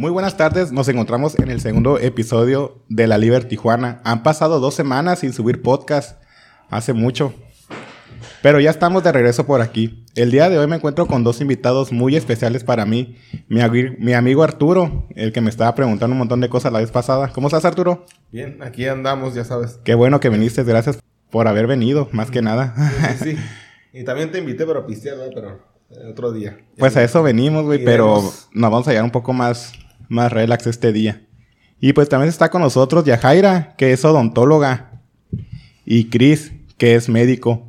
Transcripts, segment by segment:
Muy buenas tardes, nos encontramos en el segundo episodio de La Liber Tijuana. Han pasado dos semanas sin subir podcast, hace mucho. Pero ya estamos de regreso por aquí. El día de hoy me encuentro con dos invitados muy especiales para mí. Mi, mi, amigo Arturo, el que me estaba preguntando un montón de cosas la vez pasada. ¿Cómo estás, Arturo? Bien, aquí andamos, ya sabes. Qué bueno que viniste, gracias por haber venido, más que nada. Sí, sí. Y también te invité para pistear, ¿no? Pero eh, otro día. Pues a eso venimos, güey, pero nos vamos a llevar un poco más más relax este día. Y pues también está con nosotros Yajaira, que es odontóloga, y Chris, que es médico.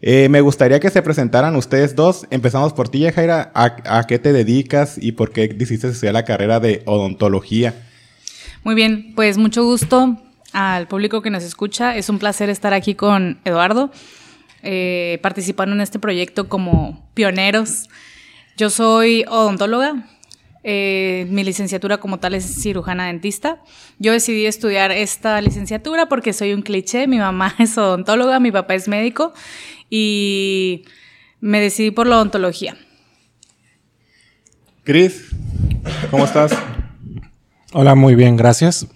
Eh, me gustaría que se presentaran ustedes dos. Empezamos por ti, Yajaira. ¿A, qué te dedicas y por qué decidiste estudiar la carrera de odontología? Muy bien, pues mucho gusto al público que nos escucha. Es un placer estar aquí con Eduardo, eh, participando en este proyecto como pioneros. Yo soy odontóloga, eh, mi licenciatura como tal es cirujana dentista. Yo decidí estudiar esta licenciatura porque soy un cliché. Mi mamá es odontóloga, mi papá es médico y me decidí por la odontología. Cris, ¿cómo estás? Hola, muy bien, gracias.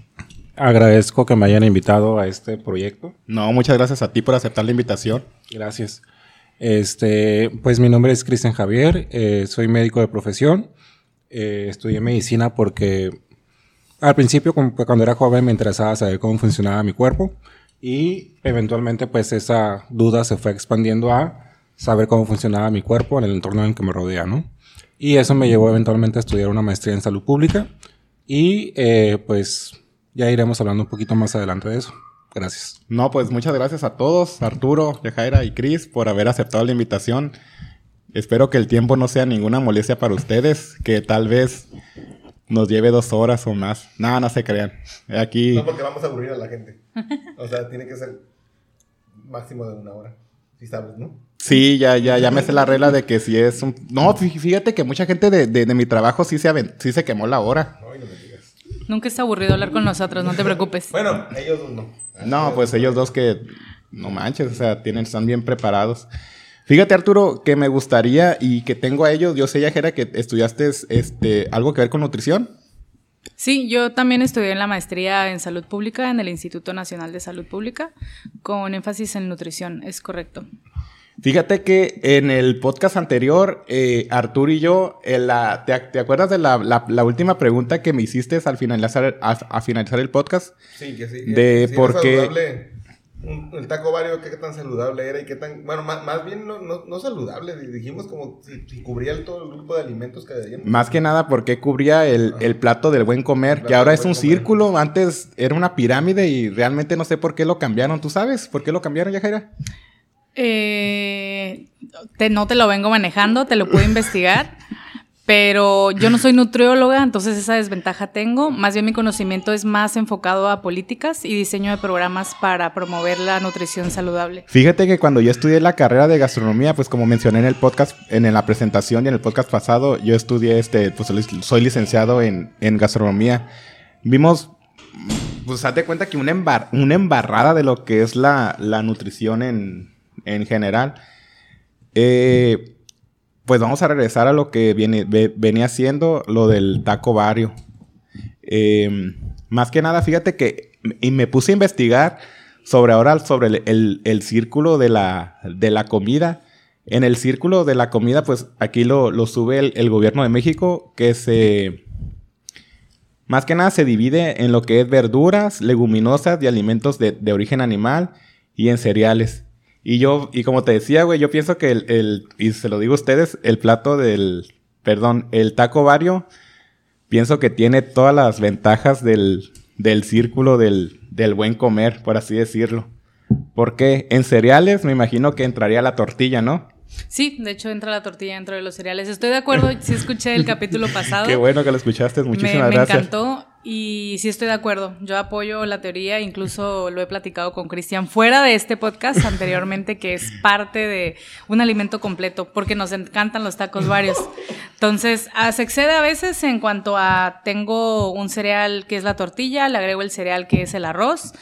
Agradezco que me hayan invitado a este proyecto. No, muchas gracias a ti por aceptar la invitación. Gracias. Este, pues mi nombre es Cristian Javier, eh, soy médico de profesión. Eh, estudié medicina porque al principio, cuando era joven, me interesaba saber cómo funcionaba mi cuerpo y eventualmente pues esa duda se fue expandiendo a saber cómo funcionaba mi cuerpo en el entorno en el que me rodea, ¿no? Y eso me llevó eventualmente a estudiar una maestría en salud pública y eh, pues ya iremos hablando un poquito más adelante de eso. Gracias. No, pues muchas gracias a todos, Arturo, Yajaira y Cris, por haber aceptado la invitación. Espero que el tiempo no sea ninguna molestia para ustedes, que tal vez nos lleve dos horas o más. Nada, no se crean. Aquí... No, porque vamos a aburrir a la gente. O sea, tiene que ser máximo de una hora. Si sabes, ¿no? Sí, ya, ya, ya me sé la regla de que si es un... No, fíjate que mucha gente de, de, mi trabajo sí se, sí se quemó la hora. No, no me digas. Nunca está aburrido hablar con nosotros, no te preocupes. bueno, ellos dos no. No, pues ellos dos que... No manches, o sea, tienen, están bien preparados. Fíjate, Arturo, que me gustaría y que tengo a ellos. Yo sé, Yajera, que estudiaste este, algo que ver con nutrición. Sí, yo también estudié en la maestría en salud pública en el Instituto Nacional de Salud Pública, con énfasis en nutrición, es correcto. Fíjate que en el podcast anterior, eh, Arturo y yo, la, ¿te, acuerdas de la, última pregunta que me hiciste al finalizar, a, finalizar el podcast? Sí, que sí. De por qué el taco vario qué tan saludable era y qué tan, bueno, más, bien no, no, saludable, dijimos como si, cubría todo el grupo de alimentos que había. Más que nada porque cubría el, plato del buen comer, que ahora es un círculo, antes era una pirámide y realmente no sé por qué lo cambiaron, ¿tú sabes por qué lo cambiaron, Yajaira? Eh, no te lo vengo manejando, te lo puedo investigar. Pero yo no soy nutrióloga, entonces esa desventaja tengo. Más bien mi conocimiento es más enfocado a políticas y diseño de programas para promover la nutrición saludable. Fíjate que cuando yo estudié la carrera de gastronomía, pues como mencioné en el podcast, en la presentación y en el podcast pasado, yo estudié este, pues soy licenciado en, gastronomía. Vimos, pues date cuenta que una, una embarrada de lo que es la, nutrición en, en general. Eh, pues vamos a regresar a lo que venía siendo lo del taco barrio. Em, más que nada, fíjate que y me puse a investigar sobre ahora sobre el, círculo de la, de la comida. En el círculo de la comida, pues aquí lo, sube el, gobierno de México, que se... Más que nada se divide en lo que es verduras, leguminosas y alimentos de origen animal y en cereales. Y yo, y como te decía, güey, yo pienso que el, y se lo digo a ustedes, el plato del, perdón, el taco vario, pienso que tiene todas las ventajas del, del círculo del, del buen comer, por así decirlo. Porque en cereales me imagino que entraría la tortilla, ¿no? Sí, de hecho entra la tortilla dentro de los cereales. Estoy de acuerdo, sí escuché el capítulo pasado. Qué bueno que lo escuchaste, muchísimas gracias. Me encantó y sí estoy de acuerdo. Yo apoyo la teoría, incluso lo he platicado con Cristian fuera de este podcast anteriormente, que es parte de un alimento completo, porque nos encantan los tacos varios. Entonces, ah, se excede a veces en cuanto a tengo un cereal que es la tortilla, le agrego el cereal que es el arroz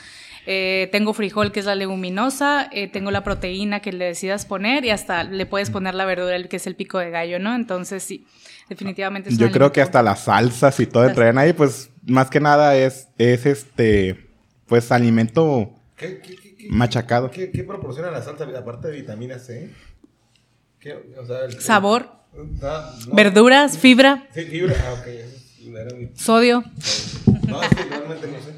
eh, tengo frijol, que es la leguminosa, eh, tengo la proteína que le decidas poner y hasta le puedes poner la verdura, que es el pico de gallo, ¿no? Entonces, sí. Definitivamente es Yo creo que hasta las salsas y todo entrarían ahí, pues más que nada es, es este, pues alimento ¿Qué, qué, qué, qué- machacado. ¿Qué, qué proporciona la salsa aparte de vitamina C? ¿Qué, o sea, el- Sabor, Ah, no. verduras, fibra, Sí, fibra. Ah, ok. eso era mi- sodio. No, es que realmente no sé.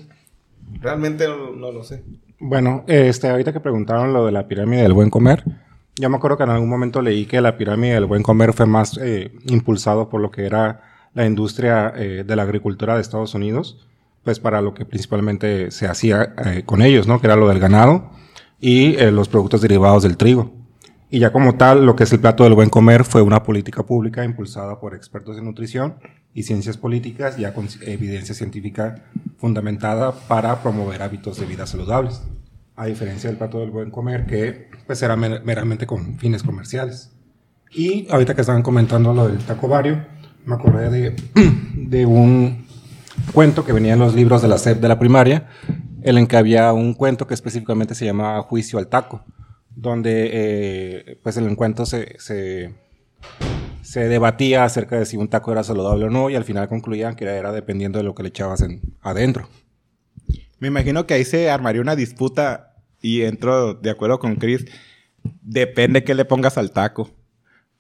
Realmente no, no lo sé. Bueno, este, ahorita que preguntaron lo de la pirámide del buen comer, yo me acuerdo que en algún momento leí que la pirámide del buen comer fue más eh, impulsado por lo que era la industria eh, de la agricultura de Estados Unidos, pues para lo que principalmente se hacía eh, con ellos, ¿no? Que era lo del ganado y eh, los productos derivados del trigo. Y ya como tal, lo que es el plato del buen comer fue una política pública impulsada por expertos en nutrición y ciencias políticas, ya con evidencia científica fundamentada para promover hábitos de vida saludables. A diferencia del plato del buen comer, que pues era mer- meramente con fines comerciales. Y ahorita que estaban comentando lo del taco vario, me acordé de, de un cuento que venía en los libros de la SEP de la primaria, en el que había un cuento que específicamente se llamaba Juicio al taco, donde eh, pues el encuentro se, se, se debatía acerca de si un taco era saludable o no y al final concluían que era dependiendo de lo que le echabas en, adentro. Me imagino que ahí se armaría una disputa y entro de acuerdo con Chris. Depende que le pongas al taco.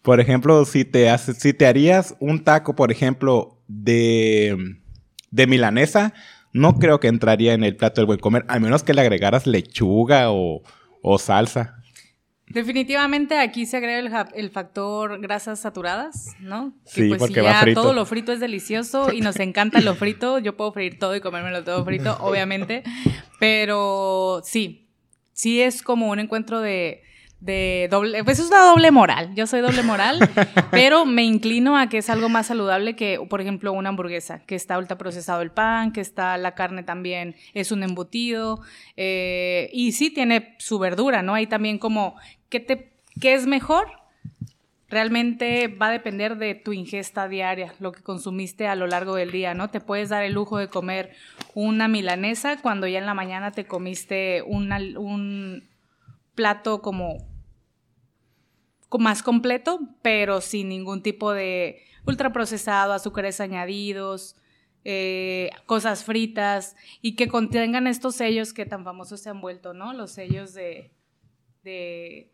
Por ejemplo, si te haces, si te harías un taco, por ejemplo, de, de milanesa, no creo que entraría en el plato del buen comer, a menos que le agregaras lechuga o, o salsa. Definitivamente aquí se agrega el, ja- el factor grasas saturadas, ¿no? Sí, pues porque si va ya frito. todo lo frito es delicioso y nos encanta lo frito, yo puedo freír todo y comérmelo todo frito, obviamente, pero sí, sí es como un encuentro de, de doble, pues es una doble moral, yo soy doble moral, pero me inclino a que es algo más saludable que, por ejemplo, una hamburguesa, que está ultra procesado el pan, que está la carne también, es un embutido, eh, y sí tiene su verdura, ¿no? Hay también como, ¿qué, te, ¿qué es mejor? Realmente va a depender de tu ingesta diaria, lo que consumiste a lo largo del día, ¿no? Te puedes dar el lujo de comer una milanesa cuando ya en la mañana te comiste una- un plato como co- más completo, pero sin ningún tipo de ultraprocesado, azúcares añadidos, eh, cosas fritas y que contengan estos sellos que tan famosos se han vuelto, ¿no? Los sellos de, de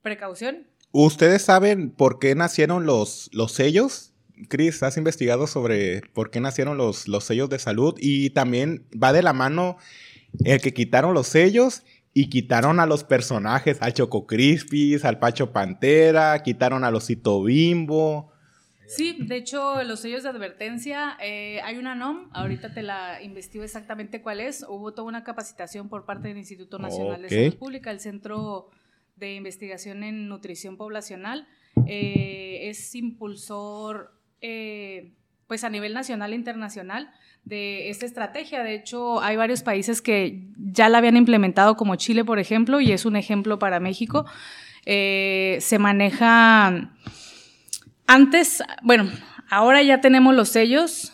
precaución. ¿Ustedes saben por qué nacieron los, los sellos? Chris, ¿has investigado sobre por qué nacieron los, los sellos de salud? Y también va de la mano el que quitaron los sellos y quitaron a los personajes, al Choco Crispis, al Pacho Pantera, quitaron a los Cito Bimbo. Sí, de hecho, los sellos de advertencia, eh, hay una NOM, ahorita te la investigo exactamente cuál es. Hubo toda una capacitación por parte del Instituto Nacional de Salud Pública, el Centro de Investigación en Nutrición Poblacional. Eh, es impulsor, eh, pues a nivel nacional e internacional, de esta estrategia. De hecho, hay varios países que ya la habían implementado, como Chile, por ejemplo, y es un ejemplo para México. Eh, se maneja antes, bueno, ahora ya tenemos los sellos,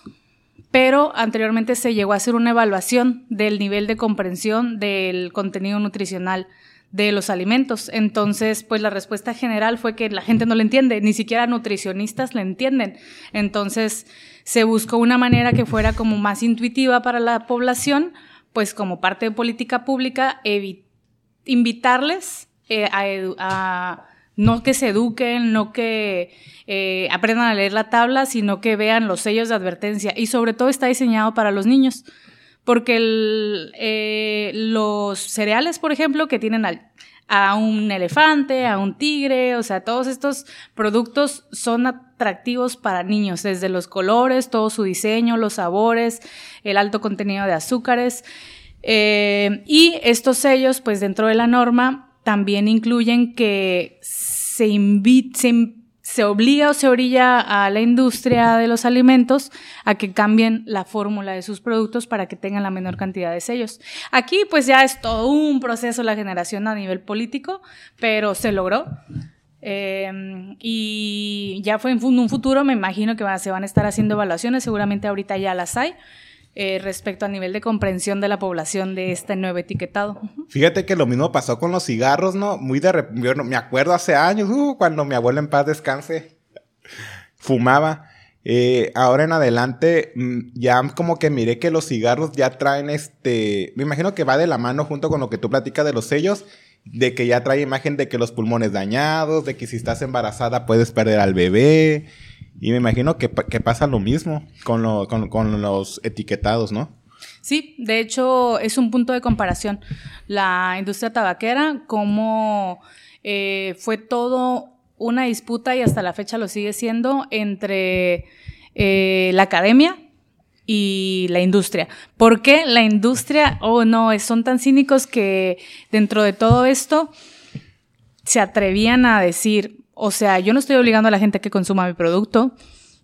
pero anteriormente se llegó a hacer una evaluación del nivel de comprensión del contenido nutricional de los alimentos. Entonces, pues la respuesta general fue que la gente no lo entiende, ni siquiera nutricionistas le entienden. Entonces, se buscó una manera que fuera como más intuitiva para la población, pues como parte de política pública, invitarles eh, a, no que se eduquen, no que eh, aprendan a leer la tabla, sino que vean los sellos de advertencia. Y sobre todo está diseñado para los niños. Porque eh, los cereales, por ejemplo, que tienen a un elefante, a un tigre, o sea, todos estos productos son atractivos para niños, desde los colores, todo su diseño, los sabores, el alto contenido de azúcares. Eh, y estos sellos, pues dentro de la norma, también incluyen que se, invi- se, se obliga o se orilla a la industria de los alimentos a que cambien la fórmula de sus productos para que tengan la menor cantidad de sellos. Aquí pues ya es todo un proceso la generación a nivel político, pero se logró. Eh, y ya fue en un futuro, me imagino que va- se van a estar haciendo evaluaciones, seguramente ahorita ya las hay, eh, respecto al nivel de comprensión de la población de este nuevo etiquetado. Fíjate que lo mismo pasó con los cigarros, ¿no? Muy de repente, me acuerdo hace años, uh, cuando mi abuelo en paz descanse fumaba. Eh, ahora en adelante, mm, ya como que miré que los cigarros ya traen este. Me imagino que va de la mano junto con lo que tú platicas de los sellos, de que ya trae imagen de que los pulmones dañados, de que si estás embarazada puedes perder al bebé. Y me imagino que, que pasa lo mismo con, con- con los etiquetados, ¿no? Sí, de hecho es un punto de comparación. La industria tabaquera, como eh, fue todo una disputa y hasta la fecha lo sigue siendo entre eh, la academia y la industria. ¿Por qué la industria, oh no, son tan cínicos que dentro de todo esto se atrevían a decir, o sea, yo no estoy obligando a la gente a que consuma mi producto,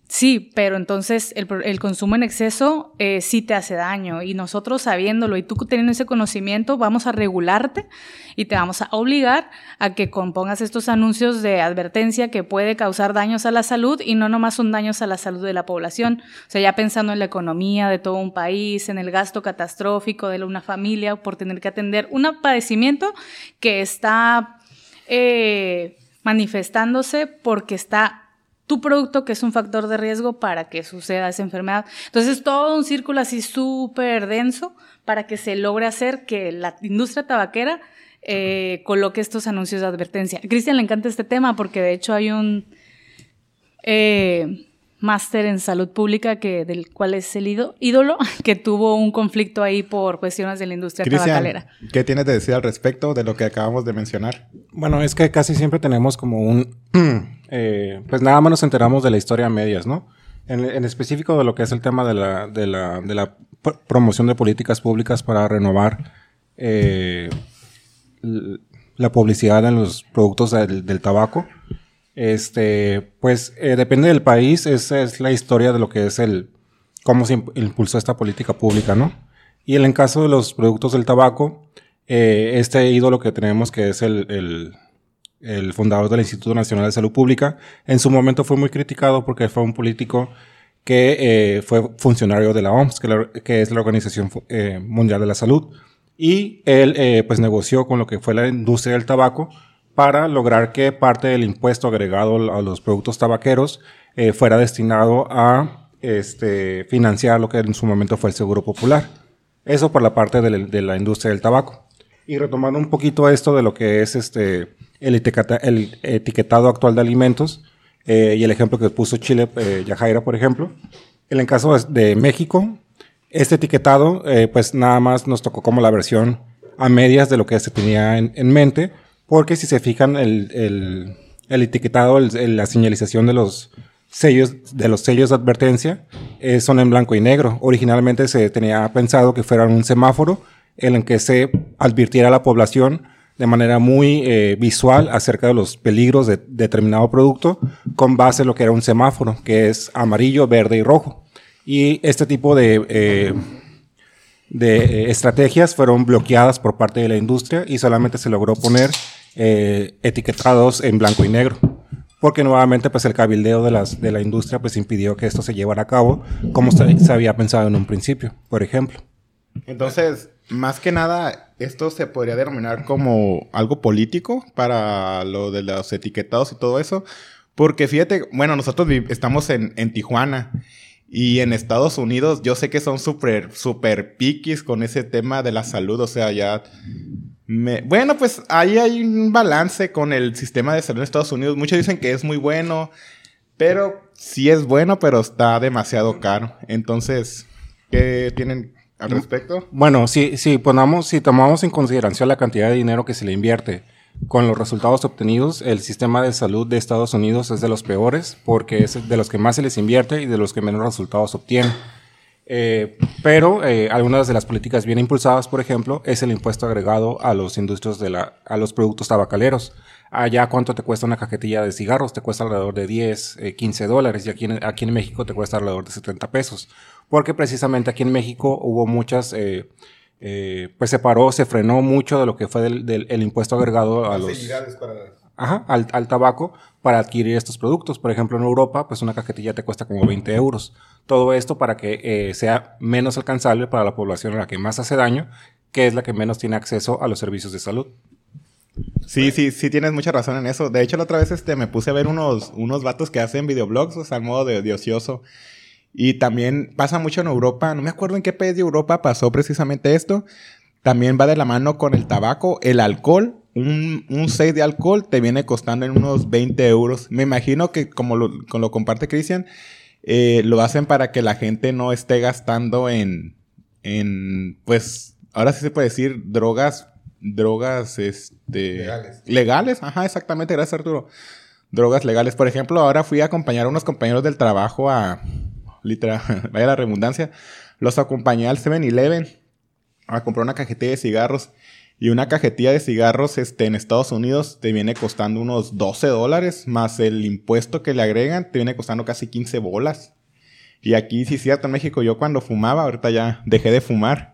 sí, pero entonces el, consumo en exceso eh, sí te hace daño. Y nosotros sabiéndolo y tú teniendo ese conocimiento vamos a regularte y te vamos a obligar a que compongas estos anuncios de advertencia que puede causar daños a la salud y no nomás son daños a la salud de la población, o sea, ya pensando en la economía de todo un país, en el gasto catastrófico de una familia por tener que atender un padecimiento que está eh, manifestándose porque está tu producto que es un factor de riesgo para que suceda esa enfermedad. Entonces, todo un círculo así súper denso para que se logre hacer que la industria tabaquera eh, coloque estos anuncios de advertencia. A Cristian le encanta este tema porque de hecho hay un eh, máster en salud pública que, del cual es el ído- ídolo, que tuvo un conflicto ahí por cuestiones de la industria tabacalera. Cristian, ¿qué tienes de decir al respecto de lo que acabamos de mencionar? Bueno, es que casi siempre tenemos como un... eh, pues nada más nos enteramos de la historia a medias, ¿no? En, específico de lo que es el tema de la, de la, de la pr- promoción de políticas públicas para renovar eh, la publicidad en los productos del, tabaco. Este, pues eh, depende del país, esa es la historia de lo que es el, cómo se imp- impulsó esta política pública, ¿no? Y en el caso de los productos del tabaco, eh, este ídolo que tenemos, que es el, el fundador del Instituto Nacional de Salud Pública, en su momento fue muy criticado porque fue un político que eh, fue funcionario de la OMS, que, la- que es la Organización eh, Mundial de la Salud. Y él eh, pues negoció con lo que fue la industria del tabaco para lograr que parte del impuesto agregado a los productos tabaqueros eh, fuera destinado a este, financiar lo que en su momento fue el Seguro Popular. Eso por la parte de la, de la industria del tabaco. Y retomando un poquito esto de lo que es este, el, etiqueta- el etiquetado actual de alimentos eh, y el ejemplo que puso Chile, eh, Yajaira, por ejemplo. En el caso de México, este etiquetado, eh, pues nada más nos tocó como la versión a medias de lo que se tenía en, en mente, porque si se fijan, el, el- el etiquetado, la señalización de los sellos, de los sellos de advertencia, eh, son en blanco y negro. Originalmente se tenía pensado que fueran un semáforo en el que se advirtiera a la población de manera muy eh, visual acerca de los peligros de determinado producto con base en lo que era un semáforo, que es amarillo, verde y rojo. Y este tipo de, eh, de eh, estrategias fueron bloqueadas por parte de la industria y solamente se logró poner etiquetados en blanco y negro. Porque nuevamente pues el cabildeo de, las, de la industria pues impidió que esto se llevara a cabo como se, se había pensado en un principio, por ejemplo. Entonces, más que nada, esto se podría denominar como algo político para lo de los etiquetados y todo eso. Porque fíjate, bueno, nosotros estamos en, en Tijuana y en Estados Unidos yo sé que son súper, súper piquis con ese tema de la salud. O sea, ya... bueno, pues ahí hay un balance con el sistema de salud en Estados Unidos. Muchos dicen que es muy bueno, pero sí es bueno, pero está demasiado caro. Entonces, ¿qué tienen al respecto? Bueno, si, si, ponamos, si tomamos en consideración la cantidad de dinero que se le invierte con los resultados obtenidos, el sistema de salud de Estados Unidos es de los peores porque es de los que más se les invierte y de los que menos resultados obtienen. Eh, pero eh, algunas de las políticas bien impulsadas, por ejemplo, es el impuesto agregado a los industrios de la, a los productos tabacaleros. Allá, ¿cuánto te cuesta una cajetilla de cigarros? Te cuesta alrededor de 10, eh, 15 dólares y aquí en, aquí en México te cuesta alrededor de 70 pesos. Porque precisamente aquí en México hubo muchas, eh, eh, pues se paró, se frenó mucho de lo que fue del, del- el impuesto agregado a los para... ajá, al, al tabaco para adquirir estos productos. Por ejemplo, en Europa, pues una cajetilla te cuesta como 20 euros. Todo esto para que eh, sea menos alcanzable para la población a la que más hace daño, que es la que menos tiene acceso a los servicios de salud. Sí, sí, sí tienes mucha razón en eso. De hecho, la otra vez este, me puse a ver unos, unos vatos que hacen videoblogs, o sea, al modo de, de ocioso. Y también pasa mucho en Europa. No me acuerdo en qué país de Europa pasó precisamente esto. También va de la mano con el tabaco, el alcohol. Un, un 6 de alcohol te viene costando en unos 20 euros. Me imagino que, como lo, como lo comparte Cristian, eh, lo hacen para que la gente no esté gastando en, en, pues, ahora sí se puede decir, drogas, drogas, este... Legales. Legales, ajá, exactamente, gracias Arturo. Drogas legales. Por ejemplo, ahora fui a acompañar a unos compañeros del trabajo a, literal, vaya la redundancia, los acompañé al 7-Eleven a comprar una cajetilla de cigarros. Y una cajetilla de cigarros este, en Estados Unidos te viene costando unos 12 dólares, más el impuesto que le agregan te viene costando casi 15 bolas. Y aquí, sí es cierto, en México yo cuando fumaba, ahorita ya dejé de fumar,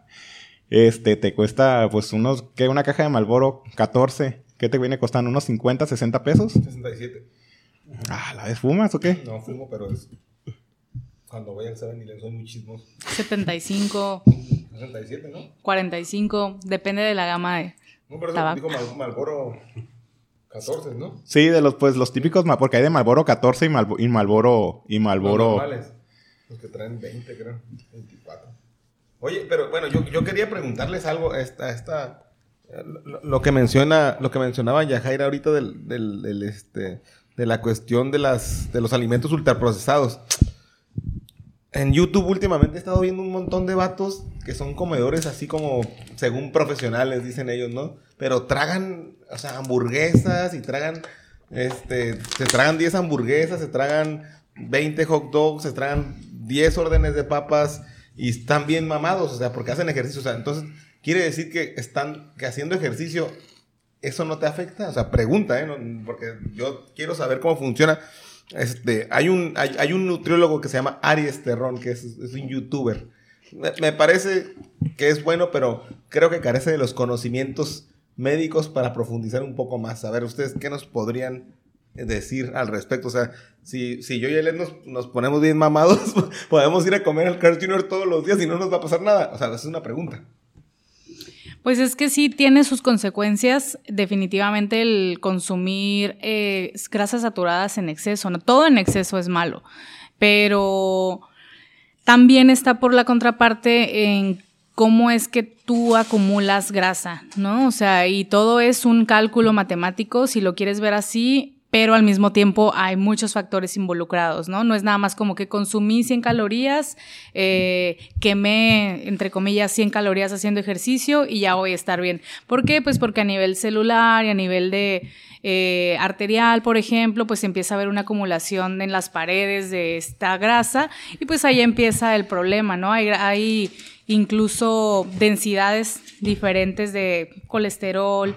este, te cuesta pues unos, ¿qué? Una caja de Malboro 14, ¿qué te viene costando? ¿Unos 50, 60 pesos? 67. Ah, ¿la vez fumas o qué? No fumo, pero es. Cuando voy al 7-Eleven soy muy chismoso. 75, 67, ¿no? 45, depende de la gama de... No, pero eso Tabaco. digo Mal- Malboro 14, ¿no? Sí, de los, pues, los típicos, porque hay de Malboro 14 y, Malbo- y Malboro, y Los Malboro... normales. Los que traen 20, creo. 24. Oye, pero bueno, yo, yo quería preguntarles algo. Esta, esta, eh, lo, que menciona, lo que mencionaba Yajaira ahorita del, del, este, de la cuestión de las, de los alimentos ultraprocesados. En YouTube últimamente he estado viendo un montón de vatos que son comedores así como, según profesionales, dicen ellos, ¿no? Pero tragan, o sea, hamburguesas y tragan, este, se tragan 10 hamburguesas, se tragan 20 hot dogs, se tragan 10 órdenes de papas y están bien mamados, o sea, porque hacen ejercicio, o sea, entonces quiere decir que están, que haciendo ejercicio, ¿eso no te afecta? O sea, pregunta, ¿eh? Porque yo quiero saber cómo funciona. Este, hay un, hay, hay un nutriólogo que se llama Aries Terrón, que es, es un youtuber. Me, me parece que es bueno, pero creo que carece de los conocimientos médicos para profundizar un poco más. A ver, ustedes, ¿qué nos podrían decir al respecto? O sea, si, si yo y él nos, nos ponemos bien mamados, podemos ir a comer al Carl Jr. todos los días y no nos va a pasar nada. O sea, esa es una pregunta. Pues es que sí tiene sus consecuencias, definitivamente el consumir eh, grasas saturadas en exceso, no todo en exceso es malo, pero también está por la contraparte en cómo es que tú acumulas grasa, ¿no? O sea, y todo es un cálculo matemático, si lo quieres ver así, pero al mismo tiempo hay muchos factores involucrados, ¿no? No es nada más como que consumí 100 calorías, eh, quemé, entre comillas, 100 calorías haciendo ejercicio y ya voy a estar bien. ¿Por qué? Pues porque a nivel celular y a nivel de eh, arterial, por ejemplo, pues empieza a haber una acumulación en las paredes de esta grasa y pues ahí empieza el problema, ¿no? Hay, hay incluso densidades diferentes de colesterol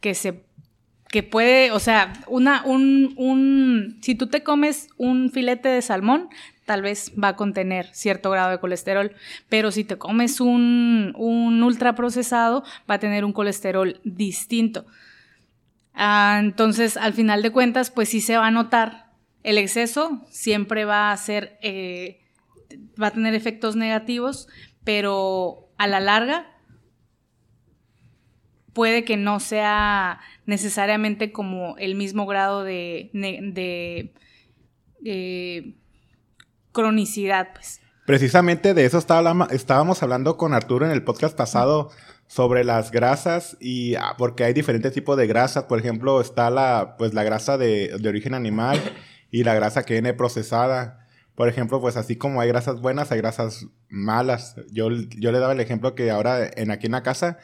que se que puede, o sea, una, un, un, si tú te comes un filete de salmón, tal vez va a contener cierto grado de colesterol, pero si te comes un, un ultraprocesado, va a tener un colesterol distinto. Ah, entonces, al final de cuentas, pues sí se va a notar. El exceso siempre va a ser, eh, va a tener efectos negativos, pero a la larga puede que no sea necesariamente como el mismo grado de, de, de cronicidad, pues. Precisamente de eso estábamos hablando con Arturo en el podcast pasado sobre las grasas y ah, porque hay diferentes tipos de grasas. Por ejemplo, está la, pues, la grasa de, de origen animal y la grasa que viene procesada. Por ejemplo, pues así como hay grasas buenas, hay grasas malas. Yo, yo le daba el ejemplo que ahora en aquí en la casa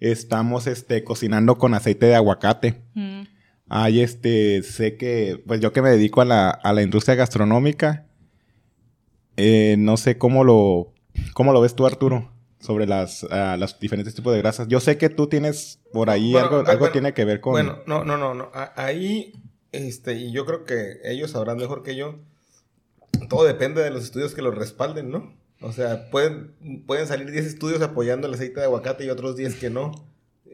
estamos este, cocinando con aceite de aguacate. Mm. Hay este, sé que, pues yo que me dedico a la, a la industria gastronómica, eh, no sé cómo lo, cómo lo ves tú, Arturo, sobre las, uh, los diferentes tipos de grasas. Yo sé que tú tienes por ahí bueno, algo, bueno, algo bueno, tiene que ver con... Bueno, no, no, no, no. Ahí, este, y yo creo que ellos sabrán mejor que yo. Todo depende de los estudios que los respalden, ¿no? O sea, pueden, pueden salir 10 estudios apoyando el aceite de aguacate y otros 10 que no.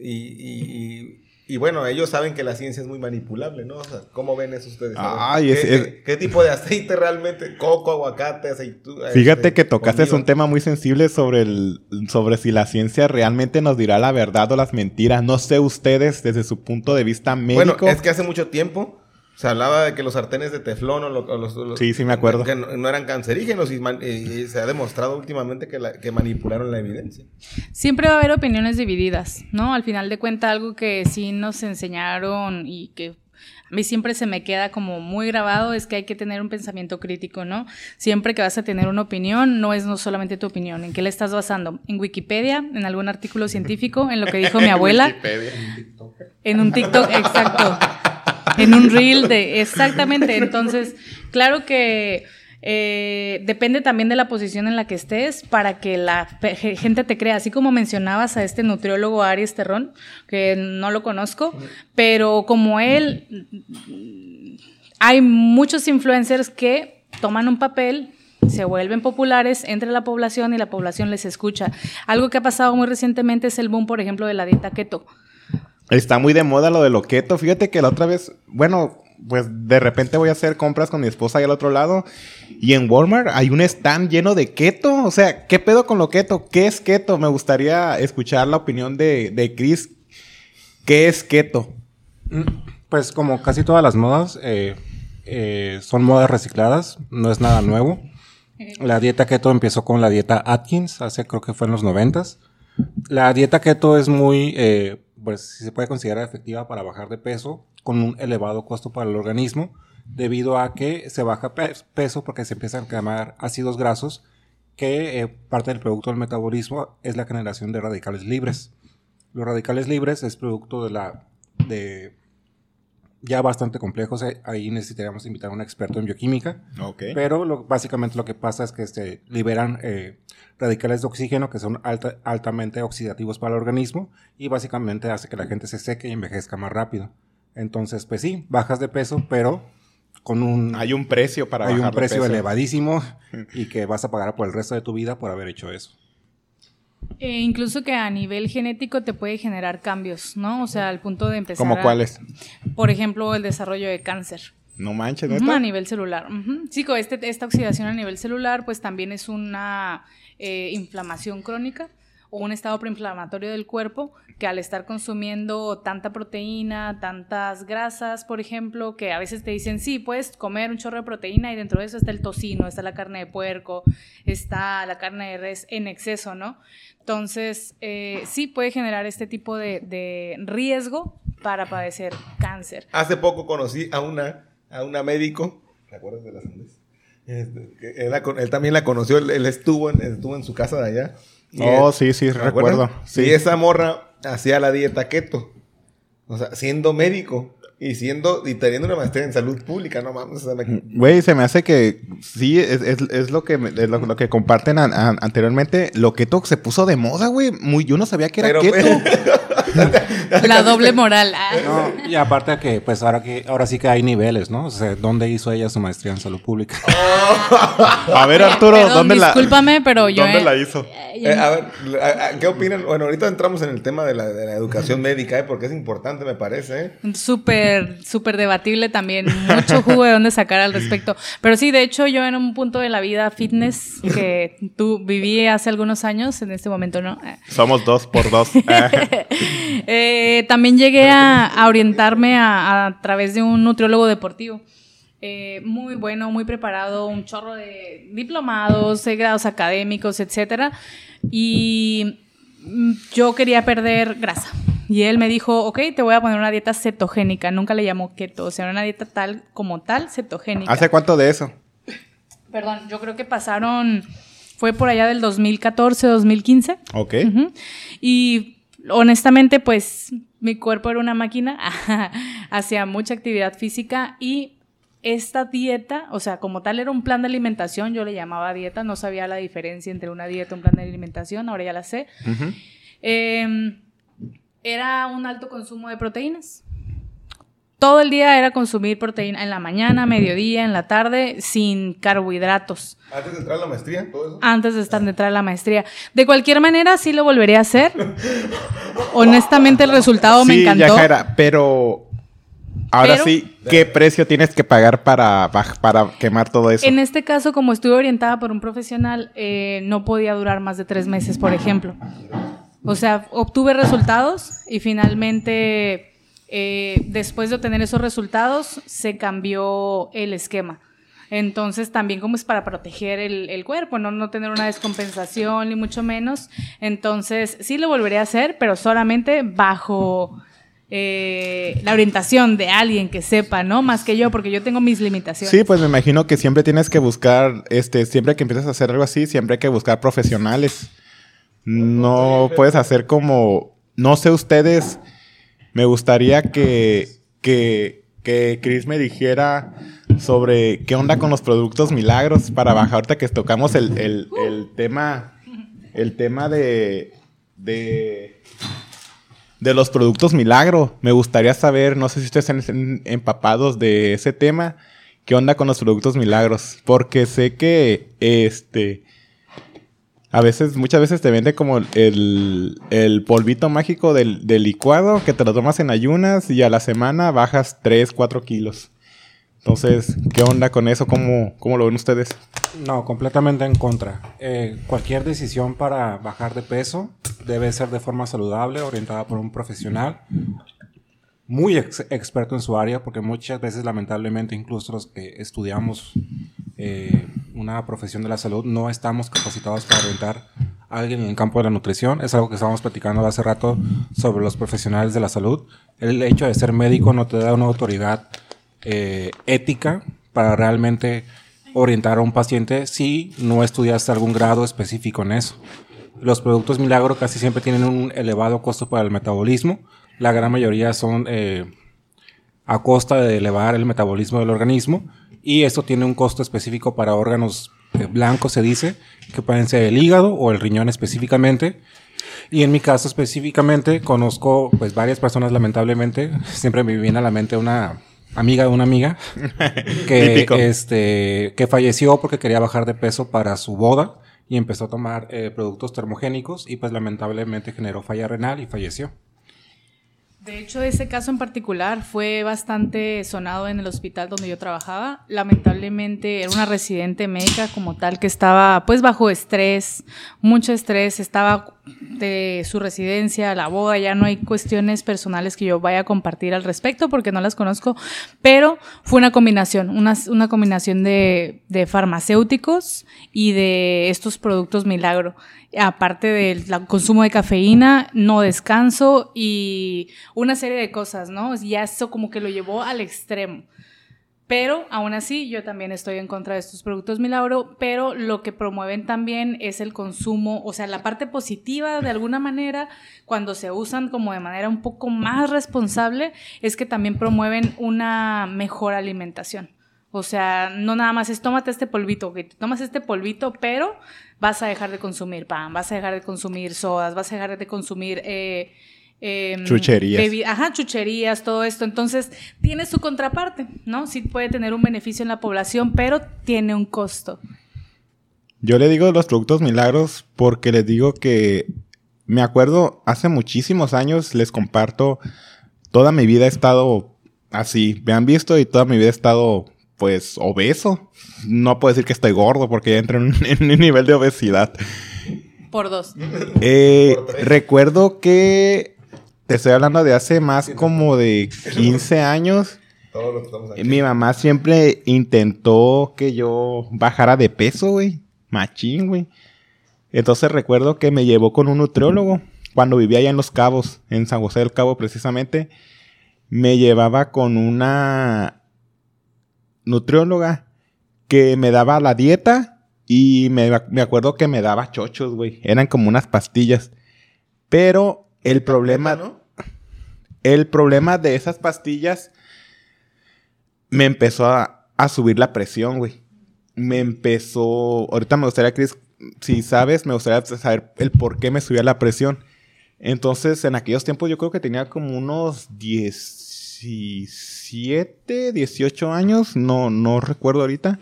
Y, y, y bueno, ellos saben que la ciencia es muy manipulable, ¿no? O sea, ¿cómo ven eso ustedes? Ay, ¿Qué, es- qué- es- qué tipo de aceite realmente? Coco, aguacate, aceituna. Fíjate que tocaste un tema muy sensible sobre el sobre si la ciencia realmente nos dirá la verdad o las mentiras. No sé ustedes desde su punto de vista médico. Bueno, es que hace mucho tiempo se hablaba de que los sartenes de teflón o, lo- o los, los- Sí, sí me acuerdo. que no, no eran cancerígenos y, man- y- y se ha demostrado últimamente que, la- que manipularon la evidencia. Siempre va a haber opiniones divididas, ¿no? Al final de cuentas, algo que sí nos enseñaron y que a mí siempre se me queda como muy grabado es que hay que tener un pensamiento crítico, ¿no? Siempre que vas a tener una opinión, no es no solamente tu opinión. ¿En qué le estás basando? ¿En Wikipedia? ¿En algún artículo científico? ¿En lo que dijo mi abuela? En un TikTok, exacto. En un reel de. Exactamente. Entonces, claro que. eh, depende también de la posición en la que estés para que la gente te crea. Así como mencionabas a este nutriólogo Aries Terrón, que no lo conozco, pero como él, hay muchos influencers que toman un papel, se vuelven populares entre la población y la población les escucha. Algo que ha pasado muy recientemente es el boom, por ejemplo, de la dieta keto. Está muy de moda lo de lo keto. Fíjate que la otra vez, bueno, pues de repente voy a hacer compras con mi esposa ahí al otro lado. Y en Walmart hay un stand lleno de keto. O sea, ¿qué pedo con lo keto? ¿Qué es keto? Me gustaría escuchar la opinión de, de Chris. ¿Qué es keto? Pues como casi todas las modas, eh, eh, son modas recicladas, no es nada nuevo. La dieta keto empezó con la dieta Atkins, hace creo que fue en los noventas. La dieta keto es muy, eh, pues si se puede considerar efectiva para bajar de peso con un elevado costo para el organismo, debido a que se baja pe- peso porque se empiezan a quemar ácidos grasos, que eh, parte del producto del metabolismo es la generación de radicales libres. Los radicales libres es producto de la de ya bastante complejos. eh, Ahí necesitaríamos invitar a un experto en bioquímica. Pero lo- básicamente lo que pasa es que se liberan eh, radicales de oxígeno que son alta- altamente oxidativos para el organismo y básicamente hace que la gente se seque y envejezca más rápido. Entonces, pues sí, bajas de peso, pero con un, Hay un precio para hay un de precio peso. elevadísimo y que vas a pagar por el resto de tu vida por haber hecho eso. E incluso que a nivel genético te puede generar cambios, ¿no? O sea, al punto de empezar. ¿Cómo a- cuáles? Por ejemplo, el desarrollo de cáncer. No manches, ¿neta? a nivel celular. Sí, con este, esta oxidación a nivel celular, pues también es una eh, inflamación crónica un estado preinflamatorio del cuerpo que al estar consumiendo tanta proteína, tantas grasas, por ejemplo, que a veces te dicen, sí, puedes comer un chorro de proteína y dentro de eso está el tocino, está la carne de puerco, está la carne de res en exceso, ¿no? Entonces, eh, sí puede generar este tipo de, riesgo para padecer cáncer. Hace poco conocí a una, a una médico. ¿Te acuerdas de las? Este, él, también la conoció, él, él estuvo, en, estuvo en su casa de allá. Oh, sí, sí, recuerdo. Sí. Y esa morra hacía la dieta keto. O sea, siendo médico y siendo y teniendo una maestría en salud pública, no mames. me- Güey, se me hace que sí, es, es- es lo que es lo, lo que comparten an- an- anteriormente. Lo keto se puso de moda, güey. Muy, yo no sabía que era Pero, keto. La doble moral. ah. No, y aparte que, pues ahora que ahora sí que hay niveles, ¿no? O sea, ¿dónde hizo ella su maestría en salud pública? A ver, Arturo, Perdón, ¿dónde la discúlpame, pero yo ¿Dónde he- la hizo? Eh, Eh, a ver, ¿qué opinan? Bueno, ahorita entramos en el tema de la, de la educación médica, ¿eh? porque es importante, me parece. ¿eh? Súper, súper debatible también. Mucho jugo de dónde sacar al respecto. Pero sí, de hecho, yo en un punto de la vida fitness que tú viví hace algunos años, en este momento no. eh, Somos dos por dos. Eh, eh, también llegué a, a orientarme a, a través de un nutriólogo deportivo. Eh, muy bueno, muy preparado, un chorro de diplomados, eh, grados académicos, etcétera. Y yo quería perder grasa. Y él me dijo, ok, te voy a poner una dieta cetogénica. Nunca le llamó keto, o sea, una dieta tal como tal, cetogénica. ¿Hace cuánto de eso? Perdón, yo creo que pasaron, fue por allá del 2014, 2015. Ok. Y honestamente, pues mi cuerpo era una máquina, hacía mucha actividad física y esta dieta, o sea, como tal era un plan de alimentación, yo le llamaba dieta, no sabía la diferencia entre una dieta y un plan de alimentación, ahora ya la sé. Eh, era un alto consumo de proteínas. Todo el día era consumir proteína en la mañana, mediodía, en la tarde, sin carbohidratos. ¿Antes de entrar a la maestría? ¿Todo eso? Antes de estar de entrar a la maestría. De cualquier manera, sí lo volvería a hacer. Honestamente, el resultado me Sí, encantó. Yajaira, pero ahora Pero- sí, ¿qué precio tienes que pagar para, para quemar todo eso? En este caso, como estuve orientada por un profesional, eh, no podía durar más de tres meses, por ejemplo. O sea, obtuve resultados y finalmente, eh, después de obtener esos resultados, se cambió el esquema. Entonces, también como es para proteger el, el cuerpo, ¿no? no tener una descompensación, ni mucho menos. Entonces, sí lo volveré a hacer, pero solamente bajo eh, la orientación de alguien que sepa, ¿no? Más que yo, porque yo tengo mis limitaciones. Sí, pues me imagino que siempre tienes que buscar, este, siempre que empiezas a hacer algo así, siempre hay que buscar profesionales. No puedes hacer como, no sé ustedes, me gustaría que, que, que Chris me dijera sobre qué onda con los productos milagros para bajar ahorita que tocamos el, el, el tema, el tema de, de, de los productos milagro. Me gustaría saber, no sé si ustedes están empapados de ese tema, qué onda con los productos milagros, porque sé que este a veces, muchas veces te vende como el, el polvito mágico del, del licuado que te lo tomas en ayunas y a la semana bajas 3, 4 kilos. Entonces, ¿qué onda con eso? ¿Cómo, cómo lo ven ustedes? No, completamente en contra. Eh, cualquier decisión para bajar de peso debe ser de forma saludable, orientada por un profesional muy ex- experto en su área, porque muchas veces, lamentablemente, incluso los que estudiamos eh, una profesión de la salud, no estamos capacitados para orientar a alguien en el campo de la nutrición. Es algo que estábamos platicando hace rato sobre los profesionales de la salud. El hecho de ser médico no te da una autoridad eh, ética para realmente orientar a un paciente si no estudiaste algún grado específico en eso. Los productos milagro casi siempre tienen un elevado costo para el metabolismo. La gran mayoría son eh, a costa de elevar el metabolismo del organismo y esto tiene un costo específico para órganos eh, blancos, se dice, que pueden ser el hígado o el riñón específicamente. Y en mi caso específicamente conozco pues varias personas lamentablemente, siempre me viene a la mente una amiga de una amiga que este que falleció porque quería bajar de peso para su boda y empezó a tomar eh, productos termogénicos y pues lamentablemente generó falla renal y falleció. De hecho, ese caso en particular fue bastante sonado en el hospital donde yo trabajaba. Lamentablemente era una residente médica como tal que estaba pues bajo estrés, mucho estrés, estaba de su residencia, la boda, ya no hay cuestiones personales que yo vaya a compartir al respecto porque no las conozco, pero fue una combinación, una, combinación de, de farmacéuticos y de estos productos milagro aparte del consumo de cafeína, no descanso y una serie de cosas, ¿no? Ya eso como que lo llevó al extremo. Pero aún así, yo también estoy en contra de estos productos milagro, pero lo que promueven también es el consumo, o sea, la parte positiva de alguna manera, cuando se usan como de manera un poco más responsable, es que también promueven una mejor alimentación. O sea, no nada más es tómate este polvito, que te tomas este polvito, pero vas a dejar de consumir pan, vas a dejar de consumir sodas, vas a dejar de consumir eh, em, Chucherías. Ajá, chucherías, todo esto. Entonces, tiene su contraparte, ¿no? Sí puede tener un beneficio en la población, pero tiene un costo. Yo le digo los productos milagros porque les digo que me acuerdo hace muchísimos años, les comparto, toda mi vida he estado así, me han visto y toda mi vida he estado pues obeso. No puedo decir que estoy gordo porque ya entro en, un- en un nivel de obesidad. Por dos. Eh, recuerdo que te estoy hablando de hace más como de 15 años. Todos los que estamos aquí. Mi mamá siempre intentó que yo bajara de peso, güey. Machín, güey. Entonces recuerdo que me llevó con un nutriólogo cuando vivía allá en Los Cabos, en San José del Cabo precisamente. Me llevaba con una nutrióloga que me daba la dieta y me, me acuerdo que me daba chochos, güey. Eran como unas pastillas. Pero el problema... ¿no? El problema de esas pastillas me empezó a, a subir la presión, güey. Me empezó. Ahorita me gustaría, Chris, si sabes, me gustaría saber el por qué me subía la presión. Entonces, en aquellos tiempos yo creo que tenía como unos 10, 17, 18 años, no, no recuerdo ahorita.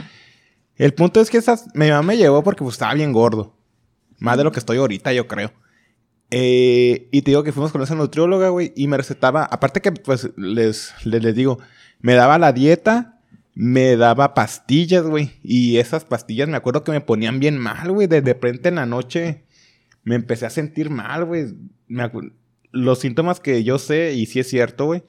El punto es que esas, mi mamá me llevó porque pues, estaba bien gordo. Más de lo que estoy ahorita, yo creo. Eh, y te digo que fuimos con esa nutrióloga, güey, y me recetaba, aparte que pues les, les, digo, me daba la dieta, me daba pastillas, güey, y esas pastillas me acuerdo que me ponían bien mal, güey, de repente en la noche me empecé a sentir mal, güey. Los síntomas que yo sé, y sí es cierto, güey,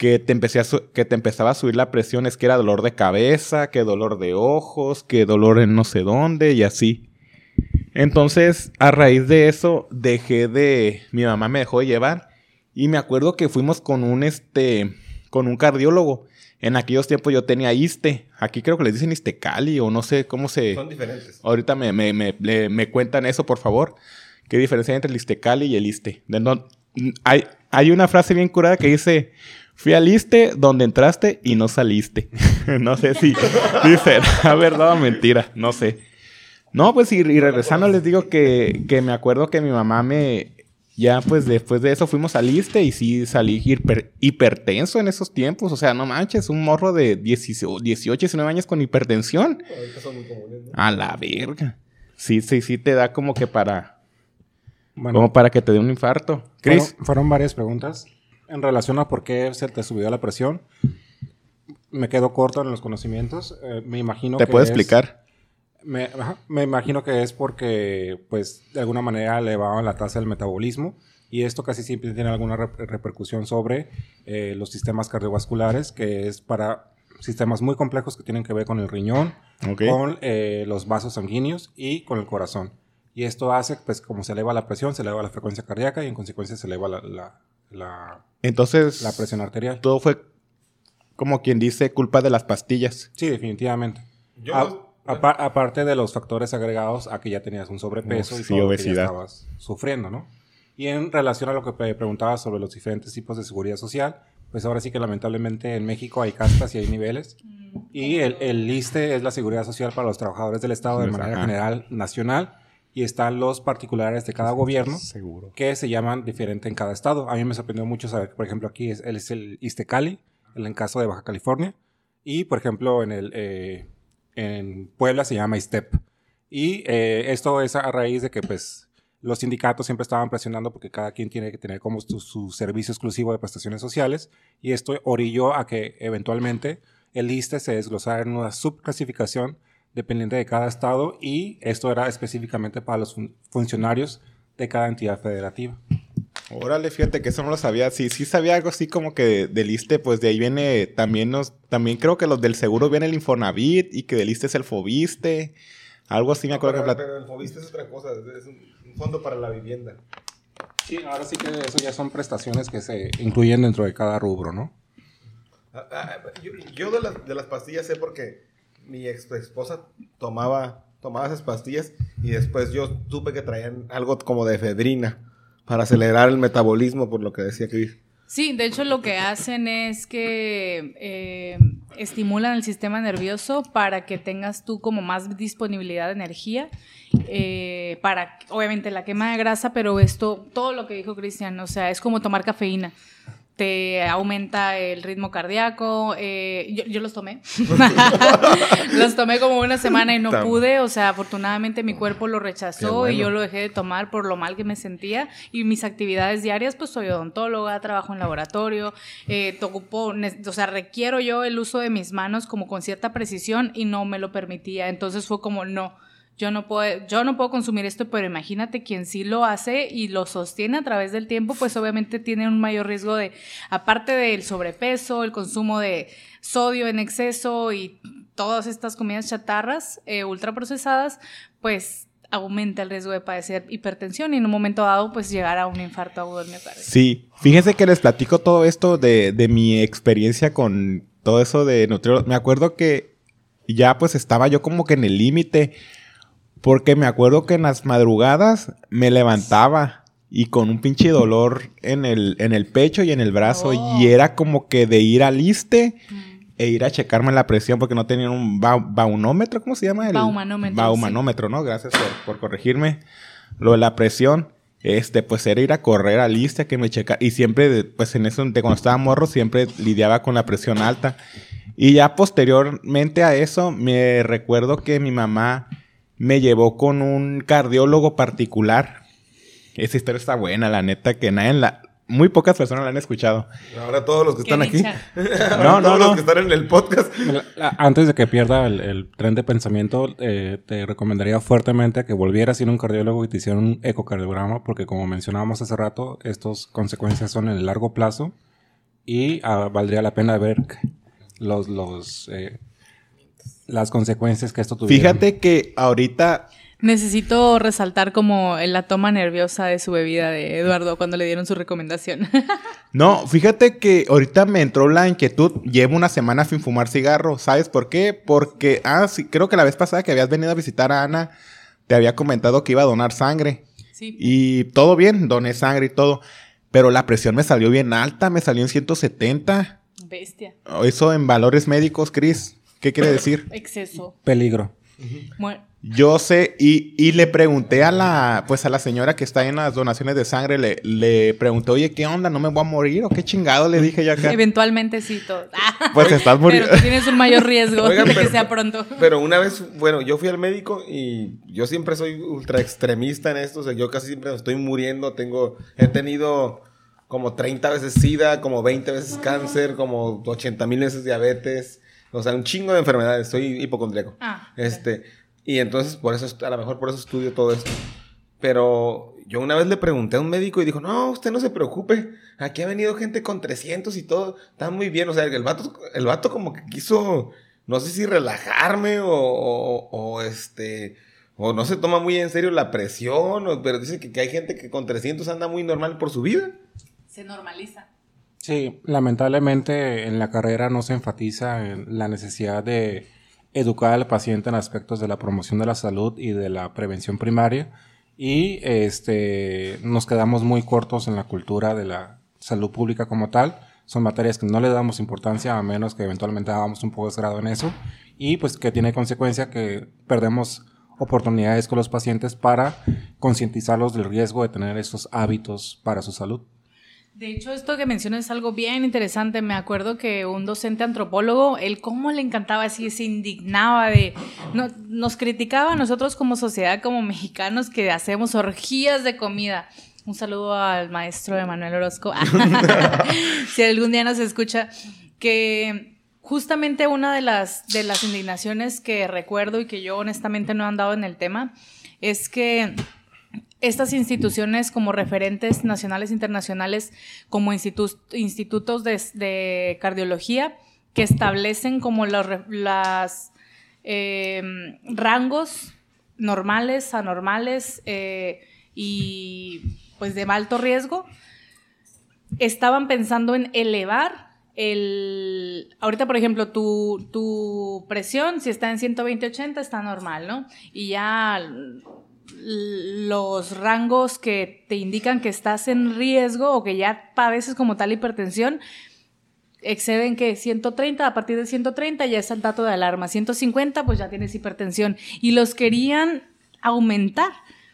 que te, empecé a que te empezaba a subir la presión es que era dolor de cabeza, que dolor de ojos, que dolor en no sé dónde y así. Entonces, a raíz de eso, dejé de... Mi mamá me dejó de llevar y me acuerdo que fuimos con un, este, con un cardiólogo. En aquellos tiempos yo tenía ISTE. Aquí creo que les dicen ISTECALI o no sé cómo se... Son diferentes. Ahorita me, me, me, me cuentan eso, por favor. ¿Qué diferencia hay entre el ISTECALI y el ISTE? hay, hay una frase bien curada que dice... Fui al ISTE donde entraste y no saliste. no sé si dice la verdad o mentira. No sé. No, pues y, regresando les digo que, que, me acuerdo que mi mamá me, ya pues después de eso fuimos al ISTE y sí salí hipertenso en esos tiempos. O sea, no manches, un morro de 18, 19 años con hipertensión. A la verga. Sí, sí, sí te da como que para... como para que te dé un infarto. Chris. Fueron, varias preguntas en relación a por qué se te subió la presión. Me quedo corto en los conocimientos. Eh, me imagino ¿Te puedo explicar? Me, me, imagino que es porque, pues, de alguna manera elevaban la tasa del metabolismo y esto casi siempre tiene alguna repercusión sobre eh, los sistemas cardiovasculares, que es para sistemas muy complejos que tienen que ver con el riñón, con eh, los vasos sanguíneos y con el corazón. Y esto hace, pues, como se eleva la presión, se eleva la frecuencia cardíaca y en consecuencia se eleva la, la, Entonces, la presión arterial. Todo fue, como quien dice, culpa de las pastillas. Sí, definitivamente. Yo ah, aparte de los factores agregados a que ya tenías un sobrepeso y todo obesidad. que estabas sufriendo, ¿no? Y en relación a lo que preguntabas sobre los diferentes tipos de seguridad social, pues ahora sí que lamentablemente en México hay castas y hay niveles. Y el, el LISTE es la seguridad social para los trabajadores del Estado de manera general nacional. Y están los particulares de cada gobierno que se llaman diferente en cada estado. A mí me sorprendió mucho saber que, por ejemplo, aquí es, es el ISTE Cali, en el caso de Baja California. Y, por ejemplo, en el... Eh, en Puebla se llama ISTEP. Y eh, esto es a raíz de que pues los sindicatos siempre estaban presionando porque cada quien tiene que tener como su, servicio exclusivo de prestaciones sociales y esto orilló a que eventualmente el ISTE se desglosara en una subclasificación dependiente de cada estado y esto era específicamente para los funcionarios de cada entidad federativa. Órale, fíjate que eso no lo sabía. Sí, sí sabía algo así como que del ISTE, pues de ahí viene también nos, también creo que los del seguro viene el Infonavit y que del ISTE es el Fobiste. Algo así me acuerdo pero, que Pero el Fobiste es otra cosa, es un, fondo para la vivienda. Sí, ahora sí que eso ya son prestaciones que se incluyen dentro de cada rubro, ¿no? Ah, ah, yo, de, las, de las pastillas sé porque mi ex esposa tomaba, tomaba esas pastillas y después yo supe que traían algo como de efedrina para acelerar el metabolismo, por lo que decía Chris. Sí, de hecho lo que hacen es que eh, estimulan el sistema nervioso para que tengas tú como más disponibilidad de energía, eh, para obviamente la quema de grasa, pero esto, todo lo que dijo Cristian, o sea, es como tomar cafeína te aumenta el ritmo cardíaco. Eh, yo, los tomé. los tomé como una semana y no pude. O sea, afortunadamente mi cuerpo lo rechazó y yo lo dejé de tomar por lo mal que me sentía. Y mis actividades diarias, pues soy odontóloga, trabajo en laboratorio, eh, ocupo, o sea, requiero yo el uso de mis manos como con cierta precisión y no me lo permitía. Entonces fue como, no yo no puedo, yo no puedo consumir esto, pero imagínate quien sí lo hace y lo sostiene a través del tiempo, pues obviamente tiene un mayor riesgo de, aparte del sobrepeso, el consumo de sodio en exceso y todas estas comidas chatarras eh, ultraprocesadas, pues aumenta el riesgo de padecer hipertensión y en un momento dado pues llegar a un infarto agudo del miocardio. Sí, fíjense que les platico todo esto de, mi experiencia con todo eso de nutriólogo. Me acuerdo que ya pues estaba yo como que en el límite porque me acuerdo que en las madrugadas me levantaba y con un pinche dolor en el, en el pecho y en el brazo. Y era como que de ir al ISTE e ir a checarme la presión porque no tenía un baunómetro, ¿cómo se llama? El baumanómetro. Baumanómetro, ¿no? Gracias por, por, corregirme. Lo de la presión. este, pues era ir a correr a lista que me checa. Y siempre, pues en eso, de cuando estaba morro, siempre lidiaba con la presión alta. Y ya posteriormente a eso, me recuerdo que mi mamá me llevó con un cardiólogo particular. Esa historia está buena, la neta, que nadie la, muy pocas personas la han escuchado. Ahora todos los que están aquí. no, no, todos no. los que están en el podcast. Antes de que pierda el, tren de pensamiento, eh, te recomendaría fuertemente que volvieras a ir a un cardiólogo y te hicieran un ecocardiograma, porque como mencionábamos hace rato, estas consecuencias son en el largo plazo y ah, valdría la pena ver los, los, eh, las consecuencias que esto tuviera. Fíjate que ahorita Necesito resaltar como la toma nerviosa de su bebida de Eduardo cuando le dieron su recomendación. no, fíjate que ahorita me entró la inquietud. Llevo una semana sin fumar cigarro. ¿Sabes por qué? Porque, ah, sí, creo que la vez pasada que habías venido a visitar a Ana, te había comentado que iba a donar sangre. Sí. Y todo bien, doné sangre y todo. Pero la presión me salió bien alta, me salió en 170. Bestia. Eso en valores médicos, Cris. ¿Qué quiere decir? Exceso. Peligro. Bueno. Yo sé, y, y, le pregunté a la, pues a la señora que está en las donaciones de sangre, le, le pregunté, oye, ¿qué onda? ¿No me voy a morir? ¿O qué chingado? Le dije yo acá. Eventualmente sí, todo. Pues estás muriendo. Pero tienes un mayor riesgo de que sea pronto. Pero una vez, bueno, yo fui al médico y yo siempre soy ultra extremista en esto. O sea, yo casi siempre estoy muriendo. Tengo, he tenido como 30 veces SIDA, como 20 veces cáncer, como 80 mil veces diabetes. O sea, un chingo de enfermedades. Soy hipocondríaco. Ah, este. Y entonces, por eso, a lo mejor por eso estudio todo esto. Pero yo una vez le pregunté a un médico y dijo, no, usted no se preocupe, aquí ha venido gente con 300 y todo, está muy bien. O sea, el vato, el vato como que quiso, no sé si relajarme o, o, este, o no se toma muy en serio la presión, pero dice que, que hay gente que con 300 anda muy normal por su vida. Se normaliza. Sí, lamentablemente en la carrera no se enfatiza en la necesidad de educar al paciente en aspectos de la promoción de la salud y de la prevención primaria y este, nos quedamos muy cortos en la cultura de la salud pública como tal. Son materias que no le damos importancia a menos que eventualmente hagamos un posgrado en eso y pues que tiene consecuencia que perdemos oportunidades con los pacientes para concientizarlos del riesgo de tener esos hábitos para su salud. De hecho, esto que mencionas es algo bien interesante. Me acuerdo que un docente antropólogo, él cómo le encantaba así, se indignaba de... nos criticaba a nosotros como sociedad, como mexicanos, que hacemos orgías de comida. Un saludo al maestro Emanuel Orozco, si algún día nos escucha, que justamente una de las, de las indignaciones que recuerdo y que yo honestamente no he andado en el tema, es que estas instituciones como referentes nacionales e internacionales, como institutos de, cardiología, que establecen como los las, em, rangos normales, anormales eh, y pues de alto riesgo, estaban pensando en elevar el... Ahorita, por ejemplo, tu, tu presión, si está en 120-80, está normal, ¿no? Y ya los rangos que te indican que estás en riesgo o que ya padeces como tal hipertensión exceden que 130, a partir de 130 ya es el dato de alarma, 150 pues ya tienes hipertensión y los querían aumentar.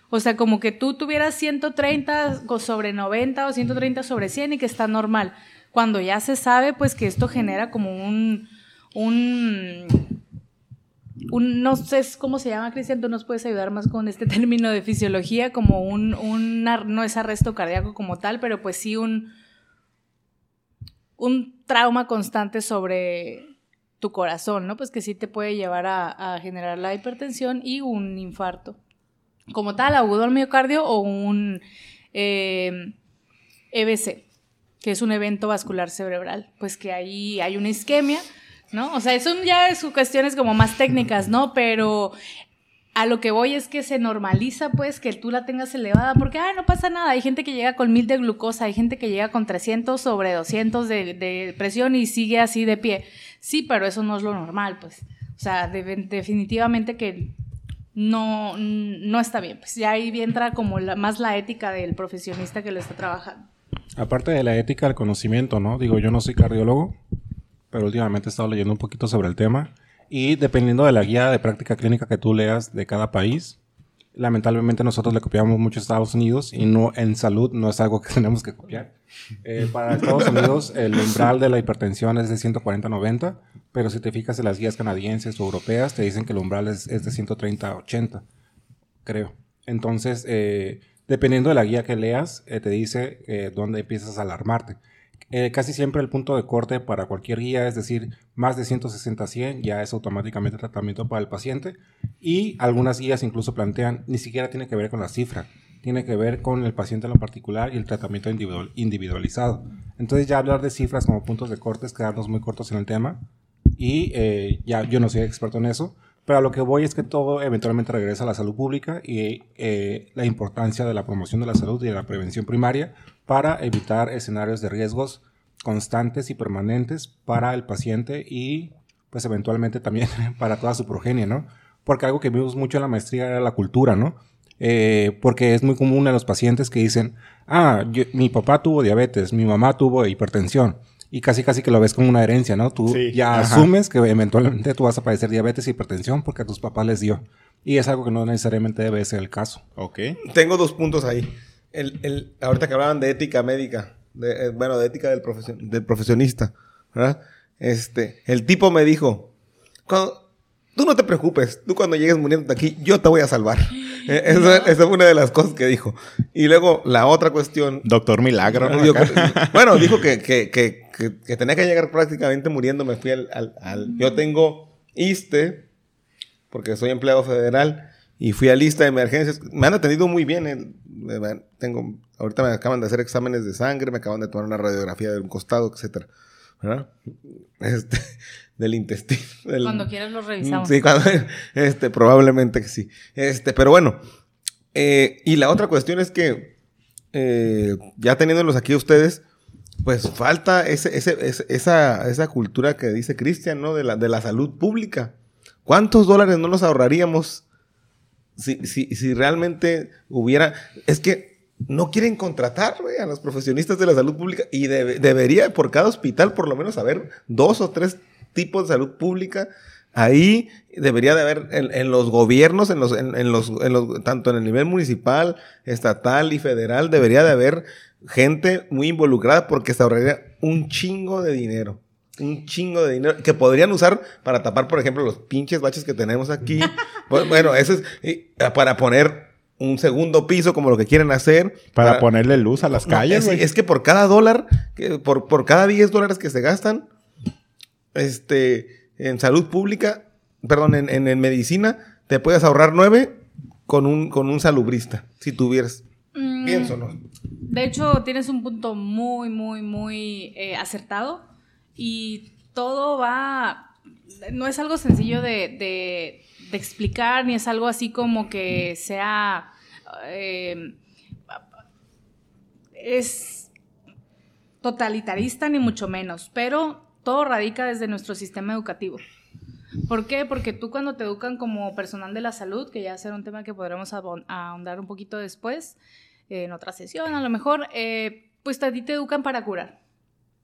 O sea, como que tú tuvieras 130 sobre 90 o 130 sobre 100 y que está normal. Cuando ya se sabe pues que esto genera como un, un no sé cómo se llama, Cristian, tú nos puedes ayudar más con este término de fisiología, como un, un, no es arresto cardíaco como tal, pero pues sí un, un trauma constante sobre tu corazón, ¿no? Pues que sí te puede llevar a, generar la hipertensión y un infarto. Como tal, agudo al miocardio o un EBC, eh, e que es un evento vascular cerebral, pues que ahí hay una isquemia ¿no? O sea, eso ya es cuestiones como más técnicas, ¿no? Pero a lo que voy es que se normaliza, pues, que tú la tengas elevada, porque, ah, no pasa nada. Hay gente que llega con mil de glucosa, hay gente que llega con 300 sobre 200 de, presión y sigue así de pie. Sí, pero eso no es lo normal, pues. O sea, definitivamente que no, no está bien. Pues ya ahí entra como más la ética del profesionista que lo está trabajando. Aparte de la ética, el conocimiento, ¿no? Digo, yo no soy cardiólogo, pero últimamente he estado leyendo un poquito sobre el tema. Y dependiendo de la guía de práctica clínica que tú leas de cada país, lamentablemente nosotros le copiamos mucho a Estados Unidos y no en salud no es algo que tenemos que copiar. Eh, para Estados Unidos el umbral de la hipertensión es de 140-90, pero si te fijas en las guías canadienses o europeas te dicen que el umbral es, de 130-80, creo. Entonces, eh, dependiendo de la guía que leas, eh, te dice dónde empiezas a alarmarte. Eh, casi siempre el punto de corte para cualquier guía, es decir, más de 160-100 ya es automáticamente tratamiento para el paciente y algunas guías incluso plantean, ni siquiera tiene que ver con la cifra, tiene que ver con el paciente en lo particular y el tratamiento individual, individualizado. Entonces ya hablar de cifras como puntos de corte es quedarnos muy cortos en el tema y eh, ya yo no soy experto en eso, pero a lo que voy es que todo eventualmente regresa a la salud pública y eh, la importancia de la promoción de la salud y de la prevención primaria para evitar escenarios de riesgos constantes y permanentes para el paciente y pues eventualmente también para toda su progenie, ¿no? Porque algo que vimos mucho en la maestría era la cultura, ¿no? Eh, porque es muy común a los pacientes que dicen, ah, yo- mi papá tuvo diabetes, mi mamá tuvo hipertensión. Y casi casi que lo ves como una herencia, ¿no? Tú Sí, ya ajá. asumes que eventualmente tú vas a padecer diabetes y hipertensión porque a tus papás les dio. Y es algo que no necesariamente debe ser el caso. Ok. Tengo dos puntos ahí. El, el, ahorita que hablaban de ética médica, de, eh, bueno, de ética del, profesion- del profesionista, ¿verdad? Este, el tipo me dijo, "Cuando- tú no te preocupes, tú cuando llegues muriendo de aquí, yo te voy a salvar. Eh, esa, esa fue una de las cosas que dijo. Y luego la otra cuestión, Doctor Milagro. ¿no? Bueno, dijo que, que, que, que, que tenía que llegar prácticamente muriendo. Me fui al, al, al- Yo tengo ISTE, porque soy empleado federal, y fui a lista de emergencias. Me han atendido muy bien. eh, tengo, ahorita me acaban de hacer exámenes de sangre, me acaban de tomar una radiografía de un costado, etcétera. ¿Verdad? Este, del intestino. del- Cuando quieras los revisamos. Sí, cuando- este, probablemente que sí. Este, pero bueno. eh, y la otra cuestión es que eh, ya teniéndolos aquí ustedes, pues falta ese, ese- ese- esa, esa cultura que dice Cristian, ¿no? De la, de la salud pública. ¿Cuántos dólares no nos ahorraríamos si, si, si realmente hubiera... Es que no quieren contratar güey, a los profesionistas de la salud pública y debe- debería por cada hospital por lo menos haber dos o tres tipos de salud pública. Ahí debería de haber en, en los gobiernos, en los, en, en los, en los, tanto en el nivel municipal, estatal y federal, debería de haber gente muy involucrada porque se ahorraría un chingo de dinero. Un chingo de dinero que podrían usar para tapar, por ejemplo, los pinches baches que tenemos aquí. Bu- bueno, eso es eh, para poner un segundo piso como lo que quieren hacer. Para ponerle luz a las No, calles, es, que por cada dólar, que por, por cada 10 dólares que se gastan, este, en salud pública, perdón, en, en, en medicina, te puedes ahorrar 9 con un, con un salubrista, si tuvieras. Mm, Pienso, ¿no? De hecho, tienes un punto muy, muy, muy eh, acertado y todo va, no es algo sencillo de, explicar, ni es algo así como que sea, eh, es totalitarista ni mucho menos, pero todo radica desde nuestro sistema educativo. ¿Por qué? Porque tú cuando te educan como personal de la salud, que ya será un tema que podremos ahondar un poquito después, en otra sesión a lo mejor, eh, pues a ti te educan para curar.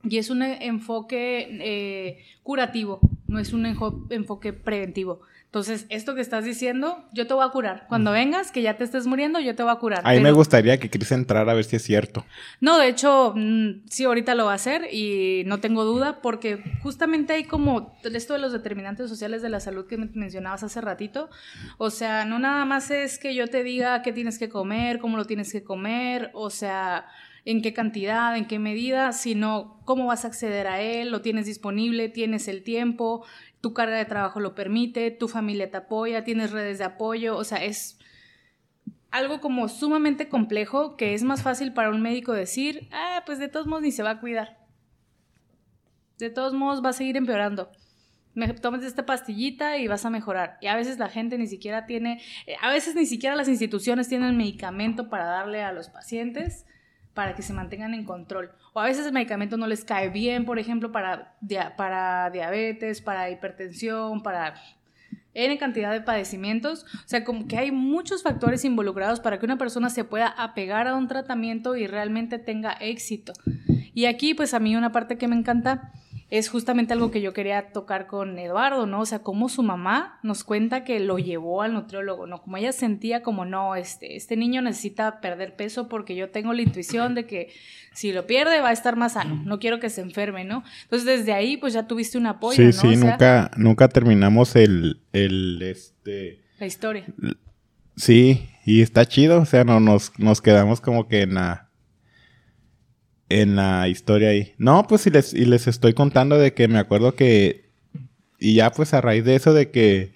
Y es un eh, enfoque eh, curativo, no es un enfoque preventivo. Entonces, esto que estás diciendo, yo te voy a curar. Cuando vengas, que ya te estés muriendo, yo te voy a curar. Ahí me Pero- gustaría que Chris entrara a ver si es cierto. no, de hecho, mm, sí, ahorita lo va a hacer y no tengo duda porque justamente hay como esto de los determinantes sociales de la salud que men- mencionabas hace ratito. O sea, no nada más es que yo te diga qué tienes que comer, cómo lo tienes que comer, o sea, en qué cantidad, en qué medida, sino cómo vas a acceder a él, lo tienes disponible, tienes el tiempo, tu carga de trabajo lo permite, tu familia te apoya, tienes redes de apoyo, o sea, es algo como sumamente complejo que es más fácil para un médico decir, ah, pues de todos modos ni se va a cuidar. De todos modos va a seguir empeorando. Me tomas esta pastillita y vas a mejorar. Y a veces la gente ni siquiera tiene, eh, a veces ni siquiera las instituciones tienen medicamento para darle a los pacientes para que se mantengan en control. O a veces el medicamento no les cae bien, por ejemplo, para, para diabetes, para hipertensión, para N cantidad de padecimientos. O sea, como que hay muchos factores involucrados para que una persona se pueda apegar a un tratamiento y realmente tenga éxito. Y aquí, pues a mí una parte que me encanta es justamente algo que yo quería tocar con Eduardo, ¿no? O sea, cómo su mamá nos cuenta que lo llevó al nutriólogo, ¿no? Como ella sentía como, no, este, este niño necesita perder peso porque yo tengo la intuición de que si lo pierde va a estar más sano, no quiero que se enferme, ¿no? Entonces desde ahí pues ya tuviste un apoyo, Sí, ¿no? sí, O sea, nunca, nunca terminamos el, el, este... La historia. Sí, y está chido, o sea, no, nos, nos quedamos como que en la... En la historia ahí. No, pues y les, y les estoy contando de que me acuerdo que... Y ya pues a raíz de eso de que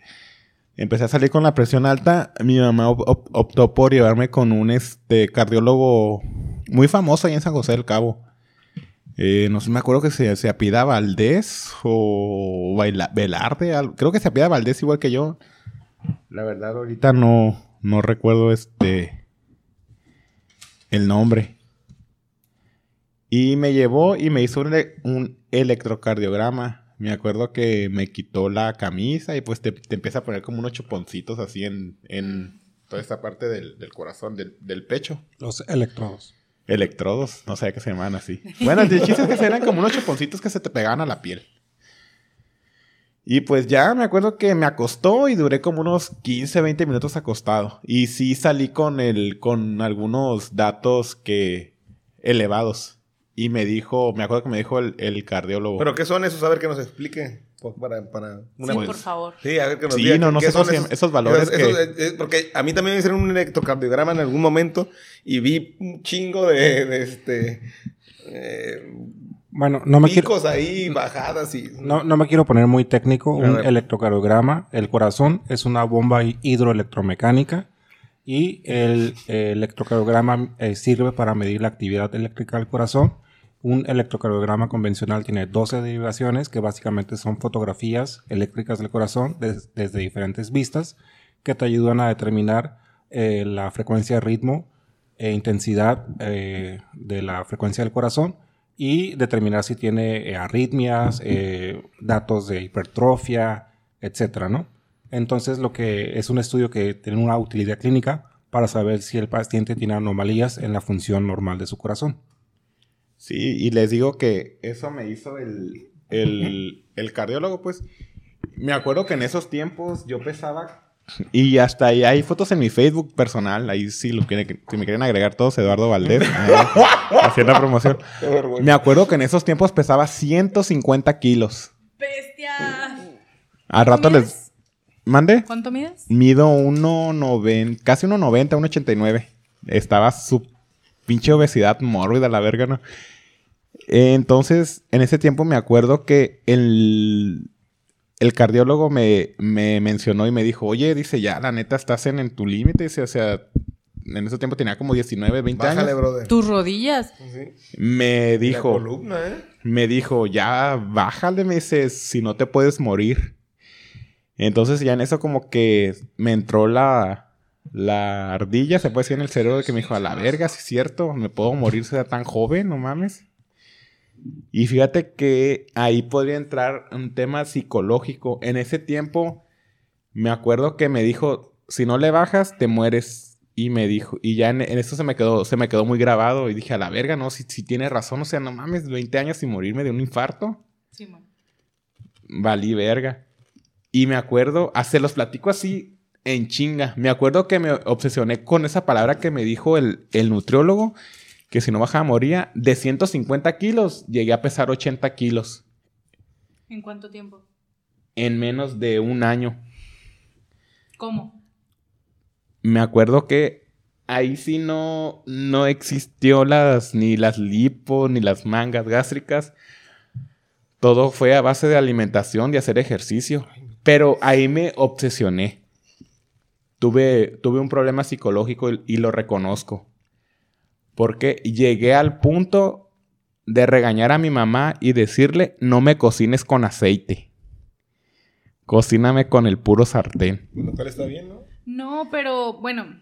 empecé a salir con la presión alta, mi mamá op- op- optó por llevarme con un este cardiólogo muy famoso ahí en San José del Cabo. Eh, no sé, me acuerdo que se, se apida Valdés o Baila- Velarde, al- creo que se apida Valdés igual que yo. La verdad ahorita no, no recuerdo este el nombre. Y me llevó y me hizo un, ele- un electrocardiograma. Me acuerdo que me quitó la camisa y pues te, te empieza a poner como unos chuponcitos así en, en toda esta parte del, del corazón, del, del pecho. Los electrodos. Electrodos, no sé qué se llaman así. Bueno, el chiste es que eran como unos chuponcitos que se te pegaban a la piel. Y pues ya me acuerdo que me acostó y duré como unos 15, 20 minutos acostado. Y sí salí con el, con algunos datos que elevados. Y me dijo, me acuerdo que me dijo el, el cardiólogo. ¿Pero qué son esos? A ver que nos explique. Para, para una Sí, vez. por favor. Sí, a ver que nos Sí, diga no, no qué sé cómo se llaman esos valores que- eh, porque a mí también me hicieron un electrocardiograma en algún momento y vi un chingo de, de este... eh, Bueno, no me quiero... picos ahí, bajadas y... No, no me quiero poner muy técnico. A Un electrocardiograma. El corazón es una bomba hi- hidroelectromecánica y el eh, electrocardiograma eh, sirve para medir la actividad eléctrica del corazón. Un electrocardiograma convencional tiene 12 derivaciones que básicamente son fotografías eléctricas del corazón des- desde diferentes vistas que te ayudan a determinar eh, la frecuencia de ritmo e intensidad eh, de la frecuencia del corazón y determinar si tiene eh, arritmias, eh, datos de hipertrofia, etcétera, ¿no? Entonces, lo que es un estudio que tiene una utilidad clínica para saber si el paciente tiene anomalías en la función normal de su corazón. Sí, y les digo que eso me hizo el, el, el cardiólogo, pues. Me acuerdo que en esos tiempos yo pesaba. Y hasta ahí hay fotos en mi Facebook personal. Ahí sí lo quieren, si me quieren agregar todos, Eduardo Valdés. haciendo promoción. Qué vergüenza. Me acuerdo que en esos tiempos pesaba 150 kilos. ¡Bestia! Al rato ¿Mides? les. ¿Mande? ¿Cuánto mides? Mido 1.90, casi 1.90, 1.89. Estaba su pinche obesidad mórbida, la verga, ¿no? Entonces, en ese tiempo me acuerdo que el, el cardiólogo me, me mencionó y me dijo, oye, dice, ya, la neta, estás en, en tu límite. Dice, O sea, en ese tiempo tenía como 19, 20 Bájale, años. brother. Tus rodillas. Sí. Me La dijo, columna, ¿eh? me dijo, ya bájale, me dice, si no te puedes morir. Entonces ya en eso como que me entró la, la ardilla, se puede decir en el cerebro, de que me dijo, a la verga, si es cierto, me puedo morir sea tan joven, no mames. Y fíjate que ahí podría entrar un tema psicológico. En ese tiempo me acuerdo que me dijo, si no le bajas, te mueres. Y me dijo, y ya en, en eso se me quedó, se me quedó muy grabado. Y dije, a la verga, no, si, si tiene razón, o sea, no mames, 20 años sin morirme de un infarto. Sí, man. Valí verga. Y me acuerdo, hasta los platico así en chinga. Me acuerdo que me obsesioné con esa palabra que me dijo el, el nutriólogo, que si no bajaba moría. De 150 kilos, llegué a pesar 80 kilos ¿En cuánto tiempo? en menos de un año. ¿Cómo? Me acuerdo que ahí sí no, no existió las, ni las lipos, ni las mangas gástricas. Todo fue a base de alimentación, de hacer ejercicio. Pero ahí me obsesioné. Tuve, tuve un problema psicológico y, y lo reconozco. Porque llegué al punto de regañar a mi mamá y decirle, no me cocines con aceite. Cocíname con el puro sartén. Lo cual está bien, ¿no? No, pero bueno,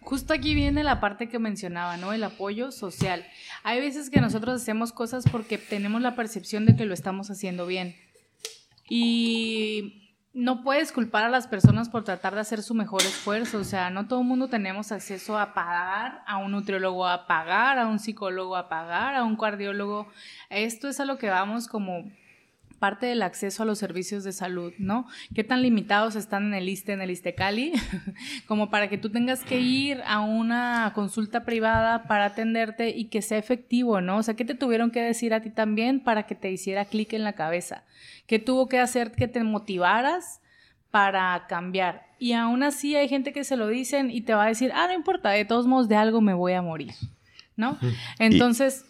justo aquí viene la parte que mencionaba, ¿no? El apoyo social. Hay veces que nosotros hacemos cosas porque tenemos la percepción de que lo estamos haciendo bien. Y no puedes culpar a las personas por tratar de hacer su mejor esfuerzo. O sea, no todo el mundo tenemos acceso a pagar, a un nutriólogo a pagar, a un psicólogo a pagar, a un cardiólogo. Esto es a lo que vamos como parte del acceso a los servicios de salud, ¿no? ¿Qué tan limitados están en el ISTE, en el ISTE Cali? como para que tú tengas que ir a una consulta privada para atenderte y que sea efectivo, ¿no? O sea, ¿qué te tuvieron que decir a ti también para que te hiciera clic en la cabeza? ¿Qué tuvo que hacer que te motivaras para cambiar? Y aún así hay gente que se lo dicen y te va a decir, ah, no importa, de todos modos de algo me voy a morir, ¿no? Entonces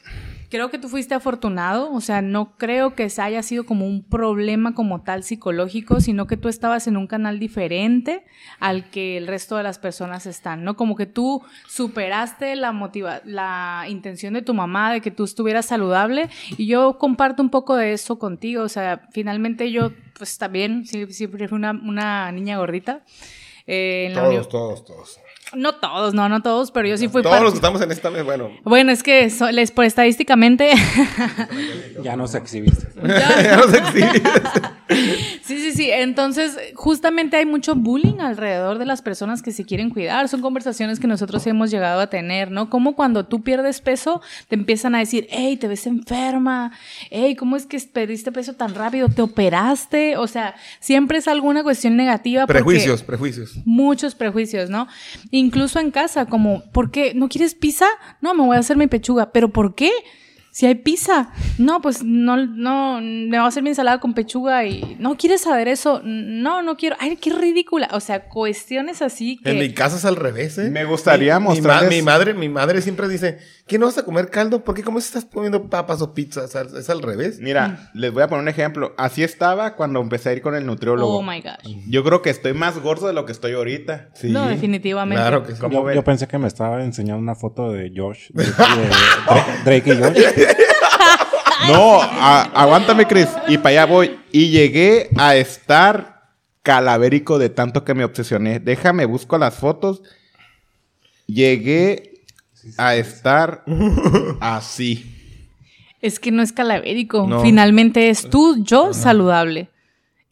creo que tú fuiste afortunado, o sea, no creo que se haya sido como un problema como tal psicológico, sino que tú estabas en un canal diferente al que el resto de las personas están, ¿no? Como que tú superaste la motiva la intención de tu mamá de que tú estuvieras saludable y yo comparto un poco de eso contigo, o sea, finalmente yo pues también siempre fui una, una niña gordita. Eh, en todos, todos, todos. No todos, no, no todos, pero yo sí fui Todos los que estamos en esta mesa, bueno. Bueno, es que les, por estadísticamente. ya no se exhibiste. ya, ya se exhibiste. Sí, sí, sí. Entonces, justamente hay mucho bullying alrededor de las personas que se quieren cuidar. Son conversaciones que nosotros hemos llegado a tener, ¿no? Como cuando tú pierdes peso, te empiezan a decir, hey, te ves enferma. Hey, ¿cómo es que perdiste peso tan rápido? ¿Te operaste? O sea, siempre es alguna cuestión negativa. Prejuicios, prejuicios. Muchos prejuicios, ¿no? incluso en casa, como, ¿por qué? ¿No quieres pizza? No, me voy a hacer mi pechuga. ¿Pero por qué? Si hay pizza, no, pues no, no, me voy a hacer mi ensalada con pechuga y no quieres saber eso, no, no quiero, ay, qué ridícula, o sea, cuestiones así que... En mi casa es al revés, ¿eh? Me gustaría mostrarles... Mi, madre, mi madre siempre dice, ¿qué no vas a comer caldo? ¿Por qué cómo estás comiendo papas o pizza? es al revés. Mira, mm. les voy a poner un ejemplo. Así estaba cuando empecé a ir con el nutriólogo. Oh, my gosh. Yo creo que estoy más gordo de lo que estoy ahorita. No, definitivamente. Claro que sí. Yo, pensé que me estaba enseñando una foto de Josh, de, Drake y Josh. No, aguántame, Chris. Y para allá voy. Y llegué a estar calavérico de tanto que me obsesioné. Déjame, busco las fotos. Llegué a estar así. Es que no es calavérico. Finalmente es tú, yo, saludable.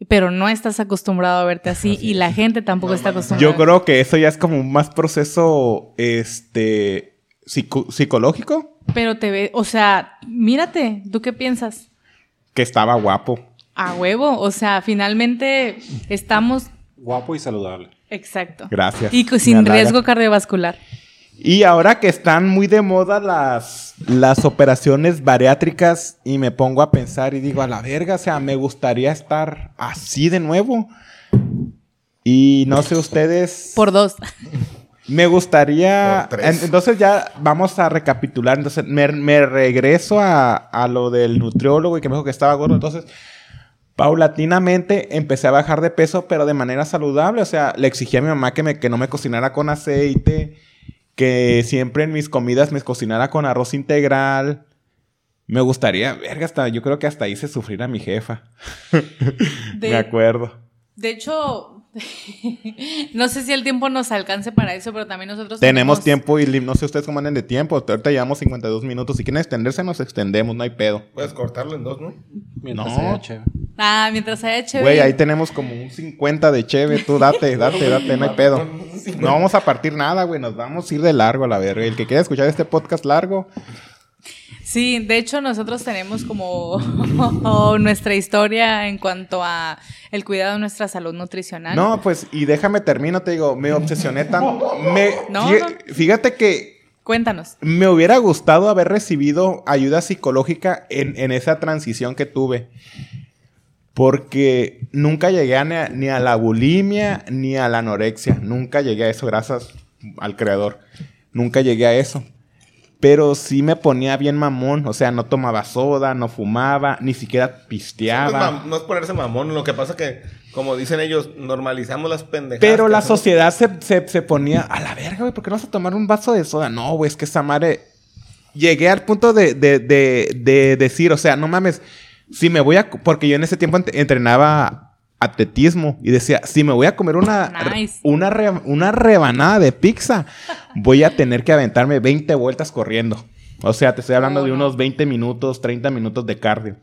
Pero no estás acostumbrado a verte así, y la gente tampoco está acostumbrada. Yo creo que eso ya es como un más proceso este psicológico. Pero te ve, o sea, mírate, ¿tú qué piensas? Que estaba guapo. A huevo, o sea, finalmente estamos... Guapo y saludable. Exacto. Gracias. Y sin riesgo cardiovascular. Y ahora que están muy de moda las, las operaciones bariátricas y me pongo a pensar y digo, a la verga, o sea, me gustaría estar así de nuevo. Y no sé ustedes... Por dos. Me gustaría. Entonces ya vamos a recapitular. Entonces me, regreso a, lo del nutriólogo y que me dijo que estaba gordo. Entonces, paulatinamente empecé a bajar de peso, pero de manera saludable. O sea, le exigí a mi mamá que, me, que no me cocinara con aceite, que siempre en mis comidas me cocinara con arroz integral. Me gustaría, verga, hasta yo creo que hasta hice sufrir a mi jefa. me acuerdo. De hecho, no sé si el tiempo nos alcance para eso, pero también nosotros tenemos, tiempo y no sé ustedes cómo anden de tiempo. Ahorita llevamos 52 minutos. Si quieren extenderse, nos extendemos, no hay pedo. Puedes cortarlo en dos, ¿no? Mientras no. haya cheve. Ah, mientras haya cheve. Güey, ahí tenemos como un 50 de cheve. Tú date, date, date, no hay pedo. No vamos a partir nada, güey. Nos vamos a ir de largo a la verga. El que quiera escuchar este podcast largo, Sí, de hecho nosotros tenemos como nuestra historia en cuanto a el cuidado de nuestra salud nutricional. No, pues y déjame termino, te digo, me obsesioné tanto. Me, fíjate que Cuéntanos. Me hubiera gustado haber recibido ayuda psicológica en, en esa transición que tuve. Porque nunca llegué a ni, a, la bulimia ni a la anorexia. Nunca llegué a eso, gracias al creador. Nunca llegué a eso. Pero sí me ponía bien mamón. O sea, no tomaba soda, no fumaba, ni siquiera pisteaba. no es ponerse mamón. Lo que pasa que, como dicen ellos, normalizamos las pendejadas. Pero la sociedad se, ponía a la verga, güey. ¿Por qué no vas a tomar un vaso de soda? No, güey, es que esa madre. Llegué al punto de, de, de decir, o sea, no mames. Si me voy a. Porque yo en ese tiempo entrenaba atletismo y decía, si me voy a comer una, una, una rebanada de pizza, voy a tener que aventarme 20 vueltas corriendo. O sea, te estoy hablando de unos 20 minutos, 30 minutos de cardio.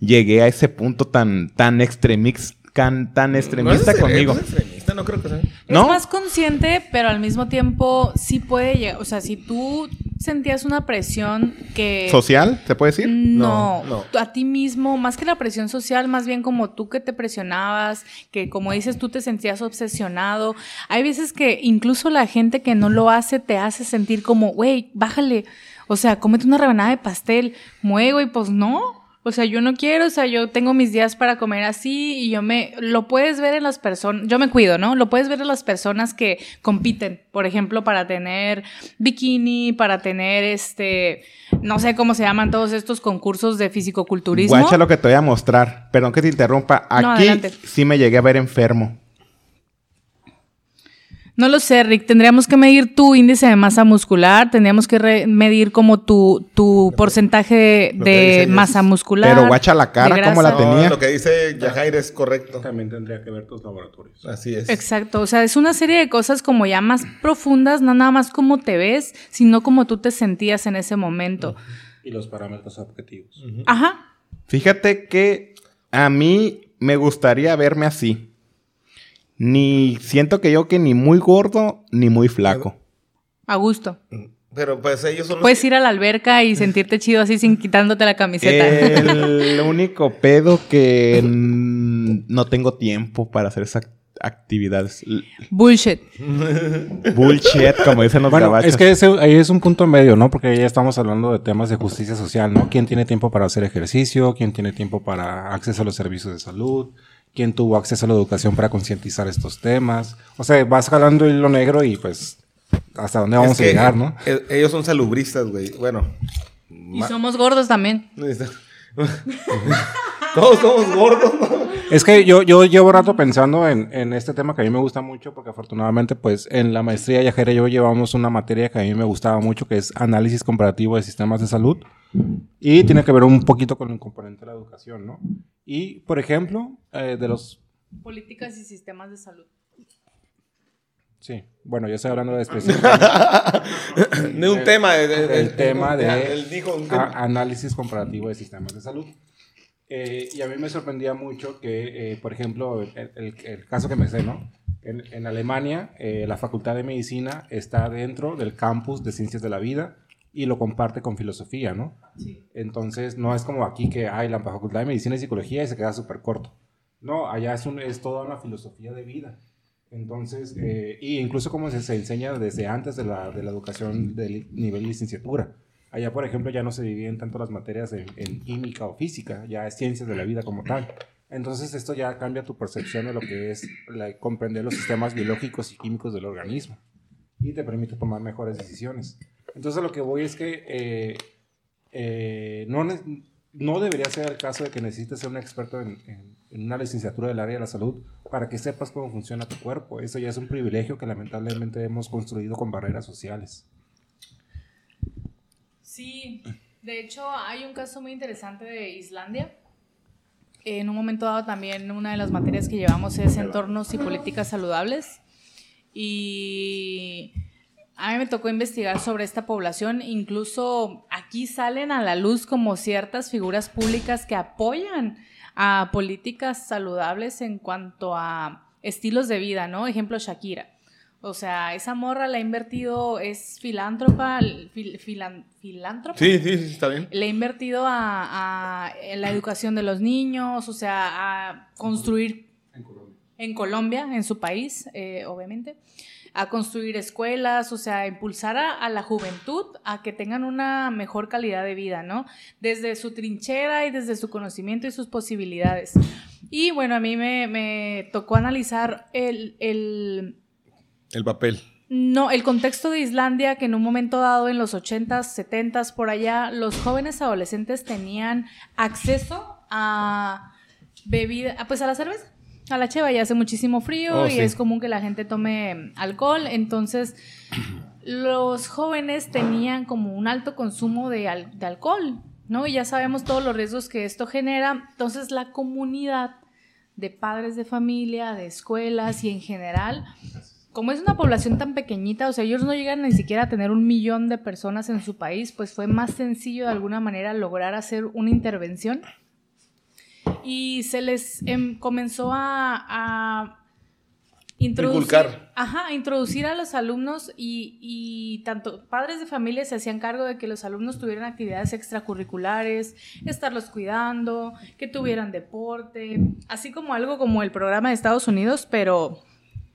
Llegué a ese punto tan, tan extremix can- tan No extremista conmigo. No es extremista, no creo que sea. ¿No? Es más consciente, pero al mismo tiempo sí puede llegar. O sea, si tú sentías una presión que. ¿Social? ¿Se puede decir? No, No, a ti mismo, más que la presión social, más bien como tú que te presionabas, que como dices tú te sentías obsesionado. Hay veces que incluso la gente que no lo hace te hace sentir como, güey, bájale, o sea, cómete una rebanada de pastel, muevo y pues no. O sea, yo no quiero, o sea, yo tengo mis días para comer así y yo me, lo puedes ver en las personas, yo me cuido, ¿no? Lo puedes ver en las personas que compiten, por ejemplo, para tener bikini, para tener este, no sé cómo se llaman todos estos concursos de fisicoculturismo. Guacha lo que te voy a mostrar. Perdón que te interrumpa. No, Aquí adelante. sí me llegué a ver enfermo. No lo sé, Rick. Tendríamos que medir tu índice de masa muscular, tendríamos que re- medir como tu, tu porcentaje de masa muscular. Pero guacha la cara, de ¿cómo la grasa. No, tenía? lo que dice Yajair es correcto. También tendría que ver tus laboratorios. Así es. Exacto, o sea, es una serie de cosas como ya más profundas, no nada más cómo te ves, sino cómo tú te sentías en ese momento. Y los parámetros objetivos. Ajá. Fíjate que a mí me gustaría verme así. Ni siento que yo que ni muy gordo ni muy flaco. A gusto. Pero pues ellos son los Puedes que- ir a la alberca y sentirte chido así sin quitándote la camiseta. El único pedo que no tengo tiempo para hacer esas actividades. Bullshit. Bullshit, como dicen los Bueno, gabachos. es que ese- ahí es un punto medio, ¿no? Porque ya estamos hablando de temas de justicia social, ¿no? ¿Quién tiene tiempo para hacer ejercicio? ¿Quién tiene tiempo para acceso a los servicios de salud? ¿Quién tuvo acceso a la educación para concientizar estos temas? O sea, vas jalando el hilo negro y pues hasta dónde vamos es a que llegar, ¿no? e- Ellos son salubristas, güey. Bueno. Y somos gordos también. Todos somos gordos, ¿no? Es que yo, yo llevo rato pensando en, en este tema que a mí me gusta mucho porque afortunadamente pues en la maestría Yajera yo llevamos una materia que a mí me gustaba mucho que es análisis comparativo de sistemas de salud y tiene que ver un poquito con el componente de la educación, ¿no? Y por ejemplo, eh, de los... Políticas y sistemas de salud. Sí, bueno, yo estoy hablando de específico. De un tema. de- de- el de- tema de Ya, Él dijo un a- tema. análisis comparativo de sistemas de salud. Eh, y a mí me sorprendía mucho que, eh, por ejemplo, el, el- el caso que me sé, ¿no? En, en Alemania, eh, la Facultad de Medicina está dentro del campus de Ciencias de la Vida y lo comparte con filosofía, ¿no? Entonces, no es como aquí que hay la Facultad de Medicina y Psicología y se queda súper corto. No, allá es, un, es toda una filosofía de vida. Entonces, eh, y incluso como se, se enseña desde antes de la, de la educación del nivel licenciatura. Allá, por ejemplo, ya no se dividen tanto las materias en, en química o física, ya es ciencias de la vida como tal. Entonces, esto ya cambia tu percepción de lo que es la- comprender los sistemas biológicos y químicos del organismo y te permite tomar mejores decisiones. Entonces, lo que voy es que eh, eh, no, no debería ser el caso de que necesites ser un experto en, en- en una licenciatura del área de la salud para que sepas cómo funciona tu cuerpo. Eso ya es un privilegio que lamentablemente hemos construido con barreras sociales. Sí, de hecho hay un caso muy interesante de Islandia. En un momento dado también una de las materias que llevamos es entornos y políticas saludables. Y a mí me tocó investigar sobre esta población. Incluso aquí salen a la luz como ciertas figuras públicas que apoyan a políticas saludables en cuanto a estilos de vida, ¿no? Ejemplo, Shakira. O sea, esa morra la ha invertido, es filántropa, fil- filan- filántropa. Sí, sí, sí, está bien. Le ha invertido a, a- en la educación de los niños, o sea, a construir en Colombia, en su país, eh, obviamente, a construir escuelas, o sea, a impulsar a, a la juventud a que tengan una mejor calidad de vida, ¿no? Desde su trinchera y desde su conocimiento y sus posibilidades. Y bueno, a mí me, me tocó analizar el, el, El papel. no, el contexto de Islandia, que en un momento dado, en los 80s, 70s, por allá, los jóvenes adolescentes tenían acceso a bebida, pues a la cerveza, a la cheva, ya hace muchísimo frío Oh, y sí. es común que la gente tome alcohol, entonces los jóvenes tenían como un alto consumo de, al- de alcohol, ¿no? Y ya sabemos todos los riesgos que esto genera, entonces la comunidad de padres de familia, de escuelas y en general como es una población tan pequeñita, o sea, ellos no llegan ni siquiera a tener un millón de personas en su país, pues fue más sencillo de alguna manera lograr hacer una intervención. Y se les em, comenzó a, a introducir, ajá, introducir a los alumnos y, y, tanto padres de familia se hacían cargo de que los alumnos tuvieran actividades extracurriculares, estarlos cuidando, que tuvieran deporte, así como algo como el programa de Estados Unidos, pero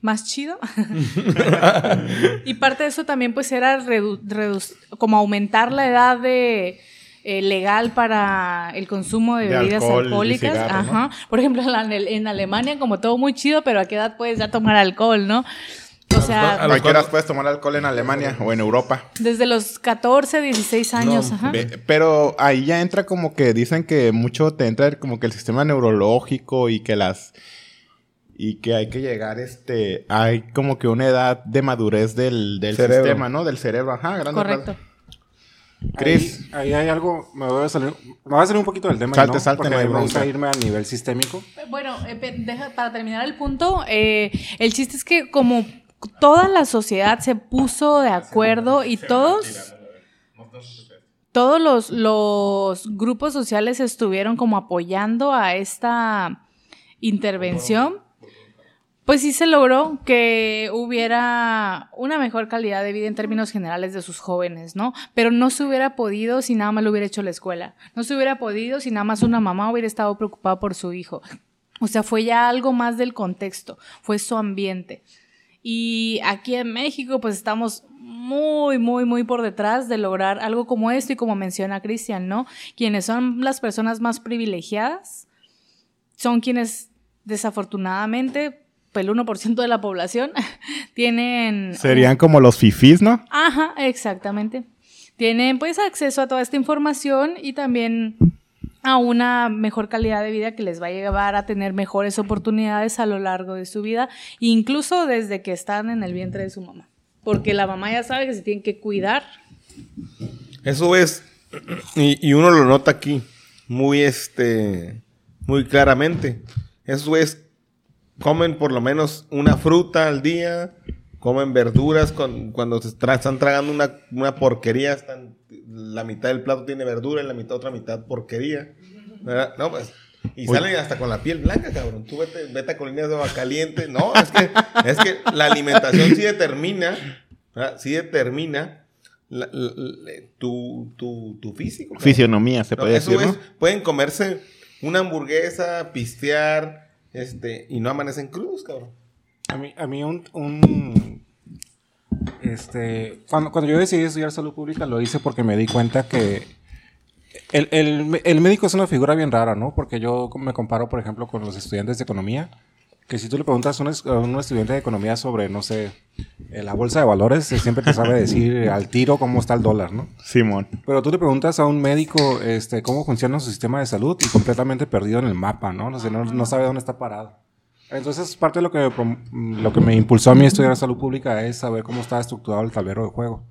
más chido. y parte de eso también pues era como aumentar la edad de eh, legal para el consumo de, bebidas alcohólicas. Ajá. Por ejemplo, en, Alemania, como todo muy chido, pero a qué edad puedes ya tomar alcohol, ¿no? O sea, ¿a qué edad puedes tomar alcohol en Alemania o en Europa? Desde los 14, 16 años, ajá. Pero ahí ya entra como que dicen que mucho te entra como que el sistema neurológico y que las y que hay que llegar, este, hay como que una edad de madurez del, del sistema, ¿no? Del cerebro, ajá, grande. Correcto. Chris. Ahí, hay algo, me voy a salir, me voy a salir un poquito del tema. Salte, salte, Porque me gusta irme a nivel sistémico. Bueno, eh, deja, para terminar el punto, eh, el chiste es que como toda la sociedad se puso de acuerdo y todos todos los, los, grupos sociales estuvieron como apoyando a esta intervención, pues sí se logró que hubiera una mejor calidad de vida en términos generales de sus jóvenes, ¿no? Pero no se hubiera podido si nada más lo hubiera hecho la escuela. No se hubiera podido si nada más una mamá hubiera estado preocupada por su hijo. O sea, fue ya algo más del contexto, fue su ambiente. Y aquí en México, pues estamos muy, muy, muy por detrás de lograr algo como esto y como menciona Cristian, ¿no? Quienes son las personas más privilegiadas son quienes desafortunadamente el 1% de la población tienen... Serían como los fifís, ¿no? Ajá, exactamente. Tienen pues acceso a toda esta información y también a una mejor calidad de vida que les va a llevar a tener mejores oportunidades a lo largo de su vida, incluso desde que están en el vientre de su mamá. Porque la mamá ya sabe que se tienen que cuidar. Eso es, y, y uno lo nota aquí muy, este, muy claramente. Eso es comen por lo menos una fruta al día, comen verduras cuando se están tragando una, porquería, están, la mitad del plato tiene verdura y la mitad otra mitad porquería. No, pues, y salen hasta con la piel blanca, cabrón. Tú vete, vete a colinas de agua caliente. No, es que, es que la alimentación sí determina, sí determina tu, tu, tu, físico. Fisionomía, se puede decir. pueden comerse una hamburguesa, pistear, este, y no amanecen cruz, cabrón. A mí, a mí un, un este, cuando, cuando yo decidí estudiar salud pública lo hice porque me di cuenta que el, el, el, médico es una figura bien rara, ¿no? Porque yo me comparo, por ejemplo, con los estudiantes de economía, que si tú le preguntas a un, estudiante de economía sobre, no sé, eh, la bolsa de valores, siempre te sabe decir al tiro cómo está el dólar, ¿no? Simón. Pero tú le preguntas a un médico este, cómo funciona su sistema de salud y completamente perdido en el mapa, ¿no? No, sé, no, sabe dónde está parado. Entonces, parte de lo que, lo que me impulsó a mí a estudiar salud pública es saber cómo está estructurado el tablero de juego.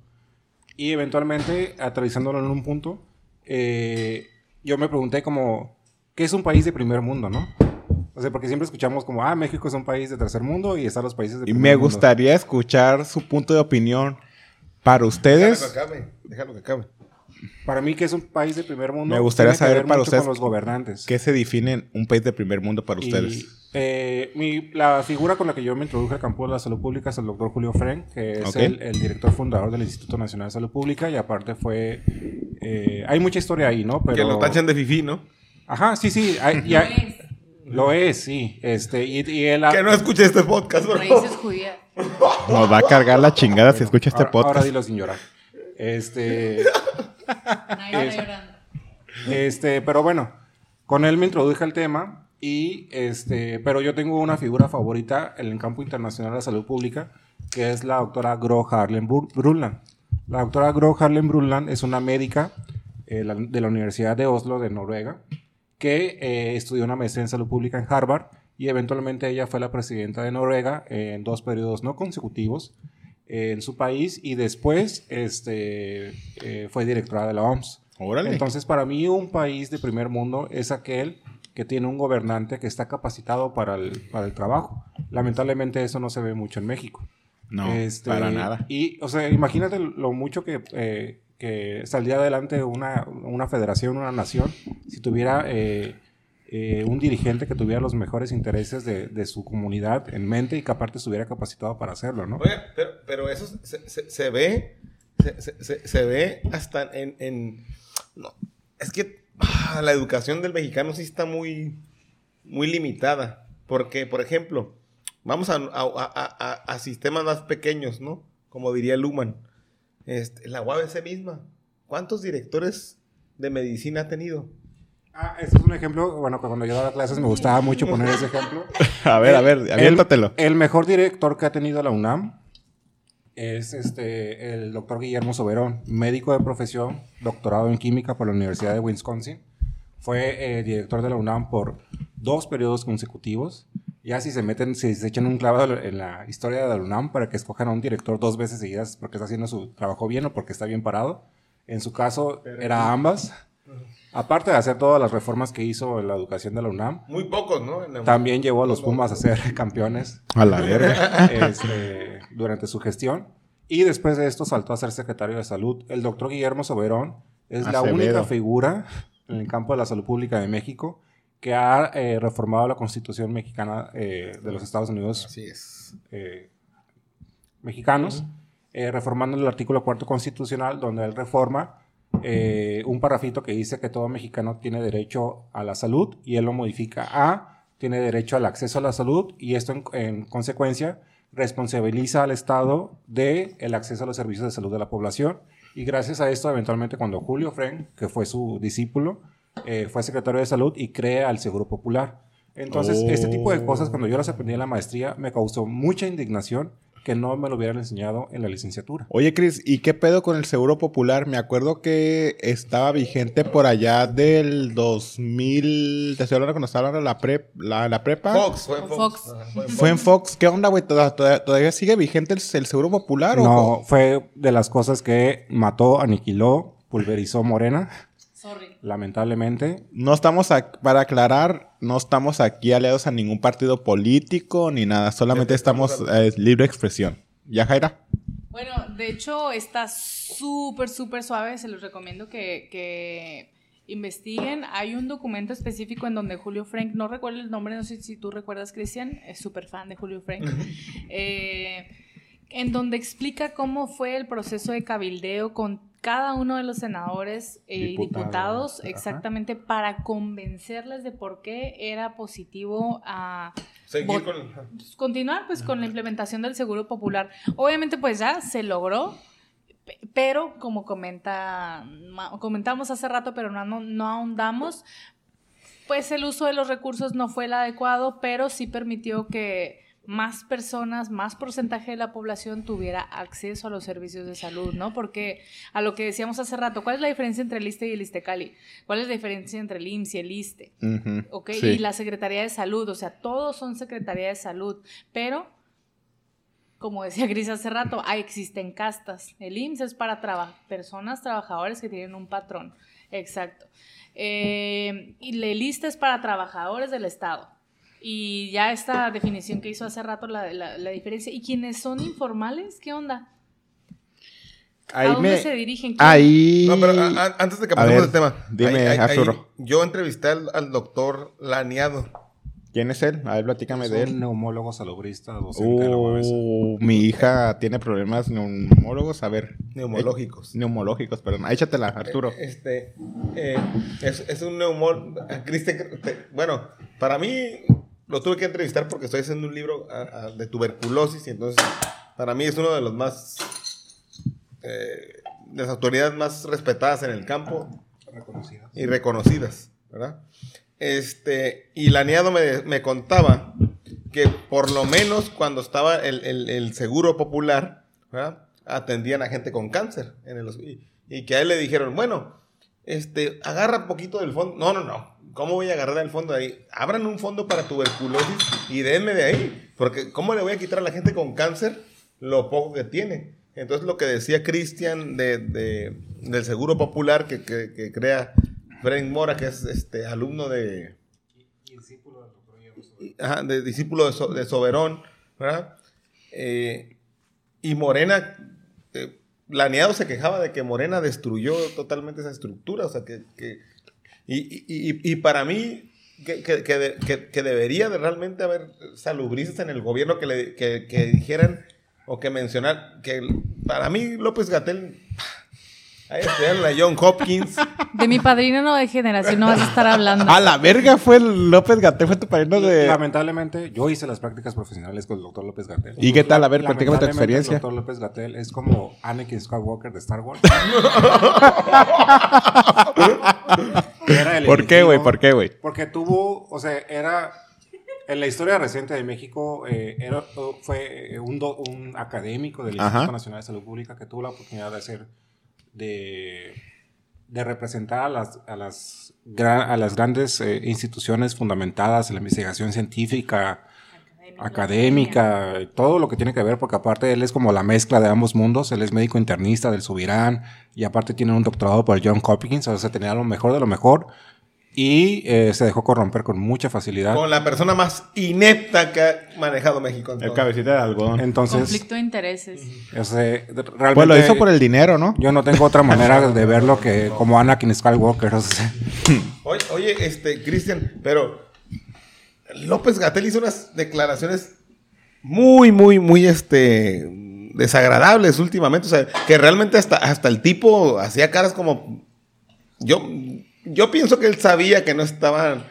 Y eventualmente, aterrizándolo en un punto, eh, yo me pregunté como, ¿qué es un país de primer mundo, no? O sea, porque siempre escuchamos como, ah, México es un país de tercer mundo y están los países de Y me gustaría escuchar su punto de opinión para ustedes. Déjalo que acabe, déjalo que acabe. Para mí, que es un país de primer mundo, me gustaría saber para ustedes los gobernantes. ¿Qué se define un país de primer mundo para ustedes? Eh, mi, la figura con la que yo me introduje al campo de la salud pública es el doctor Julio Fren, que es el, director fundador del Instituto Nacional de Salud Pública y aparte fue... Eh, hay mucha historia ahí, ¿no? Pero, que lo tachan de fifí, ¿no? Ajá, sí, sí. Hay, lo es, sí. Este, y, él Que no escuche este podcast, bro. Raíces judías. Nos va a cargar la chingada si escucha este podcast. Ahora dilo sin llorar. Este. este, pero bueno, con él me introduje al tema y este, pero yo tengo una figura favorita en el campo internacional de la salud pública, que es la doctora Gro Harlem Brundtland. La doctora Gro Harlem Brundtland es una médica eh, de la Universidad de Oslo de Noruega que eh, estudió una maestría en salud pública en Harvard y eventualmente ella fue la presidenta de Noruega en dos periodos no consecutivos eh, en su país y después este, eh, fue directora de la OMS. Entonces, para mí un país de primer mundo es aquel que tiene un gobernante que está capacitado para el, para el trabajo. Lamentablemente eso no se ve mucho en México. No, este, para nada. Y, o sea, imagínate lo mucho que saldría adelante una, una federación, una nación, si tuviera eh, eh, un dirigente que tuviera los mejores intereses de, su comunidad en mente y que aparte estuviera capacitado para hacerlo, ¿no? Pero, pero eso se, se, ve, se, se, ve hasta en, en no, es que ah, la educación del mexicano sí está muy, muy limitada, porque, por ejemplo, vamos a, a, a, a sistemas más pequeños, ¿no? Como diría Luman, este, la UABC misma, ¿cuántos directores de medicina ha tenido? Ah, ese es un ejemplo, bueno, cuando yo daba clases me gustaba mucho poner ese ejemplo. a ver, a ver, aviéntatelo. El, el, mejor director que ha tenido la UNAM es este, el doctor Guillermo Soberón, médico de profesión, doctorado en química por la Universidad de Wisconsin. Fue eh, director de la UNAM por dos periodos consecutivos. Ya si se meten, si se echan un clavado en la historia de la UNAM para que escojan a un director dos veces seguidas porque está haciendo su trabajo bien o porque está bien parado. En su caso, era ambas. Aparte de hacer todas las reformas que hizo en la educación de la UNAM. Muy pocos, ¿no? También llevó a los Pumas a ser campeones. A la verga. Este, durante su gestión. Y después de esto saltó a ser secretario de salud. El doctor Guillermo Soberón es Acevedo. la única figura en el campo de la salud pública de México que ha eh, reformado la constitución mexicana eh, de los Estados Unidos. Así es. Eh, mexicanos. Uh -huh. reformando el artículo cuarto constitucional donde él reforma eh, un parrafito que dice que todo mexicano tiene derecho a la salud y él lo modifica a tiene derecho al acceso a la salud y esto en, en consecuencia responsabiliza al Estado de el acceso a los servicios de salud de la población y gracias a esto eventualmente cuando Julio Fren, que fue su discípulo, eh, fue secretario de salud y crea el Seguro Popular. Entonces, oh. este tipo de cosas cuando yo las aprendí en la maestría me causó mucha indignación que no me lo hubieran enseñado en la licenciatura. Oye, Cris, ¿y qué pedo con el Seguro Popular? Me acuerdo que estaba vigente por allá del 2000... ¿Te estoy hablando cuando estaba la, prep, la, la prepa? Fox, fue en Fox. Fue en ¿Fue en Fox? ¿Qué onda, güey? ¿Todavía, ¿Todavía, sigue vigente el, el Seguro Popular? No, o? fue de las cosas que mató, aniquiló, pulverizó Morena. Sorry. Lamentablemente. No estamos, a, para aclarar, no estamos aquí aliados a ningún partido político ni nada. Solamente estamos eh, libre expresión. ¿Ya, Jaira? Bueno, de hecho está súper, súper suave. Se los recomiendo que, que, investiguen. Hay un documento específico en donde Julio Frank, no recuerdo el nombre, no sé si tú recuerdas, Cristian, es súper fan de Julio Frank. eh, en donde explica cómo fue el proceso de cabildeo con cada uno de los senadores y eh, diputados, diputados exactamente Ajá. para convencerles de por qué era positivo a Seguir con... continuar pues con la implementación del seguro popular. Obviamente pues ya se logró, pero como comenta comentamos hace rato, pero no, no, no ahondamos, pues el uso de los recursos no fue el adecuado, pero sí permitió que más personas, más porcentaje de la población tuviera acceso a los servicios de salud, ¿no? Porque a lo que decíamos hace rato, ¿cuál es la diferencia entre el ISTE y el ISTECALI? ¿Cuál es la diferencia entre el IMSS y el ISTE? Uh -huh. ¿Ok? Sí. Y la Secretaría de Salud, o sea, todos son Secretaría de Salud, pero como decía Gris hace rato, ahí existen castas. El IMSS es para traba personas, trabajadores que tienen un patrón. Exacto. Eh, y el ISTE es para trabajadores del Estado. Y ya esta definición que hizo hace rato, la, la, la diferencia. ¿Y quienes son informales? ¿Qué onda? Ahí ¿A dónde me... se dirigen? Ahí... No, pero a, a, antes de que pasemos del tema. Dime, ahí, Arturo. yo entrevisté al, al, doctor Laniado. ¿Quién es él? A ver, platícame de él. un neumólogo salobrista, docente uh, de la Mi hija tiene problemas neumólogos, a ver. Neumológicos. Eh, neumológicos, perdón. Échatela, Arturo. Eh, este, eh, es, es, un neumólogo. Bueno, para mí lo tuve que entrevistar porque estoy haciendo un libro a, a, de tuberculosis y entonces para mí es uno de los más eh, de las autoridades más respetadas en el campo reconocidas. y reconocidas, ¿verdad? Este, y Laneado me, me contaba que por lo menos cuando estaba el, el, el seguro popular, ¿verdad? atendían a gente con cáncer en el, y, y que a él le dijeron, bueno, este, agarra poquito del fondo. No, no, no. ¿Cómo voy a agarrar el fondo de ahí? Abran un fondo para tuberculosis y denme de ahí. Porque ¿cómo le voy a quitar a la gente con cáncer lo poco que tiene? Entonces lo que decía Cristian de, de, del Seguro Popular que, que, crea Frank Mora, que es este alumno de... Y, discípulo doctor Ajá, de discípulo de, so, de Soberón, ¿verdad? Eh, y Morena... Eh, Laneado se quejaba de que Morena destruyó totalmente esa estructura, o sea, que y, y, y, para mí, que, que, que, de- que- que debería de realmente haber salubristas en el gobierno que, le, que dijeran o que mencionar que para mí López Gatel ahí la John Hopkins De mi padrino no de generación no vas a estar hablando. A la verga fue el López Gatel, fue tu padrino de. Lamentablemente, yo hice las prácticas profesionales con el doctor López Gatel. ¿Y qué tal? A ver, platícame tu experiencia. El doctor López Gatel es como Anakin Skywalker de Star Wars. ¿Por qué, güey? ¿Por qué, güey? Porque tuvo, o sea, era en la historia reciente de México, eh, era, fue un, do- un académico del Ajá. Instituto Nacional de Salud Pública que tuvo la oportunidad de hacer, de, de representar a las, a las, a las grandes eh, instituciones fundamentadas en la investigación científica, académica, todo lo que tiene que ver, porque aparte él es como la mezcla de ambos mundos, él es médico internista del Subirán y aparte tiene un doctorado por John Hopkins, o sea, tenía lo mejor de lo mejor y eh, se dejó corromper con mucha facilidad. con la persona más inepta que ha manejado México. en El todo. cabecita de algodón. Entonces, Conflicto de intereses. o sea, realmente Pues lo hizo por el dinero, ¿no? yo no tengo otra manera de verlo que como Anakin Skywalker, o sea, Oye, oye, este, Cristian, pero López Gatel hizo unas declaraciones muy, muy, muy, este, desagradables últimamente. O sea, que realmente hasta, hasta el tipo hacía caras como... Yo, yo pienso que él sabía que no estaba...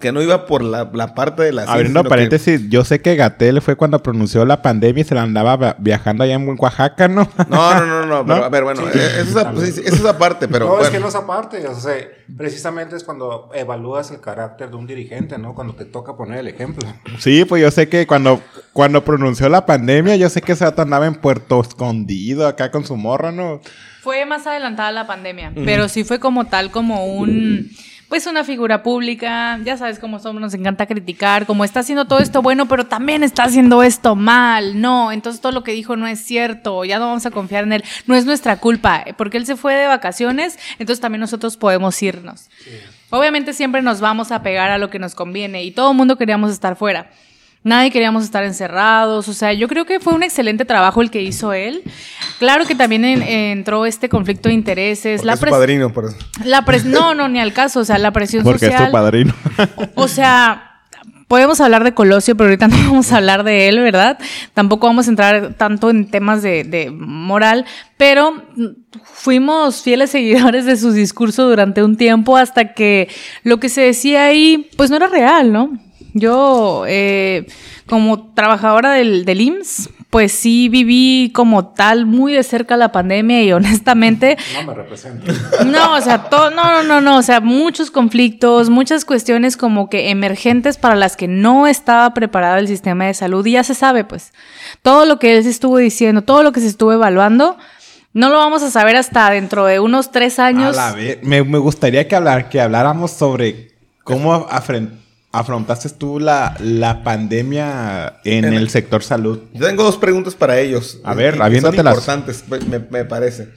Que no iba por la, la parte de la ciencia, Abriendo sino que- paréntesis, yo sé que Gatel fue cuando pronunció la pandemia y se la andaba viajando allá en Oaxaca, ¿no? No, no, no, no, pero, ¿No? a ver, bueno, eh, eso, es, a- sí, sí, eso es aparte, pero... no, es que no es aparte, o sea, precisamente es cuando evalúas el carácter de un dirigente, ¿no? Cuando te toca poner el ejemplo. Sí, pues yo sé que cuando, cuando pronunció la pandemia, yo sé que vato andaba en Puerto Escondido acá con su morra, ¿no? Fue más adelantada la pandemia, pero sí fue como tal, como un, pues una figura pública, ya sabes cómo somos, nos encanta criticar, como está haciendo todo esto bueno, pero también está haciendo esto mal, no, entonces todo lo que dijo no es cierto, ya no vamos a confiar en él, no es nuestra culpa, porque él se fue de vacaciones, entonces también nosotros podemos irnos. Obviamente siempre nos vamos a pegar a lo que nos conviene y todo el mundo queríamos estar fuera. Nadie queríamos estar encerrados, o sea, yo creo que fue un excelente trabajo el que hizo él. Claro que también en- entró este conflicto de intereses, Porque la es su pres- padrino, por eso. la pres- no, no, ni al caso, o sea, la presión Porque es social. tu padrino. O sea, podemos hablar de Colosio, pero ahorita no vamos a hablar de él, ¿verdad? Tampoco vamos a entrar tanto en temas de, de moral, pero fuimos fieles seguidores de su discurso durante un tiempo hasta que lo que se decía ahí, pues no era real, ¿no? Yo, eh, como trabajadora del, del IMSS, pues sí viví como tal muy de cerca la pandemia y honestamente No me representa. no, o sea, todo, no, no, no, no, o sea, muchos conflictos, muchas cuestiones como que emergentes para las que no estaba preparado el sistema de salud y ya se sabe, pues, todo lo que él se estuvo diciendo, todo lo que se estuvo evaluando, no lo vamos a saber hasta dentro de unos tres años. A la vez. Me, me gustaría que, hablar, que habláramos sobre cómo afren- afrontaste tú la, la pandemia en En- el sector salud. Yo tengo dos preguntas para ellos. A ver, aviéntatelas. importantes, me, me- parece.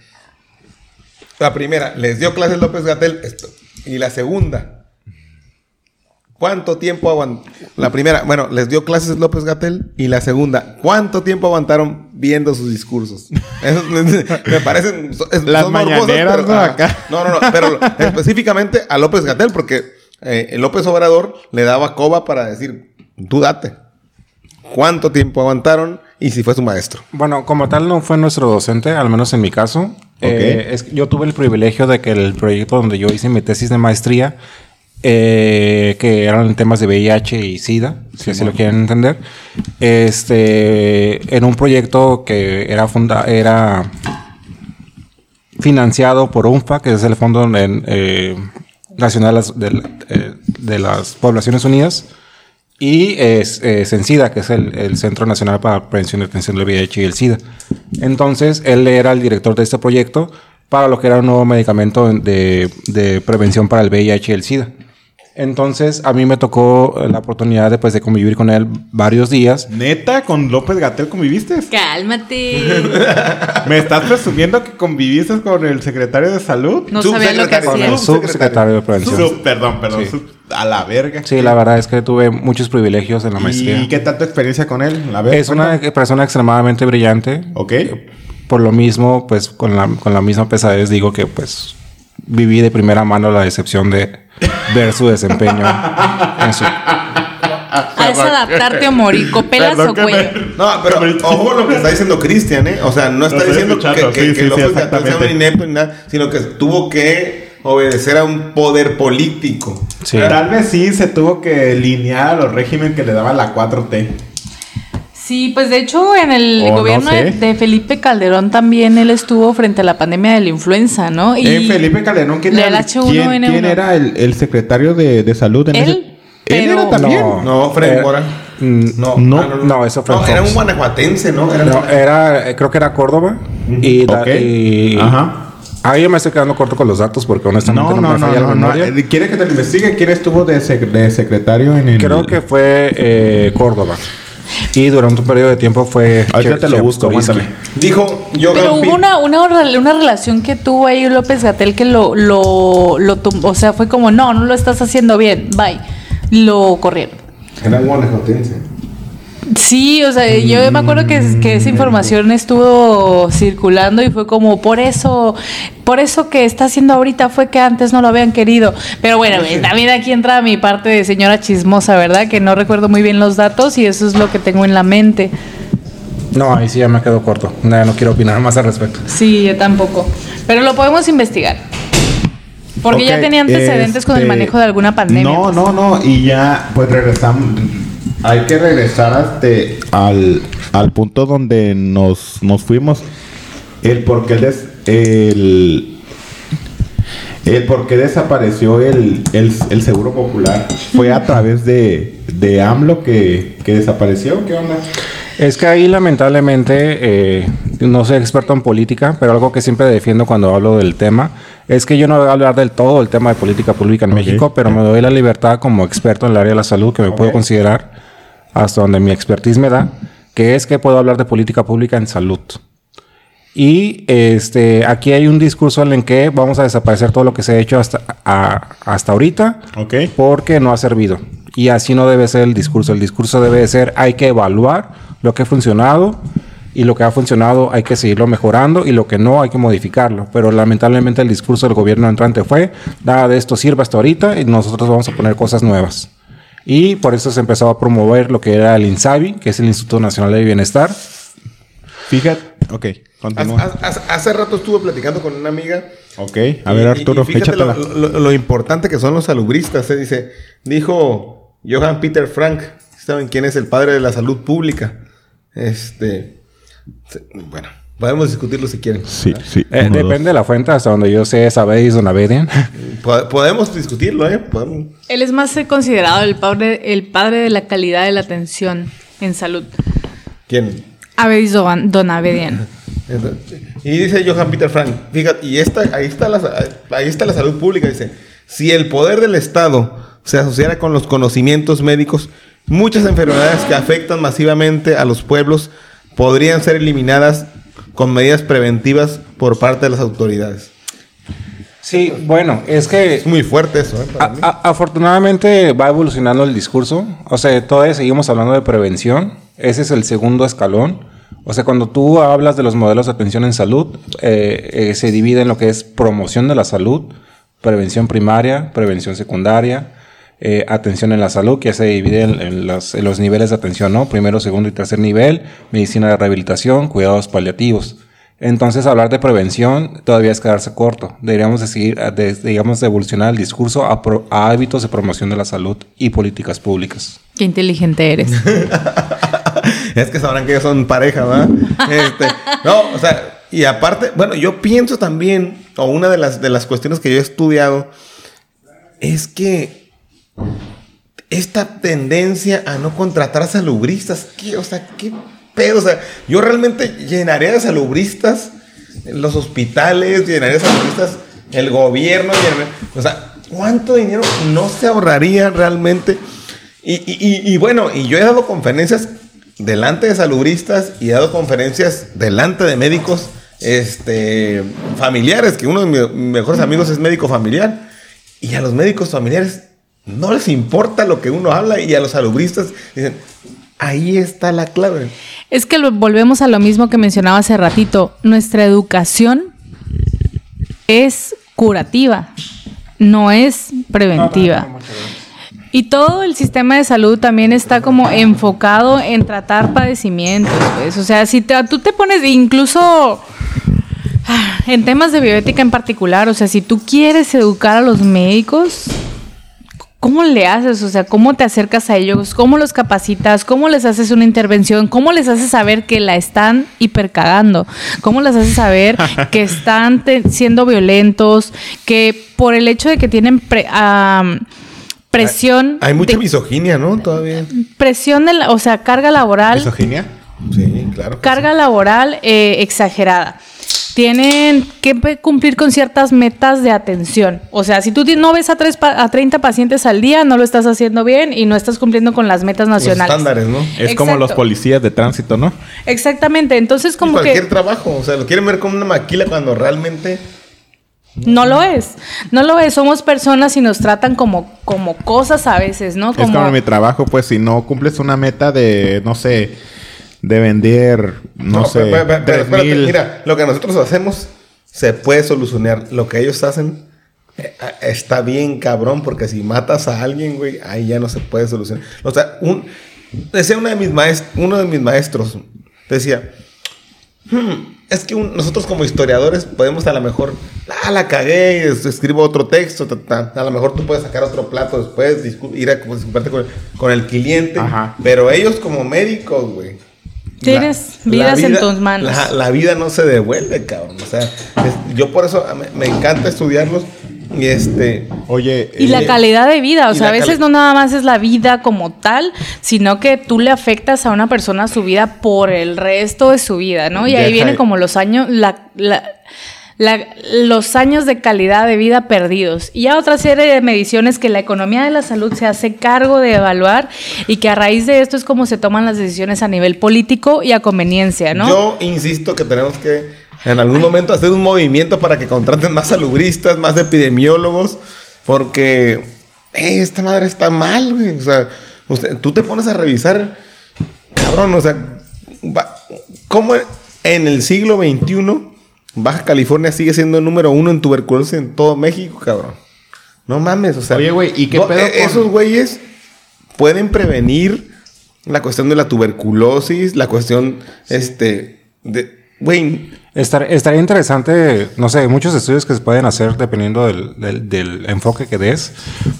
La primera, ¿les dio clases López Gatel? Y la segunda, ¿cuánto tiempo aguantó? La primera, bueno, ¿les dio clases López Gatel? Y la segunda, ¿cuánto tiempo aguantaron viendo sus discursos? Eso me parecen... Las son morbosos, mañaneras. No, no, no, pero específicamente a López Gatel, porque eh, López Obrador le daba coba para decir, tú date. ¿Cuánto tiempo aguantaron? Y si fue su maestro. Bueno, como tal no fue nuestro docente, al menos en mi caso. Eh, es yo tuve el privilegio de que el proyecto donde yo hice mi tesis de maestría, eh, que eran temas de VIH y SIDA, si así lo quieren entender, este, en un proyecto que era funda era financiado por UNFA, que es el Fondo en- eh, Nacional de eh, de las Poblaciones Unidas, y es, eh, que es el, el Centro Nacional para Prevención y Atención del VIH y el SIDA. Entonces, él era el director de este proyecto para lo que era un nuevo medicamento de, de prevención para el VIH y el SIDA. Entonces, a mí me tocó eh, la oportunidad de, pues, de convivir con él varios días. ¿Neta? ¿Con López Gatel conviviste? Cálmate. ¿Me estás presumiendo que conviviste con el secretario de salud? No sabía lo que hacía. Con el subsecretario de prevención. Sub- perdón, perdón. Sí. sub- a la verga. Sí, la verdad es que tuve muchos privilegios en la maestría. ¿Y qué tal tu experiencia con él? Es una persona extremadamente brillante. Ok. Por lo mismo, pues con la, con la misma pesadez digo que pues viví de primera mano la decepción de, ver su desempeño en su... Es adaptarte o morir, copelas o cuello. No, pero ojo lo que está diciendo Cristian, ¿eh? O sea, no está diciendo que, que, sí, que sí, el sí, sea un inepto ni nada, sino que tuvo que obedecer a un poder político. Sí. Tal vez sí se tuvo que linear a los regímenes que le daba la 4T. Sí, pues de hecho en el O no gobierno sé. de, Felipe Calderón también él estuvo frente a la pandemia de la influenza, ¿no? Y En Felipe Calderón, ¿quién era, el- H1N1. quién, quién era el, el secretario de, de salud en Él, ese? ¿Él pero- era también? No. No, Fred Eh, Mora. mm, No, no, ah, no, eso fue No, era un guanajuatense, ¿no? Era, No, era, eh, creo que era Córdoba. Y, da- Ok. y- Ajá. Ahí yo me estoy quedando corto con los datos porque honestamente No, no, no, me no, falla la no, no. memoria. Eh, ¿Quiere que te lo investigue? ¿Quién estuvo de, sec- de secretario en el...? Creo que fue eh, Córdoba. Y durante un periodo de tiempo fue... Ahorita te lo busco, mándame. Dijo yo Pero hubo una, una, una relación que tuvo ahí López Gatel que lo, lo, lo o sea, fue como, no, no lo estás haciendo bien, bye. Lo corrieron. Era un guanajuatense. Sí, o sea, yo me acuerdo que, que esa información estuvo circulando y fue como, por eso, por eso que está haciendo ahorita fue que antes no lo habían querido. Pero bueno, también aquí entra mi parte de señora chismosa, ¿verdad? Que no recuerdo muy bien los datos y eso es lo que tengo en la mente. No, ahí sí ya me quedo corto. No, no quiero opinar más al respecto. Sí, yo tampoco. Pero lo podemos investigar. Porque ya tenía antecedentes con el este, manejo de alguna pandemia. No, pues. no, no. Y ya, pues regresamos. Hay que regresar hasta al, al punto donde nos, nos fuimos. El por qué des- el, el por qué desapareció el, el, el seguro popular. Fue a través de, de AMLO que, que desapareció. ¿Qué onda? Es que ahí lamentablemente, eh, no soy experto en política, pero algo que siempre defiendo cuando hablo del tema es que yo no voy a hablar del todo del tema de política pública en. México, pero me doy la libertad como experto en el área de la salud que me puedo considerar hasta donde mi expertise me da, que es que puedo hablar de política pública en salud. Y este, aquí hay un discurso en el que vamos a desaparecer todo lo que se ha hecho hasta, a- hasta ahorita Ok. porque no ha servido. Y así no debe ser el discurso. El discurso debe de ser hay que evaluar lo que ha funcionado y lo que ha funcionado hay que seguirlo mejorando y lo que no hay que modificarlo. Pero lamentablemente el discurso del gobierno entrante fue nada de esto sirve hasta ahorita y nosotros vamos a poner cosas nuevas. Y por eso se empezó a promover lo que era el INSABI, que es el Instituto Nacional de Bienestar. Fíjate. Ok, continúa. hace- hace rato estuve platicando con una amiga. Ok, a ver, Y- Arturo, y fíjate lo, échatela. lo- lo importante que son los salubristas. eh, Dice, dijo Johann Peter Frank. ¿Saben quién es el padre de la salud pública? Este. se- Bueno, podemos discutirlo si quieren. Sí, sí. Eh, uno, depende de la fuente, hasta donde yo sé, sabéis, don Abedian. Po- podemos discutirlo, ¿eh? Podemos- Él es más considerado el padre, el padre de la calidad de la atención en salud. ¿Quién? Avedis Don, Abedian. Y dice Johann Peter Frank, fíjate, y esta, ahí, está la, ahí está la salud pública, dice, si el poder del Estado se asociara con los conocimientos médicos, muchas enfermedades que afectan masivamente a los pueblos podrían ser eliminadas con medidas preventivas por parte de las autoridades. Sí, bueno, es que Es muy fuerte eso, ¿eh? para A- mí. a- afortunadamente va evolucionando el discurso. O sea, todavía seguimos hablando de prevención. Ese es el segundo escalón. O sea, cuando tú hablas de los modelos de atención en salud, eh, eh, se divide en lo que es promoción de la salud, prevención primaria, prevención secundaria, eh, atención en la salud, que ya se divide en, en los, en los niveles de atención, ¿no? Primero, segundo y tercer nivel, medicina de rehabilitación, cuidados paliativos. Entonces, hablar de prevención todavía es quedarse corto. Deberíamos de seguir, eh, de- digamos, de evolucionar el discurso a, pro- a hábitos de promoción de la salud y políticas públicas. Qué inteligente eres. es que sabrán que ellos son pareja, ¿verdad? Este, no, o sea, y aparte, bueno, yo pienso también, o una de las, de las cuestiones que yo he estudiado, es que esta tendencia a no contratar salubristas, ¿qué, o sea, qué pedo, o sea, yo realmente llenaría de salubristas los hospitales, llenaría de salubristas el gobierno, o sea, ¿cuánto dinero no se ahorraría realmente? Y- y bueno, y yo he dado conferencias delante de salubristas y he dado conferencias delante de médicos este, familiares, que uno de mis mejores amigos es médico familiar. Y a los médicos familiares no les importa lo que uno habla y a los salubristas dicen, ahí está la clave. Es que lo- volvemos a lo mismo que mencionaba hace ratito. Nuestra educación es curativa. no es preventiva. Y todo el sistema de salud también está como enfocado en tratar padecimientos, pues. O sea, si te- tú te pones, incluso ah, en temas de bioética en particular, o sea, si tú quieres educar a los médicos, ¿cómo le haces? O sea, ¿cómo te acercas a ellos? ¿Cómo los capacitas? ¿Cómo les haces una intervención? ¿Cómo les haces saber que la están hipercagando? ¿Cómo les haces saber que están siendo violentos? Que por el hecho de que tienen pre- am, presión... Hay mucha de- misoginia, ¿no? Todavía. presión, de la- o sea, carga laboral ¿Misoginia? Sí, claro. carga laboral eh, exagerada. Tienen que cumplir con ciertas metas de atención. O sea, si tú no ves a, tres pa- a 30 pacientes al día, no lo estás haciendo bien y no estás cumpliendo con las metas Los nacionales. estándares, ¿no? Es como los policías de tránsito, ¿no? Exactamente. Entonces, como cualquier que trabajo. O sea, lo quieren ver como una maquila cuando realmente. no lo es. No lo es. Somos personas y nos tratan como, como cosas a veces, ¿no? Es como mi trabajo, pues si no cumples una meta de, no sé, de vender, no, sé, pero, pero- pero espérate, mira, lo que nosotros hacemos se puede solucionar. Lo que ellos hacen eh, eh, está bien cabrón, porque si matas a alguien, güey, ahí ya no se puede solucionar. O sea, un, decía una de mis uno de mis maestros, decía, "Hmm, es que un- nosotros como historiadores podemos a lo mejor, ah, la cagué, escribo otro texto, ta, ta". a lo mejor tú puedes sacar otro plato después, ir a disculparte con, con el cliente, Ajá. pero ellos como médicos, güey. Tienes la vidas en vida- tus manos. La, la vida no se devuelve, cabrón. O sea, es- yo por eso me, me encanta estudiarlos. Y este. Oye, Y la Eh, calidad de vida, o sea, a veces no nada más es la vida como tal, sino que tú le afectas a una persona su vida por el resto de su vida, ¿no? Y ahí vienen como los años, la, los años de calidad de vida perdidos. Y ya otra serie de mediciones que la economía de la salud se hace cargo de evaluar y que a raíz de esto es como se toman las decisiones a nivel político y a conveniencia, ¿no? Yo insisto que tenemos que en algún momento hacer un movimiento para que contraten más salubristas, más epidemiólogos, porque eh, esta madre está mal, güey. O sea, tú te pones a revisar, cabrón, o sea, ¿cómo en el siglo XXI Baja California sigue siendo el número uno en tuberculosis en todo México, cabrón? No mames, o sea. Oye, güey, ¿y qué no, pedo eh, con- Esos güeyes pueden prevenir la cuestión de la tuberculosis, la cuestión, este, de, güey, Estar- estaría interesante, no sé, muchos estudios que se pueden hacer dependiendo del, del- del enfoque que des,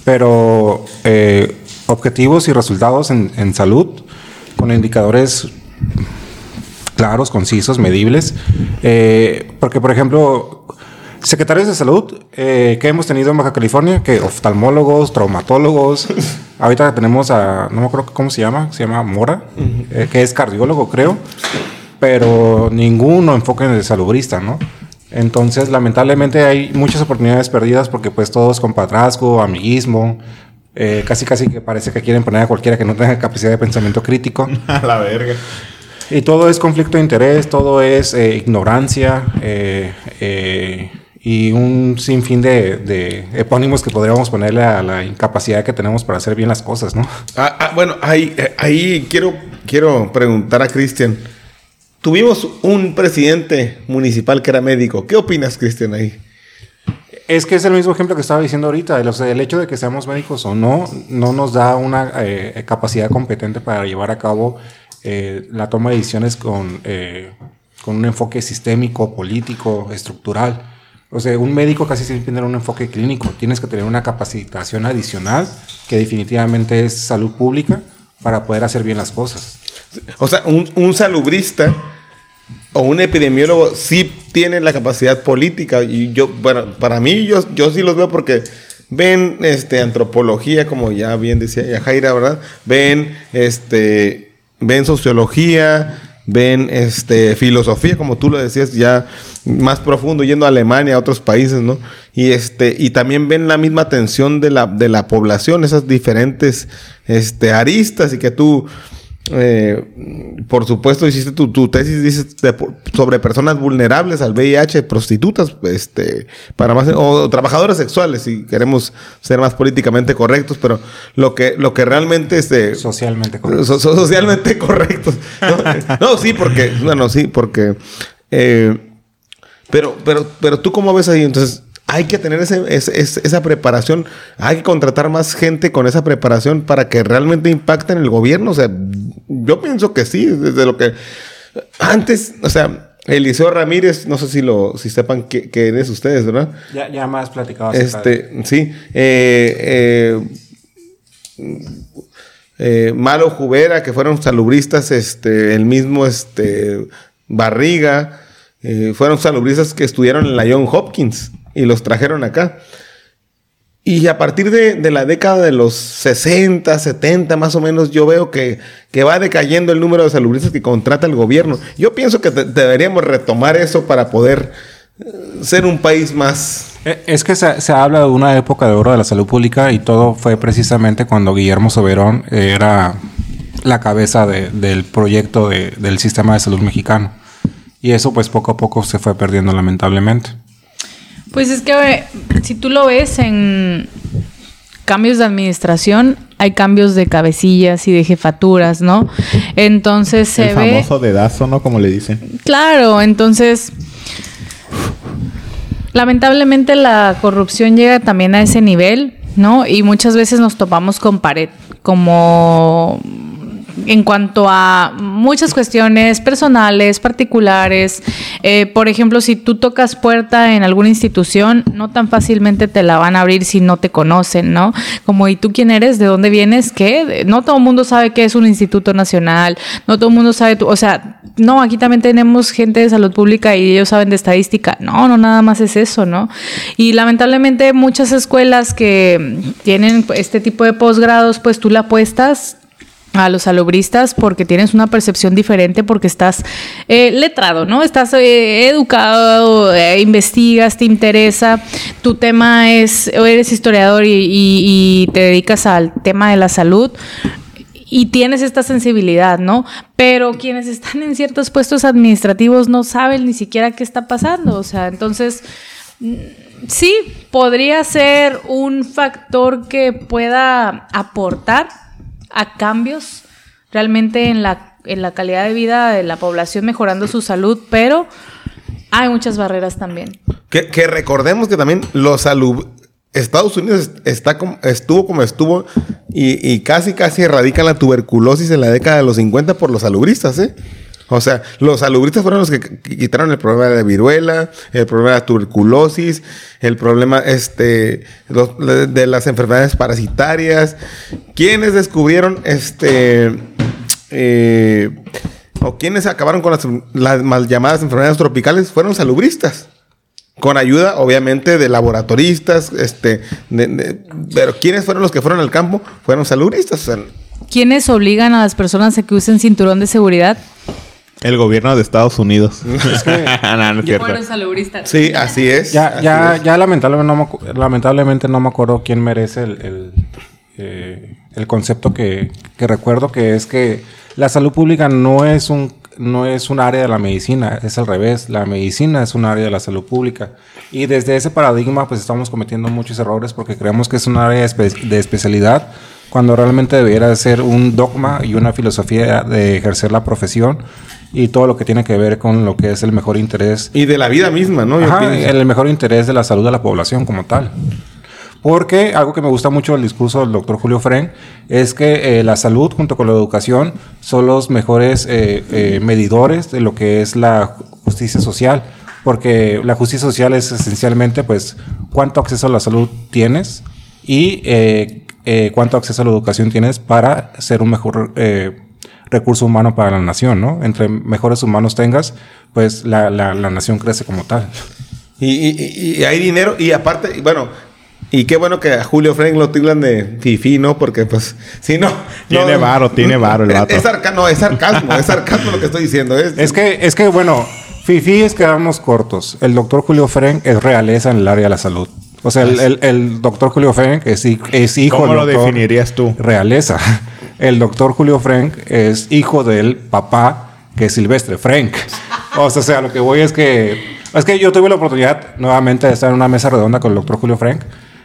pero eh, objetivos y resultados en, en salud con indicadores claros, concisos, medibles. Eh, porque, por ejemplo, secretarios de salud eh, que hemos tenido en Baja California, que oftalmólogos, traumatólogos. Ahorita tenemos a, no me acuerdo cómo se llama, se llama Mora, eh, que es cardiólogo, creo, pero ninguno enfoca en el salubrista, ¿no? Entonces, lamentablemente hay muchas oportunidades perdidas porque pues todo es compadrazgo, amiguismo, eh, casi casi que parece que quieren poner a cualquiera que no tenga capacidad de pensamiento crítico. A la verga. Y todo es conflicto de interés, todo es eh, ignorancia eh, eh, y un sinfín de, de epónimos que podríamos ponerle a la incapacidad que tenemos para hacer bien las cosas, ¿no? Ah, ah, bueno, ahí, ahí quiero, quiero preguntar a Cristian. Tuvimos un presidente municipal que era médico. ¿Qué opinas, Cristian, ahí? Es que es el mismo ejemplo que estaba diciendo ahorita. El, o sea, el hecho de que seamos médicos o no, no nos da una eh, capacidad competente para llevar a cabo eh, la toma de decisiones con, eh, con un enfoque sistémico, político, estructural. O sea, un médico casi siempre tiene un enfoque clínico. Tienes que tener una capacitación adicional que definitivamente es salud pública para poder hacer bien las cosas. O sea, un, un salubrista o un epidemiólogo sí tiene la capacidad política. Y yo, bueno, para mí, yo, yo sí los veo porque ven este, antropología, como ya bien decía Yajaira, ¿verdad? Ven, este, ven sociología, ven este, filosofía, como tú lo decías, ya más profundo, yendo a Alemania, a otros países, ¿no? Y, este, y también ven la misma tensión de la, de la población, esas diferentes este, aristas y que tú... Eh, por supuesto, hiciste tu, tu tesis dices, de- sobre personas vulnerables al VIH, prostitutas, este, para más, o trabajadores sexuales, si queremos ser más políticamente correctos, pero lo que, lo que realmente este, Socialmente correcto. so- so- socialmente correctos. No, No, sí, porque, bueno, sí, porque, eh, pero, pero, pero tú cómo ves ahí, entonces, hay que tener ese, esa preparación, hay que contratar más gente con esa preparación para que realmente impacte en el gobierno. O sea, yo pienso que sí, desde lo que antes, o sea, Eliseo Ramírez, no sé si lo, si sepan que eres ustedes, ¿verdad? Ya, ya más platicado. Este, sí. Eh, eh, eh, Malo Jubera, que fueron salubristas, este, el mismo este, Barriga, fueron salubristas que estudiaron en la John Hopkins y los trajeron acá. Y a partir de, de la década de los 60, 70 más o menos, yo veo que, que va decayendo el número de salubristas que contrata el gobierno. Yo pienso que deberíamos retomar eso para poder eh, ser un país más... Eh, Es que se, se habla de una época de oro de la salud pública y todo fue precisamente cuando Guillermo Soberón era la cabeza de- del proyecto de- del sistema de salud mexicano. Y eso pues poco a poco se fue perdiendo lamentablemente. Pues es que eh, si tú lo ves en cambios de administración, hay cambios de cabecillas y de jefaturas, ¿no? Entonces se el ve... famoso dedazo, ¿no? Como le dicen. Claro, entonces lamentablemente la corrupción llega también a ese nivel, ¿no? Y muchas veces nos topamos con pared, como en cuanto a muchas cuestiones personales, particulares. Eh, por ejemplo, si tú tocas puerta en alguna institución, no tan fácilmente te la van a abrir si no te conocen, ¿no? Como, ¿y tú quién eres? ¿De dónde vienes? ¿Qué? No todo el mundo sabe qué es un instituto nacional, no todo el mundo sabe, tu- o sea, no, aquí también tenemos gente de salud pública y ellos saben de estadística. No, no, nada más es eso, ¿no? Y lamentablemente muchas escuelas que tienen este tipo de posgrados, pues tú la apuestas a los salubristas porque tienes una percepción diferente, porque estás eh, letrado, ¿no? Estás eh, educado, eh, investigas, te interesa, tu tema es, o eres historiador y te dedicas al tema de la salud y tienes esta sensibilidad, ¿no? Pero quienes están en ciertos puestos administrativos no saben ni siquiera qué está pasando, o sea, entonces... mm, Sí, podría ser un factor que pueda aportar a cambios realmente en la, en la calidad de vida de la población, mejorando su salud, pero hay muchas barreras también. Que, que recordemos que también los salub... Estados Unidos está como, estuvo como estuvo y, y casi casi erradican la tuberculosis en la década de los 50 por los salubristas, ¿eh? O sea, los salubristas fueron los que qu- quitaron el problema de la viruela, el problema de la tuberculosis, el problema este, de las enfermedades parasitarias. ¿Quiénes descubrieron este... eh, o quienes acabaron con las, mal llamadas enfermedades tropicales fueron salubristas. Con ayuda, obviamente, de laboratoristas, este, pero ¿quiénes fueron los que fueron al campo? Fueron salubristas. o ¿Quiénes obligan a las personas a que usen cinturón de seguridad? El gobierno de Estados Unidos. no, no es cierto. Fueron salubristas. sí, así es. Ya, así ya, es. ya lamentablemente, no me, acu- lamentablemente no me acuerdo quién merece el, el, eh, el concepto que, que recuerdo, que es que la salud pública no es un no es un área de la medicina, es al revés. La medicina es un área de la salud pública. Y desde ese paradigma, pues estamos cometiendo muchos errores porque creemos que es un área de, espe- de especialidad cuando realmente debiera de ser un dogma y una filosofía de ejercer la profesión y todo lo que tiene que ver con lo que es el mejor interés Y de la vida misma, ¿no? Yo Ajá, pienso. el mejor interés de la salud de la población como tal. Porque algo que me gusta mucho del discurso del doctor Julio Fren es que eh, la salud junto con la educación son los mejores eh, eh, medidores de lo que es la justicia social. Porque la justicia social es esencialmente, pues, cuánto acceso a la salud tienes y cuánto acceso a la educación tienes para ser un mejor recurso humano para la nación, ¿no? Entre mejores humanos tengas, pues la, la, la nación crece como tal. Y, y- y hay dinero. Y aparte, bueno, y qué bueno que a Julio Frank lo tildan de fifi, ¿no? Porque, pues, si no. Tiene no- varo, tiene varo el Es- vato. Es, sarca- no, es sarcasmo, es sarcasmo lo que estoy diciendo. Es, Es que, es que bueno, Fifi es quedarnos cortos. El doctor Julio Ferenc es realeza en el área de la salud. O sea, el, el- el doctor Julio Ferenc es, es hijo ¿Cómo del lo doctor definirías tú? Realeza. El doctor Julio Frank es hijo del papá que es Silvestre Frank. O sea, o sea, lo que voy es que... Es que yo tuve la oportunidad nuevamente de estar en una mesa redonda con el doctor Julio Frank.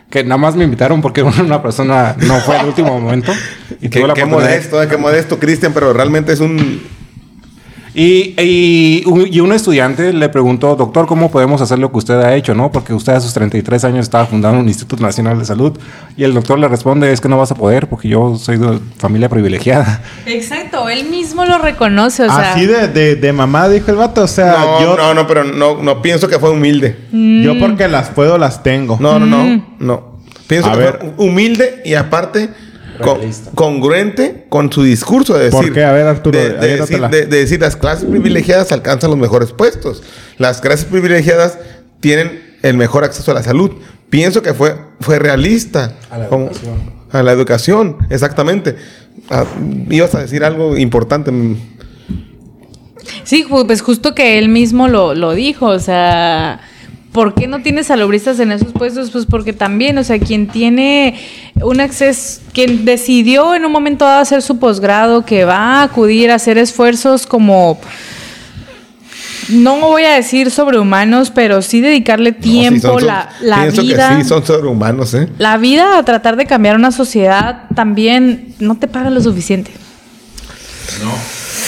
Que nada más me invitaron porque una persona no fue al último momento. Y qué, tuve la qué modesto, eh, qué modesto, Cristian, pero realmente es un. Y, y, un- y un estudiante le preguntó, doctor, ¿cómo podemos hacer lo que usted ha hecho? ¿no? Porque usted a sus 33 años estaba fundando un Instituto Nacional de Salud. Y el doctor le responde, es que no vas a poder porque yo soy de familia privilegiada. Exacto, él mismo lo reconoce, o sea. Así de, de, de mamá dijo el vato. O sea, No, yo, no, no, pero no, no pienso que fue humilde. yo porque las puedo, las tengo. No, no, no, Mm. no. Pienso A que ver. fue humilde y aparte con- congruente con su discurso de decir. ¿Por qué? A ver, Arturo, de, de decir, de- de decir, las clases privilegiadas alcanzan los mejores puestos. Las clases privilegiadas tienen el mejor acceso a la salud. Pienso que fue, fue realista. A la Como- educación. A la educación, exactamente. Ah, ibas a decir algo importante. Sí, ju- pues justo que él mismo lo, lo dijo, o sea, ¿por qué no tiene salubristas en esos puestos? Pues porque también, o sea, quien tiene un acceso, quien decidió en un momento dado hacer su posgrado, que va a acudir a hacer esfuerzos como, no voy a decir sobrehumanos, pero sí dedicarle No, sí, tiempo, son- son- la, la pienso vida. que sí, son sobrehumanos, ¿eh? La vida a tratar de cambiar una sociedad también no te paga lo suficiente.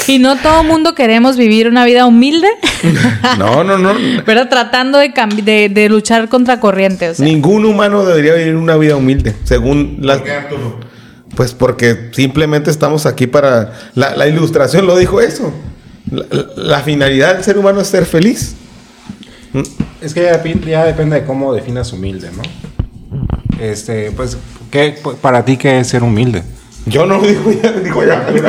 Y no todo mundo queremos vivir una vida humilde, No, no, no. pero tratando de, de, de luchar contra corriente. O sea. Ningún humano debería vivir una vida humilde, según las... Pues porque simplemente estamos aquí para... La, la ilustración lo dijo eso. La, la- la finalidad del ser humano es ser feliz. Es que ya depende de cómo definas humilde, ¿no? Este, pues, ¿qué, para ti qué es ser humilde? Yo no lo digo ya, digo ya. Me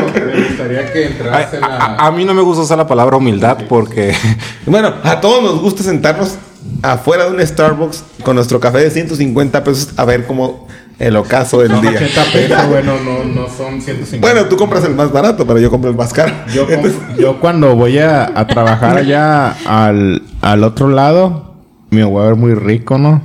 gustaría que A, entras en a- la... a mí no me gusta usar la palabra humildad porque Bueno, a todos nos gusta sentarnos afuera de un Starbucks con nuestro café de 150 pesos a ver cómo el ocaso del día. 80 pesos, bueno, no, no son 150. Bueno, tú compras el más barato, pero yo compro el más caro. Yo, Entonces, yo cuando voy a, a trabajar allá al, al otro lado, me voy a ver muy rico, ¿no?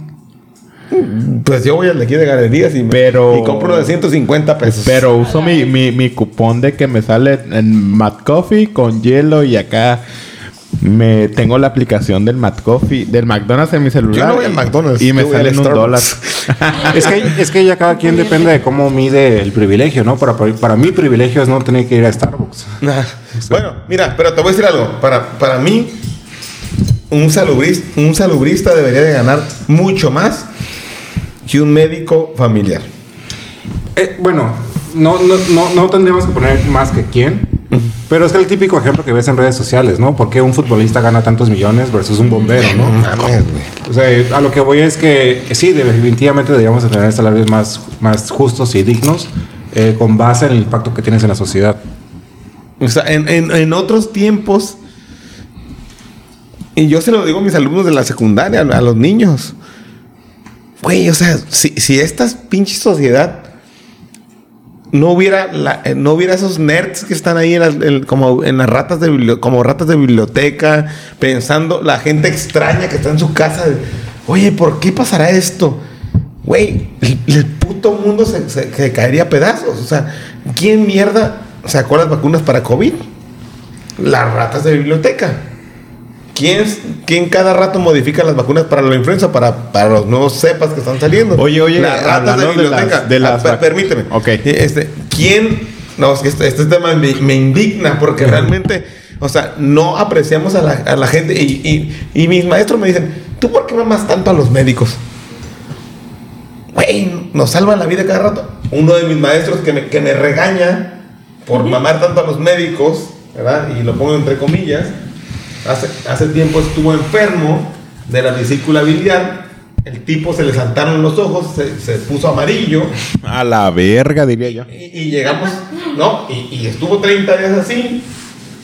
Pues yo voy al de aquí de galerías y, me- Pero- y compro de 150 pesos. Pero uso mi, mi, mi cupón de que me sale en Mad Coffee con hielo y acá me tengo la aplicación del Mad Coffee, del McDonald's en mi celular. Yo no voy al McDonald's, Y me sale al en un dólar. Es que, es que ya cada quien depende de cómo mide el privilegio, ¿no? Para, para mí privilegio es no tener que ir a Starbucks. Bueno, mira, pero te voy a decir algo. Para, para mí, un salubrista, un salubrista debería de ganar mucho más que un médico familiar. Eh, bueno, no, no, no, no tendríamos que poner más que quién, pero es el típico ejemplo que ves en redes sociales, ¿no? ¿Por qué un futbolista gana tantos millones versus un bombero, no? Güey. O sea, a lo que voy es que sí, definitivamente deberíamos de tener salarios más, más justos y dignos eh, con base en el impacto que tienes en la sociedad. O sea, en, en- en otros tiempos, y yo se lo digo a mis alumnos de la secundaria, a los niños. Güey, o sea, si, si esta pinche sociedad no hubiera, eh, no hubiera esos nerds que están ahí en las, como en las ratas de como ratas de biblioteca, pensando, la gente extraña que está en su casa, oye, ¿por qué pasará esto? Güey, el, puto mundo se, se- se caería a pedazos. O sea, ¿quién mierda sacó las vacunas para COVID? Las ratas de biblioteca. ¿Quién, quién cada rato modifica las vacunas para la influenza, para, para los nuevos cepas que están saliendo? Oye, oye, las ratas de hablando de biblioteca. las- de las Ah, permíteme. Ok. Este, ¿Quién? No, es que este, este tema me, me indigna porque realmente, o sea, no apreciamos a la, a la gente. Y, y- y mis maestros me dicen, ¿tú por qué mamas tanto a los médicos? Güey, nos salvan la vida cada rato. Uno de mis maestros que me, que me regaña por mamar tanto a los médicos, ¿verdad? Y lo pongo entre comillas. Hace, hace tiempo estuvo enfermo de la vesícula biliar. El tipo se le saltaron los ojos, se, se puso amarillo. A la verga, diría yo. Y, y llegamos, ¿no? Y, y estuvo 30 días así.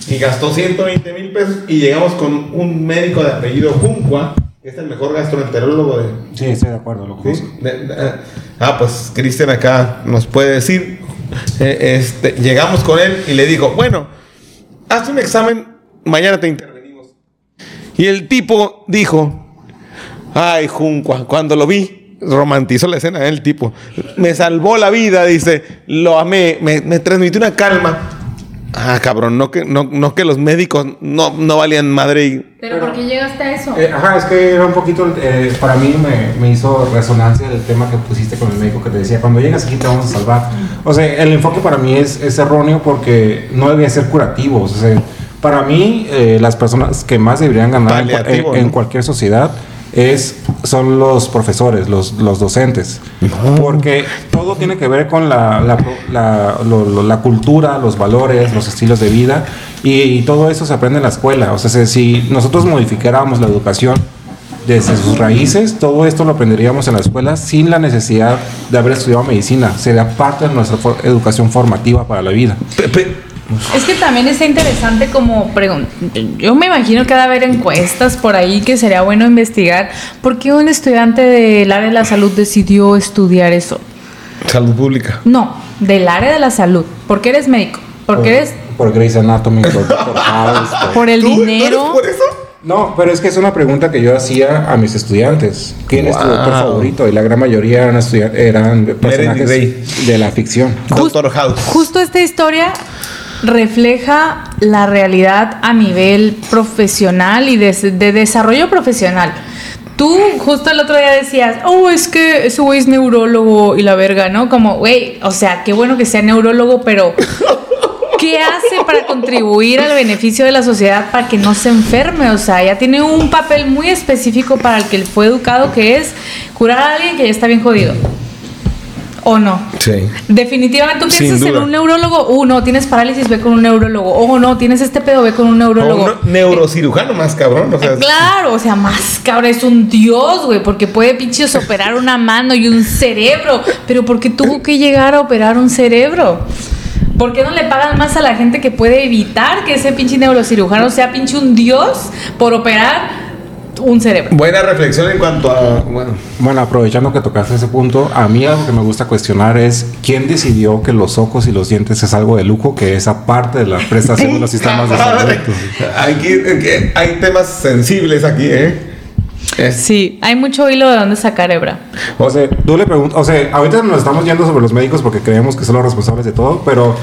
Y gastó 120 mil pesos. Y llegamos con un médico de apellido Juncua, que es el mejor gastroenterólogo de, Sí, estoy de acuerdo, lo ¿Sí? De- de- ah, pues Cristian acá nos puede decir. eh, este, llegamos con él y le dijo, bueno, haz un examen, mañana te intervenimos. Y el tipo dijo, ay, Juncua, cuando lo vi, romantizó la escena, ¿eh? el tipo, me salvó la vida, dice, lo amé, me, me transmitió una calma. Ah, cabrón, no que, no, no que los médicos no, no valían madre y Pero ¿por qué llegaste a eso? Eh, ajá, es que era un poquito, eh, para mí me, me hizo resonancia el tema que pusiste con el médico que te decía, cuando llegas aquí te vamos a salvar. O sea, el enfoque para mí es, es erróneo porque no debía ser curativo. O sea, Para mí, eh, las personas que más deberían ganar en, Paliativo, en- en ¿no? cualquier sociedad es, son los profesores, los, los docentes. Porque todo tiene que ver con la, la, la- lo- lo- la cultura, los valores, los estilos de vida. Y, y todo eso se aprende en la escuela. O sea, si- nosotros modificáramos la educación desde sus raíces, todo esto lo aprenderíamos en la escuela sin la necesidad de haber estudiado medicina. Sería parte de nuestra for- educación formativa para la vida. Es que también está interesante como pregun- Yo me imagino que va a haber encuestas por ahí que sería bueno investigar. ¿Por qué un estudiante del área de la salud decidió estudiar eso? Salud pública. No, del área de la salud. ¿Por qué eres médico? ¿Por qué eres Por Grey's Anatomy, por Dr. House, por- por el ¿Tú- tú eres dinero? por eso? No, pero es que es una pregunta que yo hacía a mis estudiantes. ¿Quién es tu doctor favorito? Y la gran mayoría eran, eran personajes de la ficción. Doctor House. Justo esta historia refleja la realidad a nivel profesional y de, de desarrollo profesional. Tú justo el otro día decías, oh, es que ese güey es neurólogo y la verga, ¿no? Como, güey, o sea, qué bueno que sea neurólogo, pero ¿qué hace para contribuir al beneficio de la sociedad para que no se enferme? O sea, ya tiene un papel muy específico para el que él fue educado, que es curar a alguien que ya está bien jodido. ¿O no? Sí. Definitivamente tú piensas en un neurólogo, uh, no, tienes parálisis, ve con un neurólogo, oh, no, tienes este pedo, ve con un neurólogo. O un neurocirujano más cabrón. O sea, Eh, Claro, o sea, más cabrón, es un dios, güey, porque puede pinches operar una mano y un cerebro. Pero ¿por qué tuvo que llegar a operar un cerebro? ¿Por qué no le pagan más a la gente que puede evitar que ese pinche neurocirujano sea pinche un dios por operar un cerebro? Buena reflexión en cuanto a. Bueno, Bueno, aprovechando que tocaste ese punto, a mí algo que me gusta cuestionar es quién decidió que los ojos y los dientes es algo de lujo, que esa parte de la prestación de los sistemas de salud. Aquí, aquí hay temas sensibles aquí, ¿eh? Es- Sí, hay mucho hilo de dónde sacar hebra. O sea, tú le preguntas, o sea, ahorita nos estamos yendo sobre los médicos porque creemos que son los responsables de todo, pero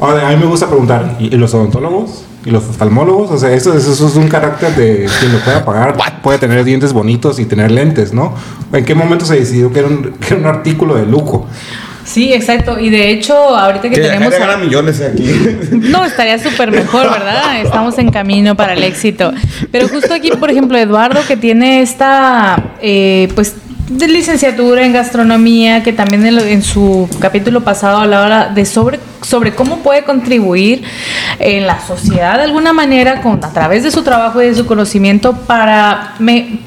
a mí me gusta preguntar, ¿y, y los odontólogos? ¿Y los oftalmólogos? O sea, eso, eso es un carácter de quien lo pueda pagar. Puede tener dientes bonitos y tener lentes, ¿no? ¿En qué momento se decidió que era un, que era un artículo de lujo? Sí, exacto. Y de hecho, ahorita que Que tenemos... Millones aquí. No, estaría súper mejor, ¿verdad? Estamos en camino para el éxito. Pero justo aquí, por ejemplo, Eduardo, que tiene esta, eh, pues, de licenciatura en gastronomía, que también en, lo- en su capítulo pasado hablaba de sobre, sobre cómo puede contribuir en la sociedad de alguna manera con, a través de su trabajo y de su conocimiento para me-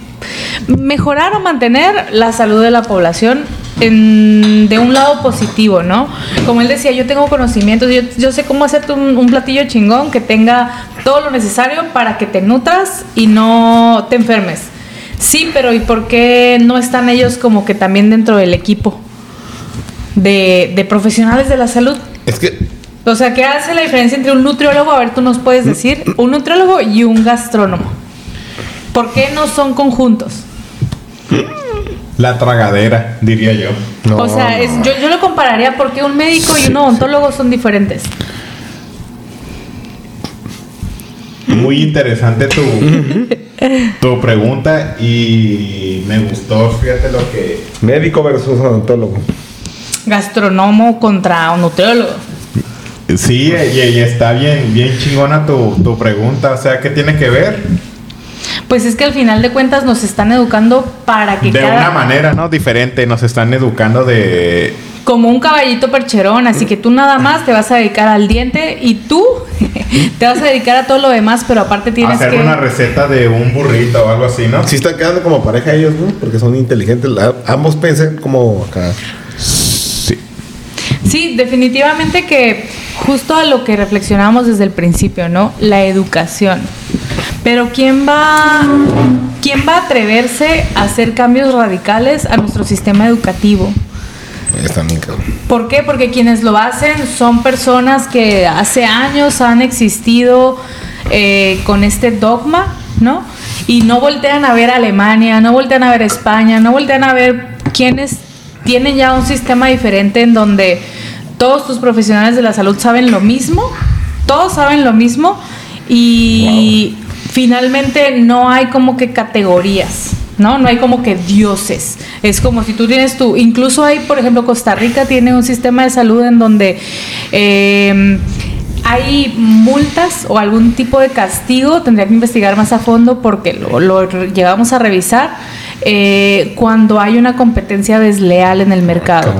mejorar o mantener la salud de la población en- de un lado positivo, ¿no? Como él decía, yo tengo conocimientos, yo, yo sé cómo hacerte un, un platillo chingón que tenga todo lo necesario para que te nutras y no te enfermes. Sí, pero ¿y por qué no están ellos como que también dentro del equipo de, de profesionales de la salud? es que. O sea, ¿qué hace la diferencia entre un nutriólogo? A ver, tú nos puedes decir, un nutriólogo y un gastrónomo. ¿Por qué no son conjuntos? La tragadera, diría yo. No, o sea, es- yo, yo lo compararía porque un médico y un odontólogo son diferentes. Muy interesante tu, tu pregunta y me gustó, fíjate lo que... Médico versus odontólogo. Gastronomo contra un nutriólogo. Sí, y, y está bien, bien chingona tu, tu pregunta, o sea, ¿qué tiene que ver? Pues es que al final de cuentas nos están educando para que De cada- una manera, ¿no? Diferente, nos están educando de... como un caballito percherón, así que tú nada más te vas a dedicar al diente y tú te vas a dedicar a todo lo demás, pero aparte tienes hacer que una receta de un burrito o algo así, ¿no? Sí están quedando como pareja ellos, ¿no? Porque son inteligentes. La- ambos piensan como acá. Sí. Sí, definitivamente que justo a lo que reflexionamos desde el principio, ¿no? La educación. Pero ¿quién va, quién va a atreverse a hacer cambios radicales a nuestro sistema educativo? Bien. ¿Por qué? Porque quienes lo hacen son personas que hace años han existido eh, con este dogma, ¿no? Y no voltean a ver Alemania, no voltean a ver España, no voltean a ver quienes tienen ya un sistema diferente en donde todos tus profesionales de la salud saben lo mismo, todos saben lo mismo y finalmente no hay como que categorías. ¿No? No hay como que dioses. Es como si tú tienes tu, incluso hay, por ejemplo, Costa Rica tiene un sistema de salud en donde eh, hay multas o algún tipo de castigo, tendría que investigar más a fondo porque lo, lo llegamos a revisar eh, cuando hay una competencia desleal en el mercado.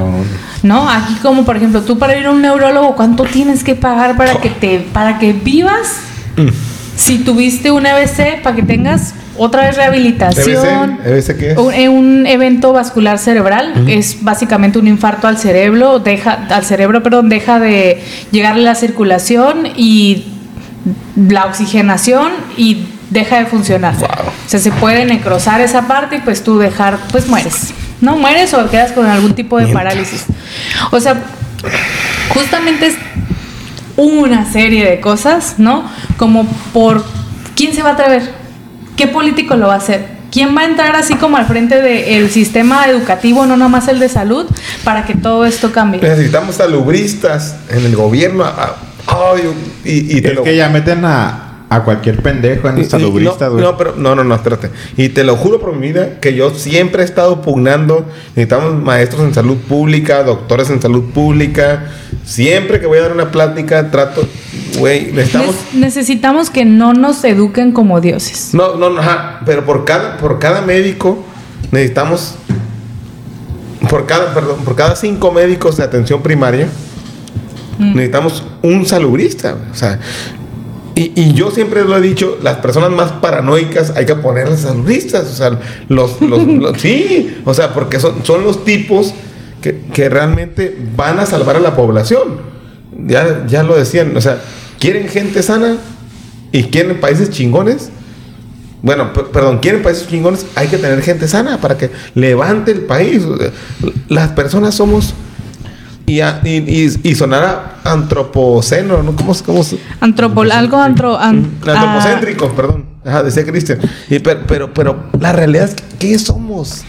¿No? Aquí como por ejemplo, tú para ir a un neurólogo, ¿cuánto tienes que pagar para que te para que vivas? Si tuviste un EBC, para que tengas otra vez rehabilitación. ¿EBC? qué es? Un, eh, un evento vascular cerebral es básicamente un infarto al cerebro, deja al cerebro, perdón, deja de llegarle la circulación y la oxigenación y deja de funcionar. O sea, se puede necrosar esa parte y pues tú dejar, pues mueres. No mueres o quedas con algún tipo de parálisis. O sea, justamente es una serie de cosas, ¿no? Como por quién se va a atrever, qué político lo va a hacer, quién va a entrar así como al frente del sistema educativo, no nomás el de salud, para que todo esto cambie. Necesitamos salubristas en el gobierno. ay, y, y te Es lo que ya meten a, a cualquier pendejo en salubrista, no, güey. no, pero no, no, no, espérate. Y te lo juro por mi vida que yo siempre he estado pugnando. Necesitamos maestros en salud pública, doctores en salud pública. Siempre que voy a dar una plática, trato, güey, necesitamos. Ne- necesitamos que no nos eduquen como dioses. No, no, no, ajá, pero por cada, por cada médico necesitamos. Por cada, perdón, por cada cinco médicos de atención primaria, necesitamos un salubrista. O sea, y, y yo siempre lo he dicho, las personas más paranoicas hay que ponerlas salubristas. O sea, los, los, los- sí, o sea, porque son, son los tipos que, que realmente van a salvar a la población. Ya, ya lo decían, o sea, quieren gente sana y quieren países chingones. Bueno, per- perdón, quieren países chingones, hay que tener gente sana para que levante el país. Las personas somos. Y, y, y, sonara antropoceno, ¿no? ¿Cómo, cómo se- Antropol, algo antro, an- ah, Antropocéntrico, perdón. Ajá, decía Cristian. Y per- pero, pero, la realidad es que, ¿qué somos?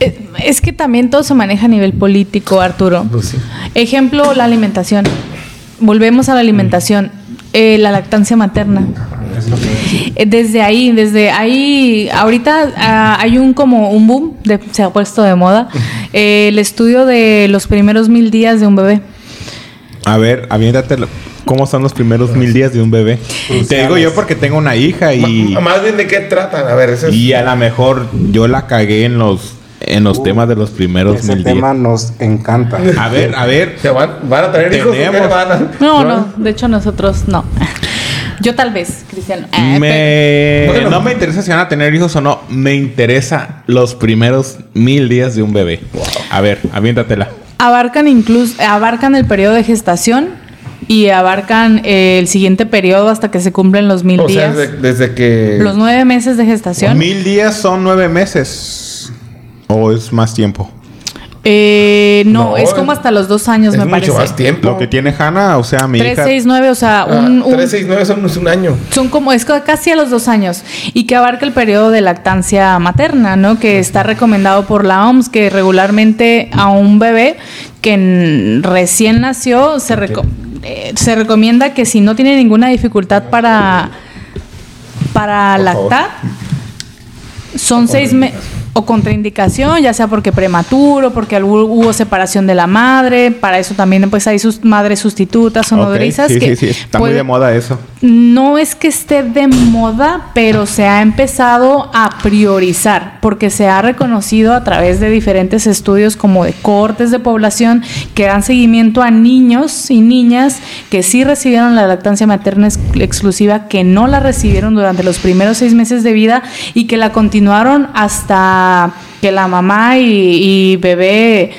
eh, es que también todo se maneja a nivel político, Arturo. Pues sí. Ejemplo, la alimentación. Volvemos a la alimentación. Eh, la lactancia materna. Eh, Desde ahí, desde ahí, ahorita ah, hay un como un boom, de- se ha puesto de moda, eh, el estudio de los primeros mil días de un bebé. A ver, aviéntate cómo son los primeros mil días de un bebé. Te digo yo porque tengo una hija y, más bien de qué tratan. A ver, ese es- y a lo mejor yo la cagué en los en los temas de los primeros Ese mil tema días. nos encanta. A ver, a ver. ¿Se van, van a tener hijos? van a- No, no, de hecho nosotros no. Yo tal vez, Cristiano. Eh, Me, Bueno. no me interesa si van a tener hijos o no. Me interesa los primeros mil días de un bebé. A ver, aviéntatela. abarcan incluso abarcan el periodo de gestación y abarcan eh, el siguiente periodo hasta que se cumplen los mil O sea, días. desde, desde que. Los nueve meses de gestación. Mil días son nueve meses. ¿O es más tiempo? Eh, no, No, es como hasta los dos años, es me mucho parece. más tiempo. Lo que tiene Hannah, o sea, mi Tres, hija. seis, nueve, o sea, Ah, un, un- 3, 6, 9 son es un año. son como, es ca- casi a los dos años y que abarca el periodo de lactancia materna, ¿no? Que está recomendado por la OMS, que regularmente a un bebé que recién nació se, reco- eh, se recomienda que si no tiene ninguna dificultad para, para Por favor. lactar, son seis meses o contraindicación, ya sea porque prematuro, porque hubo, separación de la madre, para eso también pues hay sus madres sustitutas o Ok, nodrizas Sí, que sí, sí. Está muy de moda eso. no es que esté de moda, pero se ha empezado a priorizar, porque se ha reconocido a través de diferentes estudios como de cortes de población que dan seguimiento a niños y niñas que sí recibieron la lactancia materna ex- exclusiva, que no la recibieron durante los primeros seis meses de vida y que la continuaron hasta que la mamá y, y bebé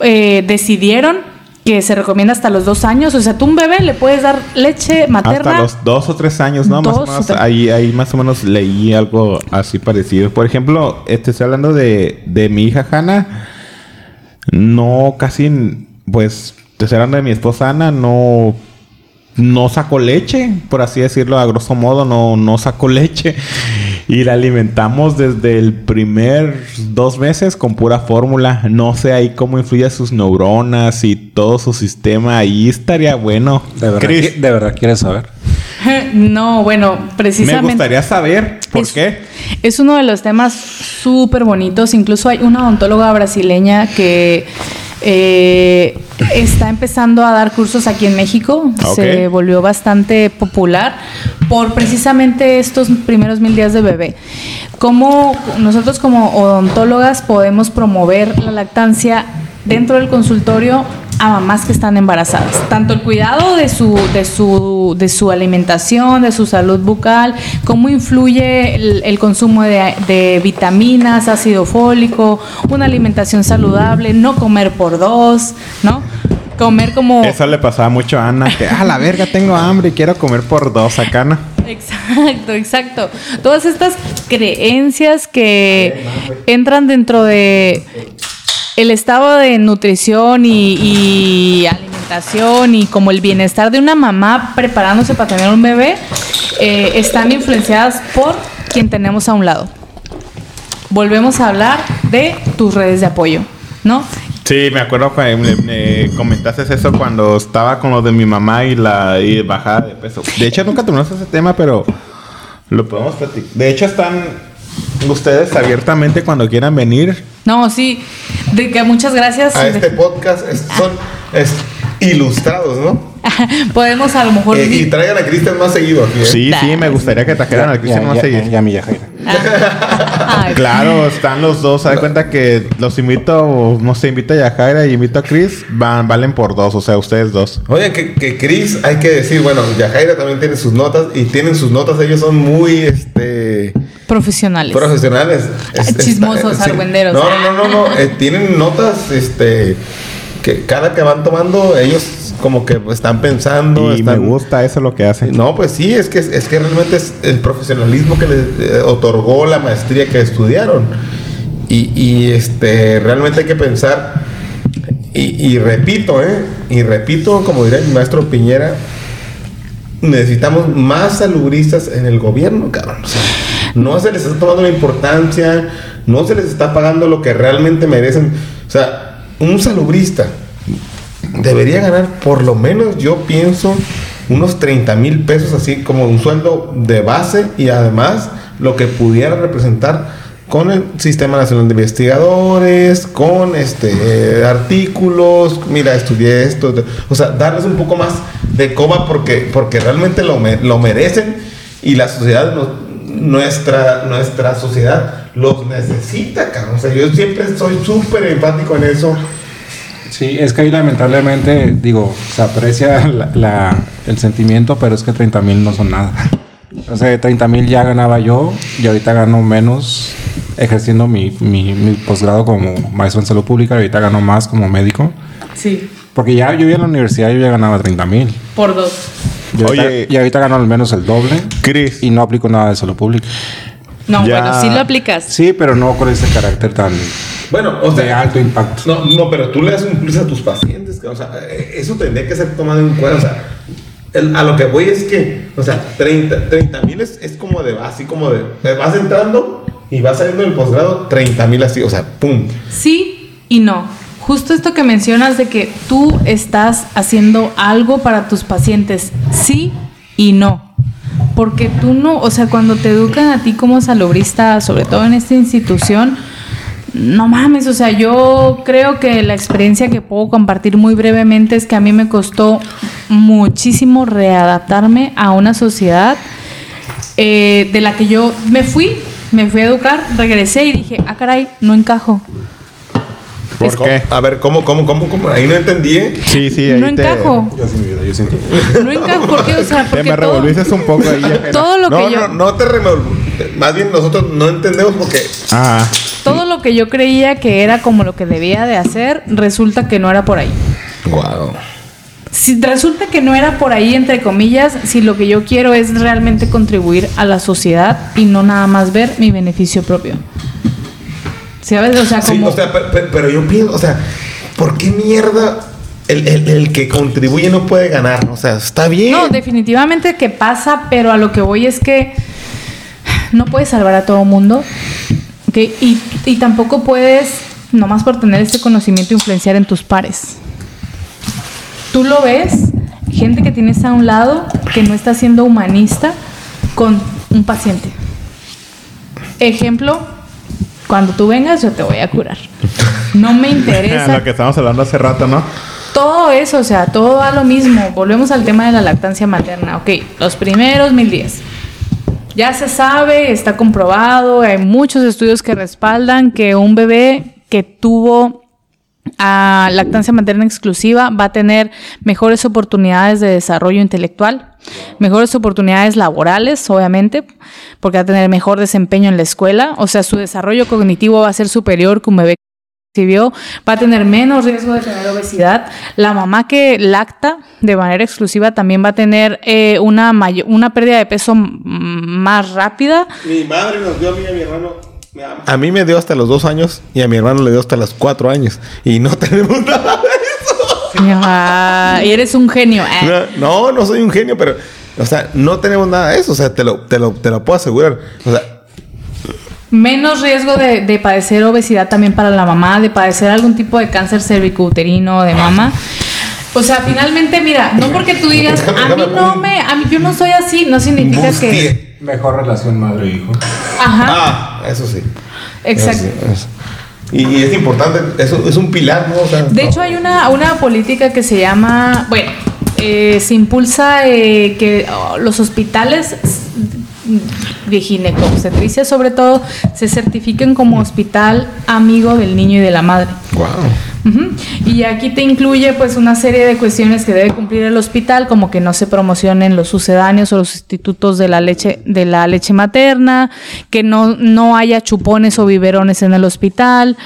eh, decidieron que se recomienda hasta los dos años. O sea, tú un bebé le puedes dar leche materna. Hasta los dos o tres años, ¿no? Más o menos, ahí, ahí más o menos leí algo así parecido. Por ejemplo, este, estoy hablando de, de mi hija Hanna. No, casi, pues, te estoy hablando de mi esposa Ana, no, no sacó leche, por así decirlo, a grosso modo, no, no sacó leche. Y la alimentamos desde el primer dos meses con pura fórmula. No sé ahí cómo influye sus neuronas y todo su sistema. Ahí estaría bueno. ¿De verdad, Chris, ¿De verdad quieres saber? No, bueno, precisamente. me gustaría saber por es, qué. Es uno de los temas súper bonitos. Incluso hay una odontóloga brasileña que Eh, está empezando a dar cursos aquí en México. Ok. Se volvió bastante popular por precisamente estos primeros mil días de bebé. Cómo nosotros como odontólogas podemos promover la lactancia dentro del consultorio a mamás que están embarazadas. Tanto el cuidado de su, de su, de su alimentación, de su salud bucal, cómo influye el, el consumo de, de vitaminas, ácido fólico, una alimentación saludable, no comer por dos, ¿no? Comer como... Eso le pasaba mucho a Ana, que, ah, la verga, tengo hambre y quiero comer por dos acá, ¿no? Exacto, exacto. Todas estas creencias que entran dentro de el estado de nutrición y, alimentación y como el bienestar de una mamá preparándose para tener un bebé eh, están influenciadas por quien tenemos a un lado. Volvemos a hablar de tus redes de apoyo, ¿no? Sí, me acuerdo que me, me comentaste eso cuando estaba con lo de mi mamá y la bajada de peso. De hecho, nunca tuvimos ese tema, pero lo podemos platicar. De hecho, están ustedes abiertamente cuando quieran venir. No, sí, de que muchas gracias. A este podcast es- son es, ilustrados, ¿no? Podemos a lo mejor... Eh, y traigan a Cristian más seguido aquí, ¿eh? Sí, sí, me gustaría que trajeran al Cristian más ya- seguido. ya- ya mi Yajaira. Ay, Claro, están los dos. Se da cuenta que los invito, no sé, invito a Yajaira y invito a Chris. Van, valen por dos, o sea, ustedes dos. Oigan, que, que Chris, hay que decir, bueno, Yajaira también tiene sus notas y tienen sus notas, ellos son muy este profesionales. profesionales. Es- Chismosos, está- sí. argüenderos. No, no, no, no, no, eh, tienen notas, este, que cada que van tomando, ellos como que están pensando. Y están, me gusta eso lo que hacen. No, pues sí, es que, es que realmente es el profesionalismo que les eh, otorgó la maestría que estudiaron. Y, y, este, realmente hay que pensar, y, y repito, ¿eh? Y repito, como diría el maestro Piñera, necesitamos más salubristas en el gobierno, cabrón. No se les está tomando la importancia, no se les está pagando lo que realmente merecen. O sea, un salubrista debería ganar por lo menos, yo pienso, unos 30 mil pesos, así como un sueldo de base y además lo que pudiera representar con el Sistema Nacional de Investigadores, con este eh, artículos, mira, estudié esto, o sea, darles un poco más de coba porque, porque realmente lo, me- lo merecen y la sociedad, nuestra, nuestra sociedad los necesita, cabrón. O sea, yo siempre soy súper empático en eso. Sí, es que ahí lamentablemente, digo, se aprecia la- la- el sentimiento, pero es que 30 mil no son nada. O sea, 30 mil ya ganaba yo y ahorita gano menos ejerciendo mi, mi, mi posgrado como maestro en salud pública, ahorita gano más como médico. Sí, Porque ya yo ya en la universidad yo ya ganaba 30 mil. por dos. Y ahorita- Oye. y ahorita gano al menos el doble Chris. y no aplico nada de salud pública. No, Ya. bueno, sí lo aplicas. Sí, pero no con ese carácter tan Bueno, o de sea, alto impacto. No, no, pero tú le das un plus a tus pacientes. que, O sea, eh, eso tendría que ser tomado en cuenta. O sea, a lo que voy es que, o sea, 30 mil es, es como de, así como de, vas entrando y vas saliendo del posgrado, 30 mil así, o sea, pum. Sí y no. Justo esto que mencionas de que tú estás haciendo algo para tus pacientes, sí y no. Porque tú no, o sea, cuando te educan a ti como salubrista, sobre todo en esta institución, no mames, o sea, yo creo que la experiencia que puedo compartir muy brevemente es que a mí me costó muchísimo readaptarme a una sociedad eh, de la que yo me fui, me fui a educar, regresé y dije, ah, caray, no encajo. ¿Por qué? A ver, ¿cómo, cómo, cómo, cómo? Ahí no entendí. ¿eh? Sí, sí, ahí No te- encajo. Yo sí, mi vida, yo sí. No encajo, ¿por qué? O sea, Te porque me todo, revolviste un poco ahí. Todo lo No, que yo... no, no te remol... Más bien nosotros no entendemos porque... Ah, Todo lo que yo creía que era como lo que debía de hacer, resulta que no era por ahí. Wow. Si resulta que no era por ahí, entre comillas, si lo que yo quiero es realmente contribuir a la sociedad y no nada más ver mi beneficio propio. ¿Sabes? O sea, Sí, como... o sea, pe- pe- pero, yo pienso, o sea, ¿por qué mierda el, el- el que contribuye no puede ganar? O sea, está bien. No, definitivamente que pasa, pero a lo que voy es que no puedes salvar a todo mundo. ¿ok? Y, y tampoco puedes, nomás por tener este conocimiento, influenciar en tus pares. Tú lo ves, gente que tienes a un lado que no está siendo humanista con un paciente. Ejemplo, cuando tú vengas yo te voy a curar. No me interesa. Lo que estábamos hablando hace rato, ¿no? Todo eso, o sea, todo va a lo mismo. Volvemos al tema de la lactancia materna. Ok, los primeros mil días. Ya se sabe, está comprobado, hay muchos estudios que respaldan que un bebé que tuvo a lactancia materna exclusiva va a tener mejores oportunidades de desarrollo intelectual, mejores oportunidades laborales, obviamente, porque va a tener mejor desempeño en la escuela, o sea, su desarrollo cognitivo va a ser superior que un bebé que recibió, va a tener menos riesgo de tener obesidad. La mamá que lacta de manera exclusiva también va a tener eh, una, una pérdida de peso más rápida. Mi madre nos dio a mí y a mi hermano. A mí me dio hasta los dos años y a mi hermano le dio hasta los cuatro años. Y no tenemos nada de Ah, y eres un genio. eh. No, no soy un genio, pero, o sea, no tenemos nada de eso. O sea, te lo, te lo, te lo puedo asegurar. O sea, Menos riesgo de, de padecer obesidad también para la mamá, de padecer algún tipo de cáncer cervicouterino de mama. O sea, finalmente, mira, no porque tú digas, a mí no me, a mí yo no soy así, no significa que. Mejor relación madre-hijo. Ajá, Ah, eso sí. exacto. Eso. Y, y es importante, eso es un pilar, ¿no? O sea, De hecho, hay una, una política que se llama, bueno, eh, se impulsa eh, que oh, los hospitales de ginecobstetricia, sobre todo, se certifiquen como hospital amigo del niño y de la madre. wow. Y aquí te incluye pues una serie de cuestiones que debe cumplir el hospital, como que no se promocionen los sucedáneos o los sustitutos de la leche, de la leche materna, que no, no haya chupones o biberones en el hospital,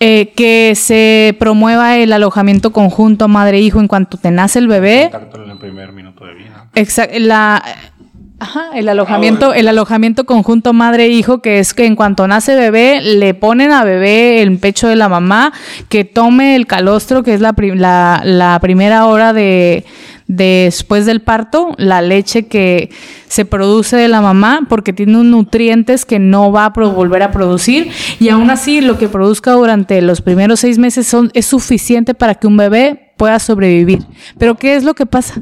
eh, que se promueva el alojamiento conjunto madre-hijo en cuanto te nace el bebé. Contacto en el primer minuto de vida. Exacto, la ajá, el alojamiento, el alojamiento conjunto madre e hijo, que es que en cuanto nace bebé, le ponen a bebé el pecho de la mamá, que tome el calostro, que es la, pri- la, la primera hora de después del parto, la leche que se produce de la mamá, porque tiene unos nutrientes que no va a volver a producir, y aún así lo que produzca durante los primeros seis meses son, es suficiente para que un bebé pueda sobrevivir. Pero ¿qué es lo que pasa?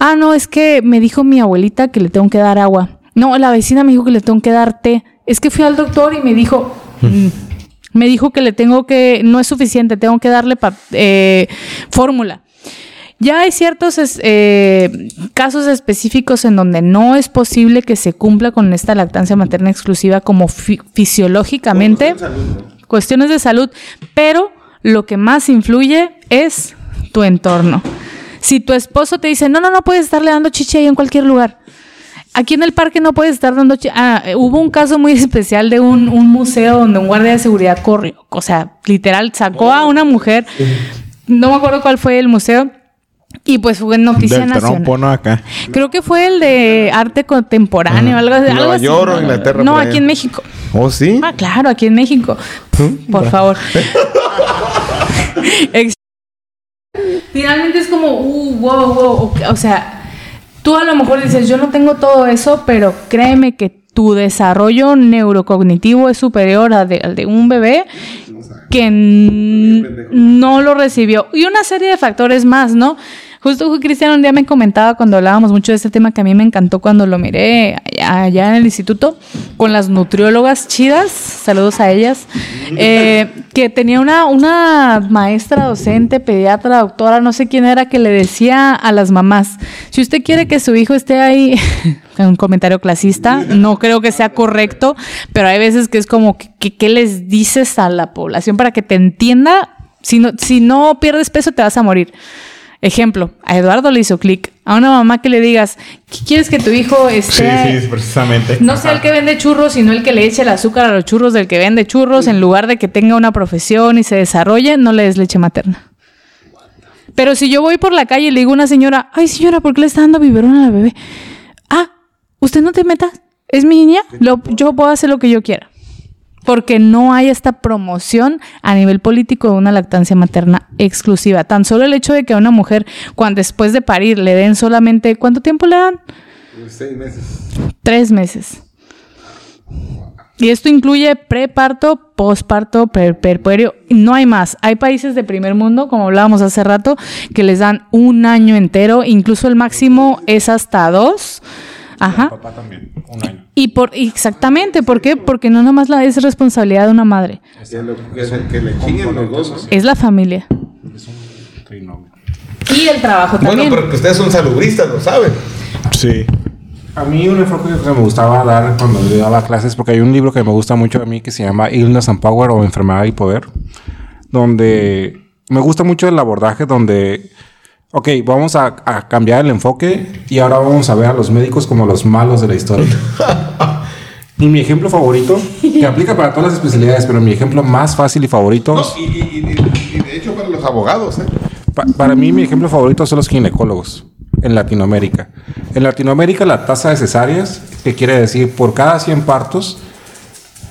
Ah, no, es que me dijo mi abuelita que le tengo que dar agua. No, la vecina me dijo que le tengo que dar té. Es que fui al doctor y me dijo, mm, me dijo que le tengo que, no es suficiente, tengo que darle eh, fórmula. Ya hay ciertos es- eh, casos específicos en donde no es posible que se cumpla con esta lactancia materna exclusiva como fi- fisiológicamente cuestiones de salud, pero lo que más influye es tu entorno. Si tu esposo te dice, no, no, no puedes estarle dando chiche ahí en cualquier lugar. Aquí en el parque no puedes estar dando chiche. Ah, eh, hubo un caso muy especial de un, un museo donde un guardia de seguridad corrió. O sea, literal, sacó a una mujer. No me acuerdo cuál fue el museo. Y pues fue noticia Del nacional. trompo, ¿no? Acá. Creo que fue el de arte contemporáneo, algo, ¿En algo Nueva así. York o Inglaterra, No, aquí en México. ¿Oh, sí? Ah, claro, aquí en México. Por favor. Finalmente es como, uh, wow, wow. O, o sea, tú a lo mejor dices, yo no tengo todo eso, pero créeme que tu desarrollo neurocognitivo es superior al de, al de un bebé que no lo recibió. Y una serie de factores más, ¿no? Justo Cristian un día me comentaba cuando hablábamos mucho de este tema que a mí me encantó cuando lo miré allá, allá en el instituto con las nutriólogas chidas, saludos a ellas, eh, que tenía una, una maestra docente, pediatra, doctora, no sé quién era, que le decía a las mamás, si usted quiere que su hijo esté ahí, un comentario clasista, no creo que sea correcto, pero hay veces que es como, que- ¿qué les dices a la población para que te entienda? Si no, si no pierdes peso te vas a morir. Ejemplo, a Eduardo le hizo clic. A una mamá que le digas, ¿qué quieres que tu hijo Sí, esté? sí, precisamente. No sea el que vende churros, sino el que le eche el azúcar a los churros del que vende churros, en lugar de que tenga una profesión y se desarrolle, no le des leche materna. Pero si yo voy por la calle y le digo a una señora, ay señora, ¿por qué le está dando biberón a la bebé? Ah, usted no te metas, es mi niña, lo- yo puedo hacer lo que yo quiera. Porque no hay esta promoción a nivel político de una lactancia materna exclusiva. Tan solo el hecho de que a una mujer, cuando después de parir, le den solamente, ¿cuánto tiempo le dan? Seis meses. Tres meses. Y esto incluye preparto, posparto, per- perpuerio. No hay más. Hay países de primer mundo, como hablábamos hace rato, que les dan un año entero. Incluso el máximo es hasta dos. Ajá. Papá también, un año. Y por exactamente, ¿por qué? Porque no nomás la es responsabilidad de una madre, Que, lo- que le chinguen los es la familia. Trinomio. Y el trabajo Bueno, también. pero que ustedes son salubristas, lo saben. Sí. A mí un enfoque que me gustaba dar cuando yo daba clases, porque hay un libro que me gusta mucho a mí que se llama Illness and Power o Enfermedad y Poder, donde me gusta mucho el abordaje donde, ok, vamos a, a cambiar el enfoque y ahora vamos a ver a los médicos como los malos de la historia. y mi ejemplo favorito, que aplica para todas las especialidades, pero mi ejemplo más fácil y favorito, No, y, y- y- y de hecho para los abogados, ¿eh? Pa- para mí, mi ejemplo favorito son los ginecólogos en Latinoamérica. En Latinoamérica, la tasa de cesáreas, que quiere decir por cada 100 partos,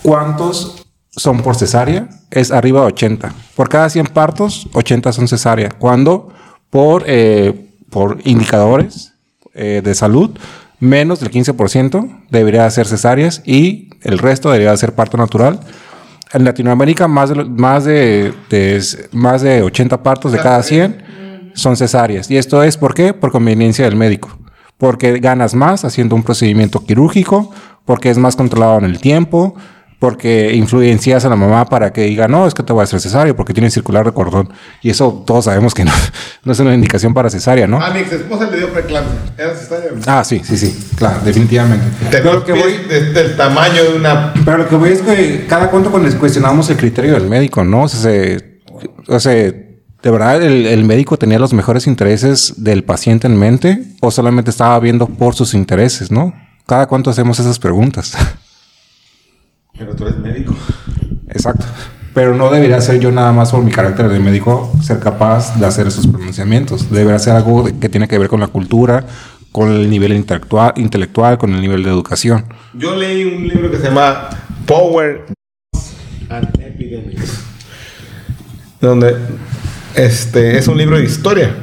¿cuántos son por cesárea? Es arriba de 80. Por cada 100 partos, 80 son cesárea. Cuando por, eh, por indicadores eh, de salud, menos del 15% debería ser cesáreas y el resto debería ser parto natural. En Latinoamérica, más de, más de, de- más de 80 partos de cada 100 son cesáreas. ¿Y esto es por qué? Por conveniencia del médico. Porque ganas más haciendo un procedimiento quirúrgico, porque es más controlado en el tiempo, porque influencias a la mamá para que diga, no, es que te voy a hacer cesárea porque tiene circular de cordón. Y eso todos sabemos que no, no es una indicación para cesárea, ¿no? A mi ex esposa le dio preeclampsia. Era cesárea. Ah, sí, sí, sí, claro, definitivamente. Tenía Pero lo que voy, de- del tamaño de una... pero lo que voy es que cada cuánto cuando cuestionamos el criterio del médico, ¿no? O sea, se- o sea, de verdad el, el médico tenía los mejores intereses del paciente en mente o solamente estaba viendo por sus intereses, ¿no? Cada cuánto hacemos esas preguntas. Pero tú eres médico. Exacto. Pero no debería ser yo nada más por mi carácter de médico ser capaz de hacer esos pronunciamientos. Debería ser algo que tiene que ver con la cultura, con el nivel intelectual, intelectual con el nivel de educación. Yo leí un libro que se llama Power and Epidemics. Donde este es un libro de historia.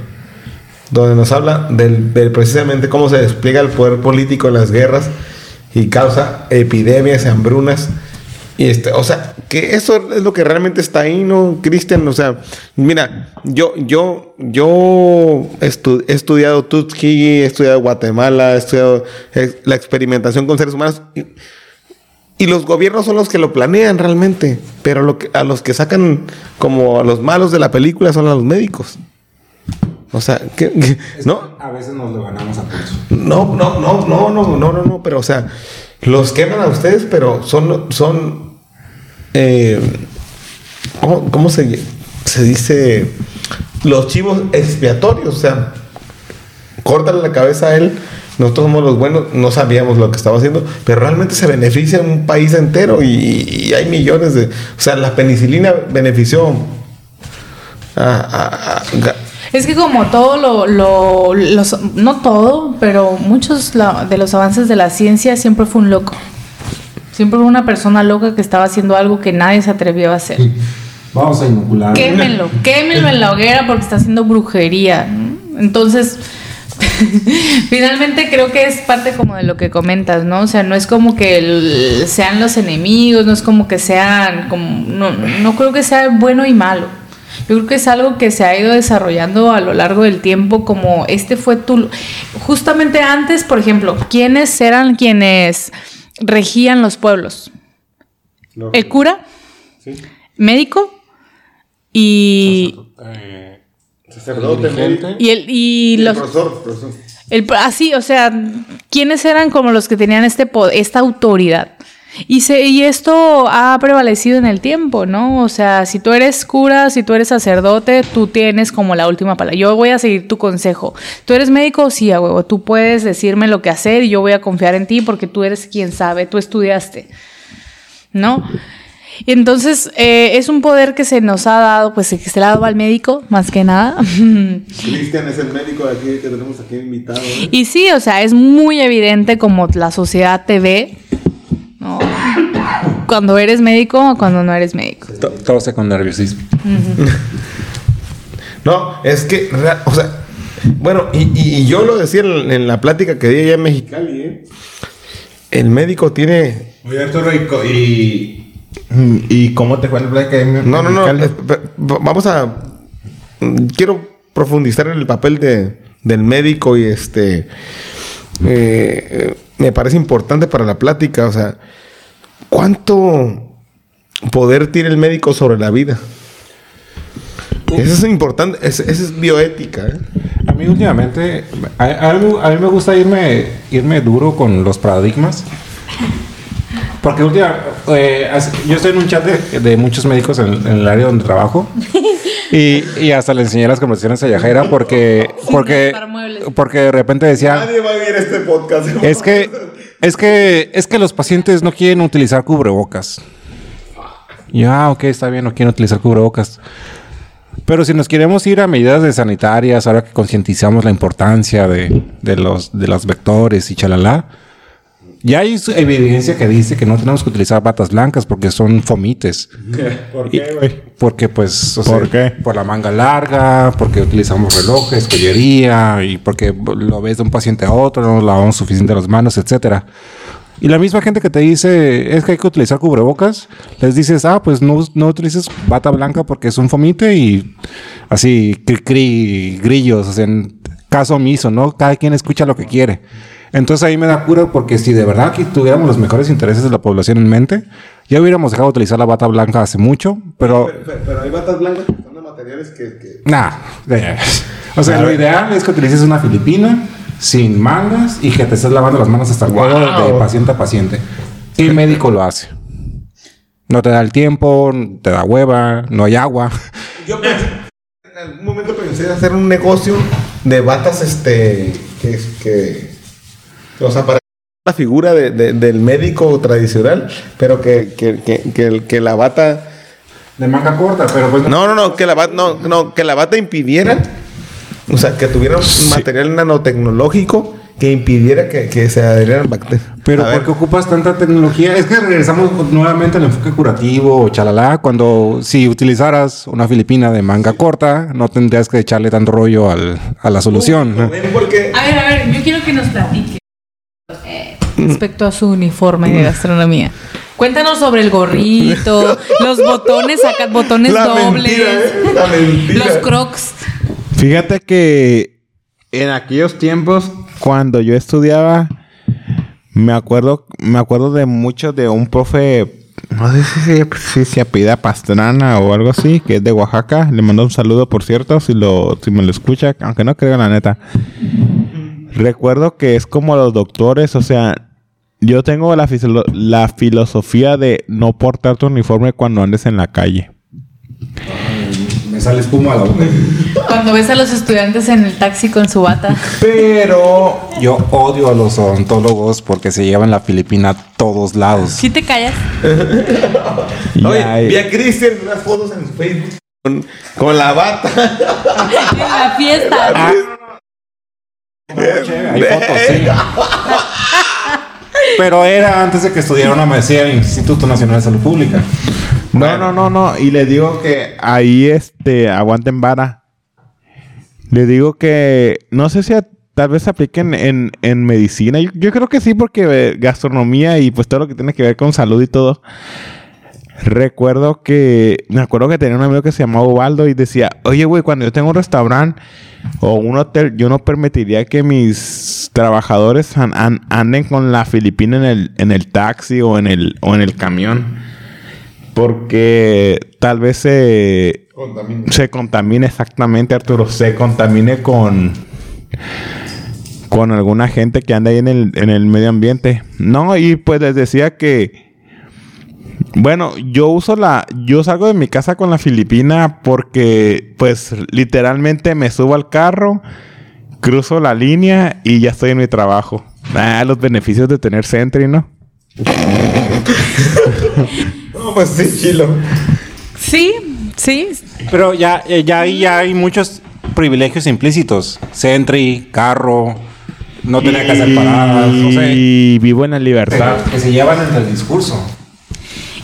Donde nos habla del, del precisamente cómo se despliega el poder político en las guerras y causa epidemias, hambrunas. Y este, o sea, que eso es lo que realmente está ahí, ¿no, Cristian? O sea, mira, yo, yo, yo estu- he estudiado Tuskegee, he estudiado Guatemala, he estudiado la experimentación con seres humanos. Y, y los gobiernos son los que lo planean realmente, pero lo que, a los que sacan como a los malos de la película son a los médicos. O sea. ¿no? A veces nos lo ganamos a pulso. No, no, no, no, no, no, no, no, pero o sea, los queman a ustedes, pero son, son, eh, ¿cómo, se, se dice? Los chivos expiatorios, o sea, córtale la cabeza a él, nosotros somos los buenos, no sabíamos lo que estaba haciendo, pero realmente se beneficia un país entero y, hay millones de, o sea, la penicilina benefició a- Es que como todo lo, lo- los- no todo, pero muchos de los avances de la ciencia siempre fue un loco. Siempre fue una persona loca que estaba haciendo algo que nadie se atrevió a hacer. Vamos a inocular. Quémenlo, quémenlo en la hoguera porque está haciendo brujería. Entonces, finalmente creo que es parte como de lo que comentas, ¿no? O sea, no es como que el- sean los enemigos, no es como que sean, como, no, no creo que sea bueno y malo. Yo creo que es algo que se ha ido desarrollando a lo largo del tiempo, como este fue tu... Justamente antes, por ejemplo, ¿quiénes eran quienes regían los pueblos? El cura, médico y, Eh, sacerdote, dirigente. médico. y, el, y el los... profesor, profesor. El, así, o sea, ¿quiénes eran como los que tenían este po- esta autoridad? Y, se, y esto ha prevalecido en el tiempo, ¿no? O sea, si tú eres cura, si tú eres sacerdote, tú tienes como la última palabra. Yo voy a seguir tu consejo. ¿Tú eres médico? Sí, a huevo. Tú puedes decirme lo que hacer y yo voy a confiar en ti porque tú eres quien sabe, tú estudiaste, ¿no? Y entonces eh, es un poder que se nos ha dado, pues que se le ha dado al médico, más que nada. Cristian es el médico de aquí que tenemos aquí invitado. ¿eh? Y sí, o sea, es muy evidente como la sociedad te ve, ¿no? Cuando eres médico o cuando no eres médico. To- Todo sea con nerviosismo. No, es que, o sea, bueno, y, y- y yo lo decía en, en la plática que di allá en Mexicali, ¿eh? El médico tiene. Oye, Arturo, ¿y, y, y cómo te fue el Black Academy? No, no, no. eh, Vamos a. mm, Quiero profundizar en el papel de, del médico y este. eh, eh, me parece importante para la plática. O sea, ¿cuánto poder tiene el médico sobre la vida? Eso es importante, eso es bioética. ¿eh? A mí últimamente, a, a mí, a mí me gusta irme, irme duro con los paradigmas. Porque última, eh, yo estoy en un chat de, de muchos médicos en, en el área donde trabajo. Y, y hasta le enseñé las conversaciones a Yajaira porque, porque, porque de repente decía, Nadie va a ver este podcast. es que, es que, es que los pacientes no quieren utilizar cubrebocas. Y yo, ah, ok, está bien, no quieren utilizar cubrebocas. Pero si nos queremos ir a medidas de sanitarias, ahora que concientizamos la importancia de, de los, de los vectores y chalala, ya hay evidencia que dice que no tenemos que utilizar batas blancas porque son fomites. ¿Por qué, güey? Porque, pues, o ¿Por qué? Por la manga larga, porque utilizamos relojes, joyería y porque lo ves de un paciente a otro, no nos lavamos suficiente las manos, etcétera. Y la misma gente que te dice es que hay que utilizar cubrebocas, les dices, ah, pues no, no utilices bata blanca porque es un fomite y así, cri, cri, grillos, o sea, en caso omiso, ¿no? Cada quien escucha lo que quiere. Entonces ahí me da cura porque si de verdad que tuviéramos los mejores intereses de la población en mente, ya hubiéramos dejado de utilizar la bata blanca hace mucho, pero Pero, pero hay batas blancas que son de materiales que... que- Nah. O sea, lo ideal es que utilices una filipina sin mangas y que te estés lavando las manos hasta el Wow. de paciente a paciente. ¿Qué médico lo hace? No te da el tiempo, te da hueva, no hay agua. Yo pensé, en algún momento pensé hacer un negocio de batas, este, que, que o sea, para la figura de- de- del médico tradicional, pero que, que, que, que, la bata, De manga corta, pero pues no, no, no, que la bata, no, no, que la bata impidiera, o sea, que tuviera un material nanotecnológico que impidiera que, que se adherieran bacterias. Pero A ¿por ver, qué ocupas tanta tecnología? Es que regresamos nuevamente al enfoque curativo o chalala. Cuando si utilizaras una filipina de manga corta, no tendrías que echarle tanto rollo al- a la solución. A ver, a ver, yo quiero que nos platique eh, respecto a su uniforme de gastronomía. Cuéntanos sobre el gorrito, los botones, acá botones La dobles, mentira, ¿eh? La mentira. los crocs. Fíjate que en aquellos tiempos, cuando yo estudiaba, me acuerdo, me acuerdo de mucho de un profe, no sé si, se- si se apellida Pastrana o algo así, que es de Oaxaca. Le mando un saludo, por cierto, si lo, si me lo escucha, aunque no creo la neta. Recuerdo que es como los doctores, o sea, yo tengo la, filosofía de no portar tu uniforme cuando andes en la calle. Me sale espuma a la boca. Cuando ves a los estudiantes en el taxi con su bata. Pero yo odio a los odontólogos porque se llevan la Filipina a todos lados. ¿Sí te callas? Y Oye, hay- vi a Cristian unas fotos en su Facebook con, con la bata. En la fiesta. Ah. Hay fotos, sí. Pero era antes de que estudiara una maestría en el Instituto Nacional de Salud Pública. No, no, no, no. Y le digo que ahí, este, aguanten vara. Le digo que no sé si a- tal vez se apliquen en, en medicina. Yo, yo creo que sí, porque eh, gastronomía y pues todo lo que tiene que ver con salud y todo. Recuerdo que, me acuerdo que tenía un amigo que se llamaba Ubaldo y decía, oye, güey, cuando yo tengo un restaurante o un hotel, yo no permitiría que mis trabajadores an- an- anden con la filipina en el, en el taxi o en el, o en el camión. Porque tal vez se, se contamine exactamente, Arturo. Se contamine con, con alguna gente que anda ahí en el, en el medio ambiente. No, y pues les decía que. Bueno, yo uso la. Yo salgo de mi casa con la Filipina porque, pues, literalmente me subo al carro, cruzo la línea y ya estoy en mi trabajo. Ah, los beneficios de tener Sentry, ¿no? No, pues sí, chilo. Sí, sí. Pero ya, eh, ya, ahí ya hay muchos privilegios implícitos. Sentry, carro, no tener que hacer paradas, no sé. Y vivo en la libertad. Que se llevan en el discurso.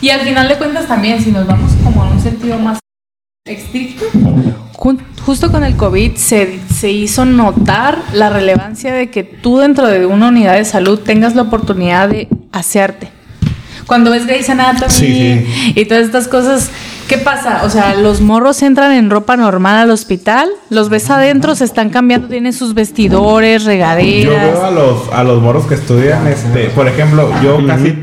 Y al final de cuentas también, si nos vamos como a un sentido más estricto, justo con el COVID se, se hizo notar la relevancia de que tú dentro de una unidad de salud tengas la oportunidad de asearte. Cuando ves Grey's Anatomy Sí, y todas estas cosas, ¿Qué pasa? O sea, los morros entran en ropa normal al hospital, los ves adentro, se están cambiando, tienen sus vestidores, Yo veo regaderas. a los, a los moros que estudian, este, por ejemplo, yo casi,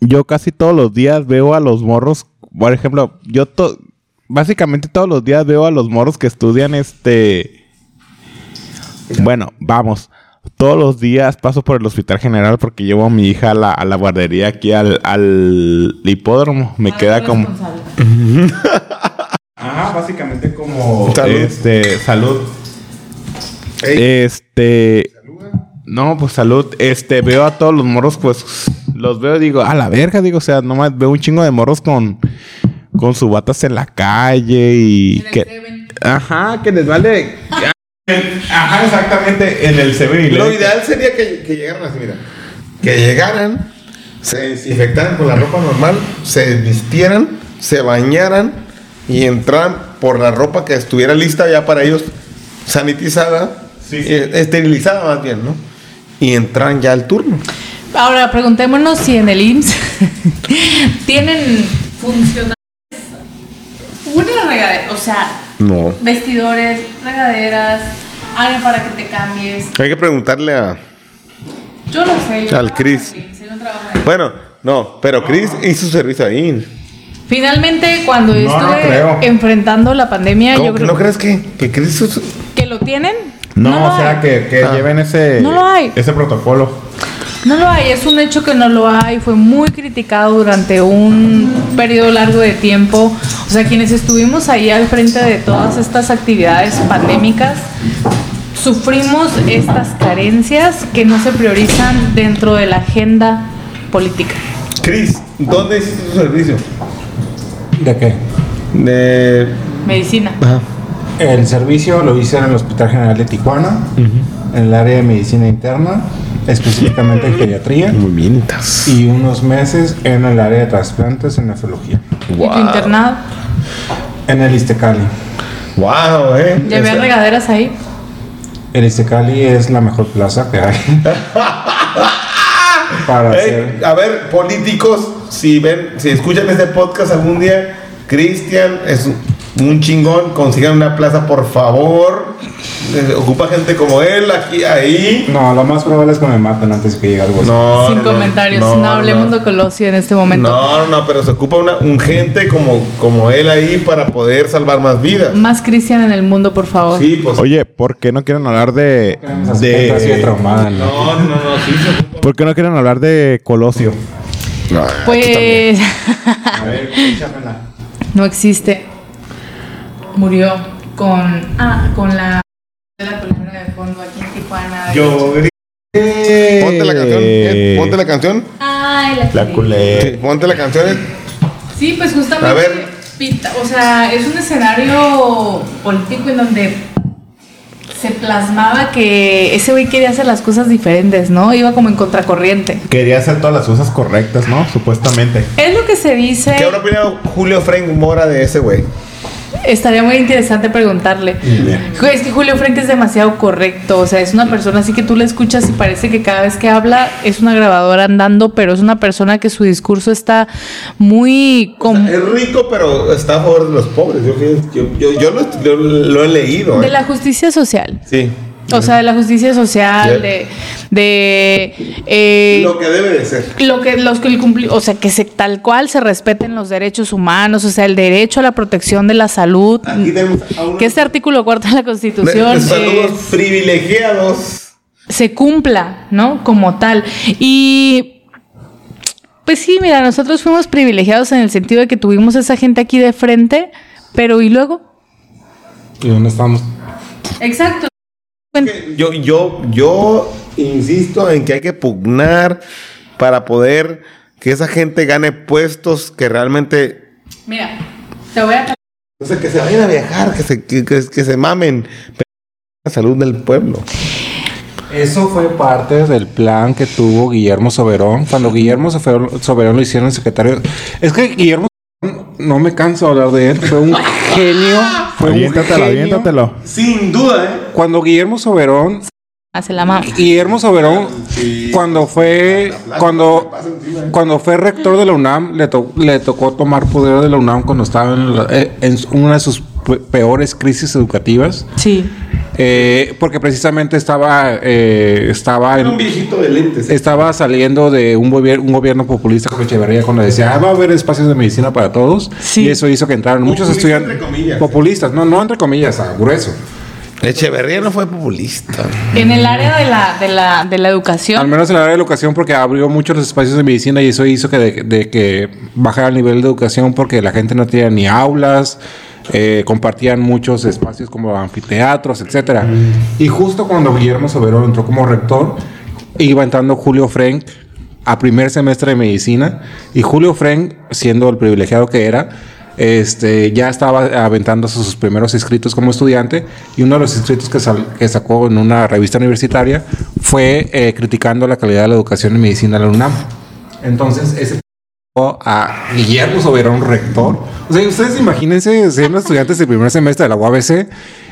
yo casi todos los días veo a los morros, por ejemplo, yo to- básicamente todos los días veo a los morros que estudian, este, bueno, vamos, todos los días paso por el hospital general porque llevo a mi hija a la, a la guardería aquí al, al hipódromo, me queda como... Ajá, básicamente como Salud. este salud. Ey. Este no, pues salud. Este veo a todos los morros, pues los veo y digo, a la verga, digo, o sea, nomás veo un chingo de morros con con sus batas en la calle y En el que Seven. ajá, que les vale Ajá, exactamente, en el 7 Lo ideal sería que, que llegaran así, mira. Que llegaran, se desinfectaran con la ropa normal, se vistieran, se bañaran y entraran por la ropa que estuviera lista ya para ellos, sanitizada, Sí, sí. eh, esterilizada más bien, ¿no? Y entraran ya al turno. Ahora, preguntémonos si en el IMSS tienen funcionales una regadera, o sea, No. vestidores, regaderas, área para que te cambies. Hay que preguntarle a. Yo no sé. yo Al Chris. yo no el Bueno, no, pero Chris hizo servicio ahí. Finalmente, cuando estuve enfrentando la pandemia, ¿Cómo yo que creo ¿No crees que, que Chris hizo- que lo tienen. No, o sea, hay. que, que Ah. lleven ese No lo hay. ese protocolo. No lo hay, es un hecho que no lo hay, fue muy criticado durante un periodo largo de tiempo. O sea, quienes estuvimos ahí al frente de todas estas actividades pandémicas, sufrimos estas carencias que no se priorizan dentro de la agenda política. Chris, ¿dónde hiciste tu servicio? ¿De qué? De. Medicina. Ajá. El servicio lo hice en el Hospital General de Tijuana, en el área de medicina interna, específicamente en geriatría, Muy bien, y unos meses en el área de trasplantes en nefrología, ¿Y tu internado? en el Istecali. Wow, eh. ¿Ya había regaderas ahí? El Istecali es la mejor plaza que hay. Para hacer. a ver, políticos, si ven, si escuchan este podcast algún día, Cristian es un chingón, consigan una plaza por favor. Eh, Ocupa gente como él aquí, ahí. No, lo más probable es que me maten antes de que llegue algo así. No, Sin no, no, comentarios, no, hablemos no. de Colosio en este momento. No, no, pero se ocupa una, un gente como, como él ahí para poder salvar más vidas. Más Cristian en el mundo, por favor. Sí, pues. Oye, ¿por qué no quieren hablar de de de traumada, ¿no? No, no, no, sí se ocupa. ¿Por qué no quieren hablar de Colosio? No, Pues A ver, échamela. no existe. Murió con ah, con la de la culebra de fondo aquí en Tijuana. Ponte la canción. eh, Ponte la canción. Ay, la, La culebra. culé. Sí, ponte la canción. eh. Sí, pues justamente A ver. pinta- o sea, es un escenario político en donde se plasmaba que ese güey quería hacer las cosas diferentes, ¿no? Iba como en contracorriente. Quería hacer todas las cosas correctas, ¿no? Supuestamente. Es lo que se dice. ¿Qué habrá opinado Julio Frank Mora de ese güey? Estaría muy interesante preguntarle. Es que Julio Frank es demasiado correcto, o sea, es una persona así que tú le escuchas y parece que cada vez que habla es una grabadora andando, pero es una persona que su discurso está muy... com- Es rico, pero está a favor de los pobres. Yo, yo, yo, yo lo, lo- lo he leído. de eh. la justicia social. Sí. O sea, de la justicia social, Yeah. de... de eh, Lo que debe de ser. lo que los que el cumpli- o sea que se tal cual se respeten los derechos humanos o sea el derecho a la protección de la salud Aquí tenemos a uno que este artículo cuarto de la constitución de saludos es- privilegiados. se cumpla, ¿no? Como tal. Y pues sí, mira, nosotros fuimos privilegiados en el sentido de que tuvimos esa gente aquí de frente, pero ¿y luego? ¿Y dónde estamos? Exacto. Yo, yo, yo insisto en que hay que pugnar para poder que esa gente gane puestos que realmente. Mira, te voy a O sea, que se vayan a viajar, que se, que, que- que se mamen. Pero la salud del pueblo. Eso fue parte del plan que tuvo Guillermo Soberón. Cuando Guillermo Soberón, Soberón lo hicieron secretario. Es que Guillermo no me canso de hablar de él. Fue un genio. Fue un Aviéntatelo, genio. aviéntatelo. Sin duda, ¿eh? Cuando Guillermo Soberón se la mama. Guillermo Soberón, cuando fue cuando, cuando fue rector de la UNAM, le, to- le tocó tomar poder de la UNAM cuando estaba en, la- eh, en una de sus peores crisis educativas. Sí. Eh, porque precisamente estaba, eh, estaba en, Un viejito de lentes. estaba saliendo de un, gobier- un gobierno populista como Echeverría cuando decía "Ah, va a haber espacios de medicina para todos Sí. y eso hizo que entraran muchos estudiantes entre comillas. populistas no no entre comillas a grueso Echeverría no fue populista. En el área de la, de la, de la educación. al menos en la área de educación porque abrió muchos los espacios de medicina y eso hizo que de, de que bajara el nivel de educación porque la gente no tenía ni aulas eh, compartían muchos espacios como anfiteatros, etcétera. Y justo cuando Guillermo Soberón entró como rector, iba entrando Julio Frank a primer semestre de medicina y Julio Frank, siendo el privilegiado que era, este, ya estaba aventando sus primeros escritos como estudiante y uno de los escritos que, sacó en una revista universitaria fue eh, criticando la calidad de la educación en medicina en la UNAM. Entonces, ese a Guillermo Soberón, rector. O sea, ustedes imagínense siendo estudiantes del primer semestre de la UABC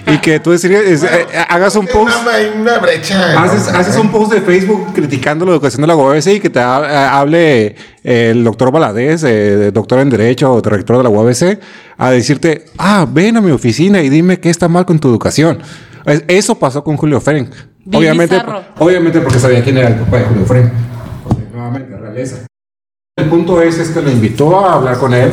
y que tú decides, es- eh, hagas un post. Una, hay una brecha. Haces, un post de Facebook criticando la educación de la UABC y que te ha- eh, hable eh, el doctor eh, doctor en Derecho o rector de la UABC, a decirte, ah, ven a mi oficina y dime qué está mal con tu educación. Es- Eso pasó con Julio. Bien Obviamente, obviamente porque sabía quién era el papá de Julio Frank. O sea, nuevamente, realeza. El punto es, es que lo invitó a hablar con él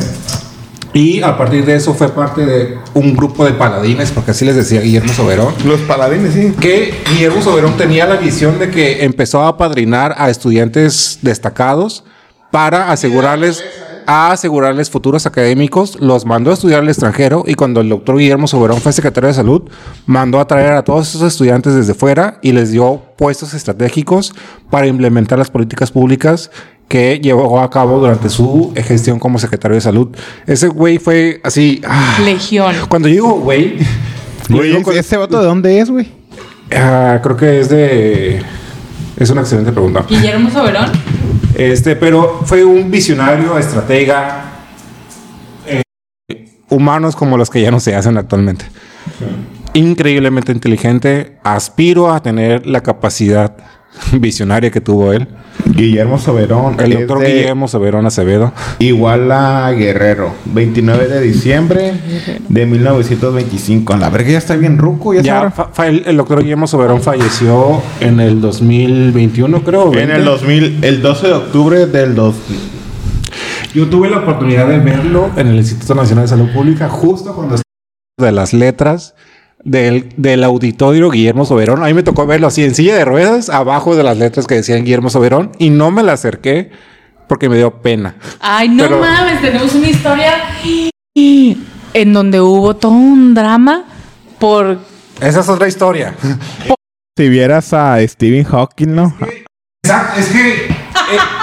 y a partir de eso fue parte de un grupo de paladines, porque así les decía Guillermo Soberón Los paladines, sí. que Guillermo Soberón tenía la visión de que empezó a padrinar a estudiantes destacados para asegurarles a asegurarles futuros académicos, los mandó a estudiar al extranjero y cuando el doctor Guillermo Soberón fue secretario de salud, mandó a traer a todos esos estudiantes desde fuera y les dio puestos estratégicos para implementar las políticas públicas que llevó a cabo durante su gestión como secretario de salud. Ese güey fue así... ah. Legión. Cuando yo digo güey... Güey, digo con- ¿ese voto de dónde es, güey? Ah, creo que es de. Es una excelente pregunta. Guillermo Soberón. Este, pero fue un visionario, estratega. eh, humanos como los que ya no se hacen actualmente. Increíblemente inteligente. Aspiro a tener la capacidad visionaria que tuvo él. Guillermo Soberón. El doctor de Guillermo Soberón Acevedo. Iguala Guerrero. 29 de diciembre de 1925. La verga ya está bien ruco. Ya, Ya, fa- el, doctor Guillermo Soberón falleció en el 2021, creo. En 20. el 2000, el 12 de octubre del 2. Yo tuve la oportunidad de verlo en el Instituto Nacional de Salud Pública justo cuando estaba de las letras del, del auditorio Guillermo Soberón. A mí me tocó verlo así en silla de ruedas, abajo de las letras que decían Guillermo Soberón, y no me la acerqué porque me dio pena. Ay, no Pero- mames, tenemos una historia en donde hubo todo un drama por Esa es otra historia. Si vieras a Stephen Hawking, ¿no? Es que, eh,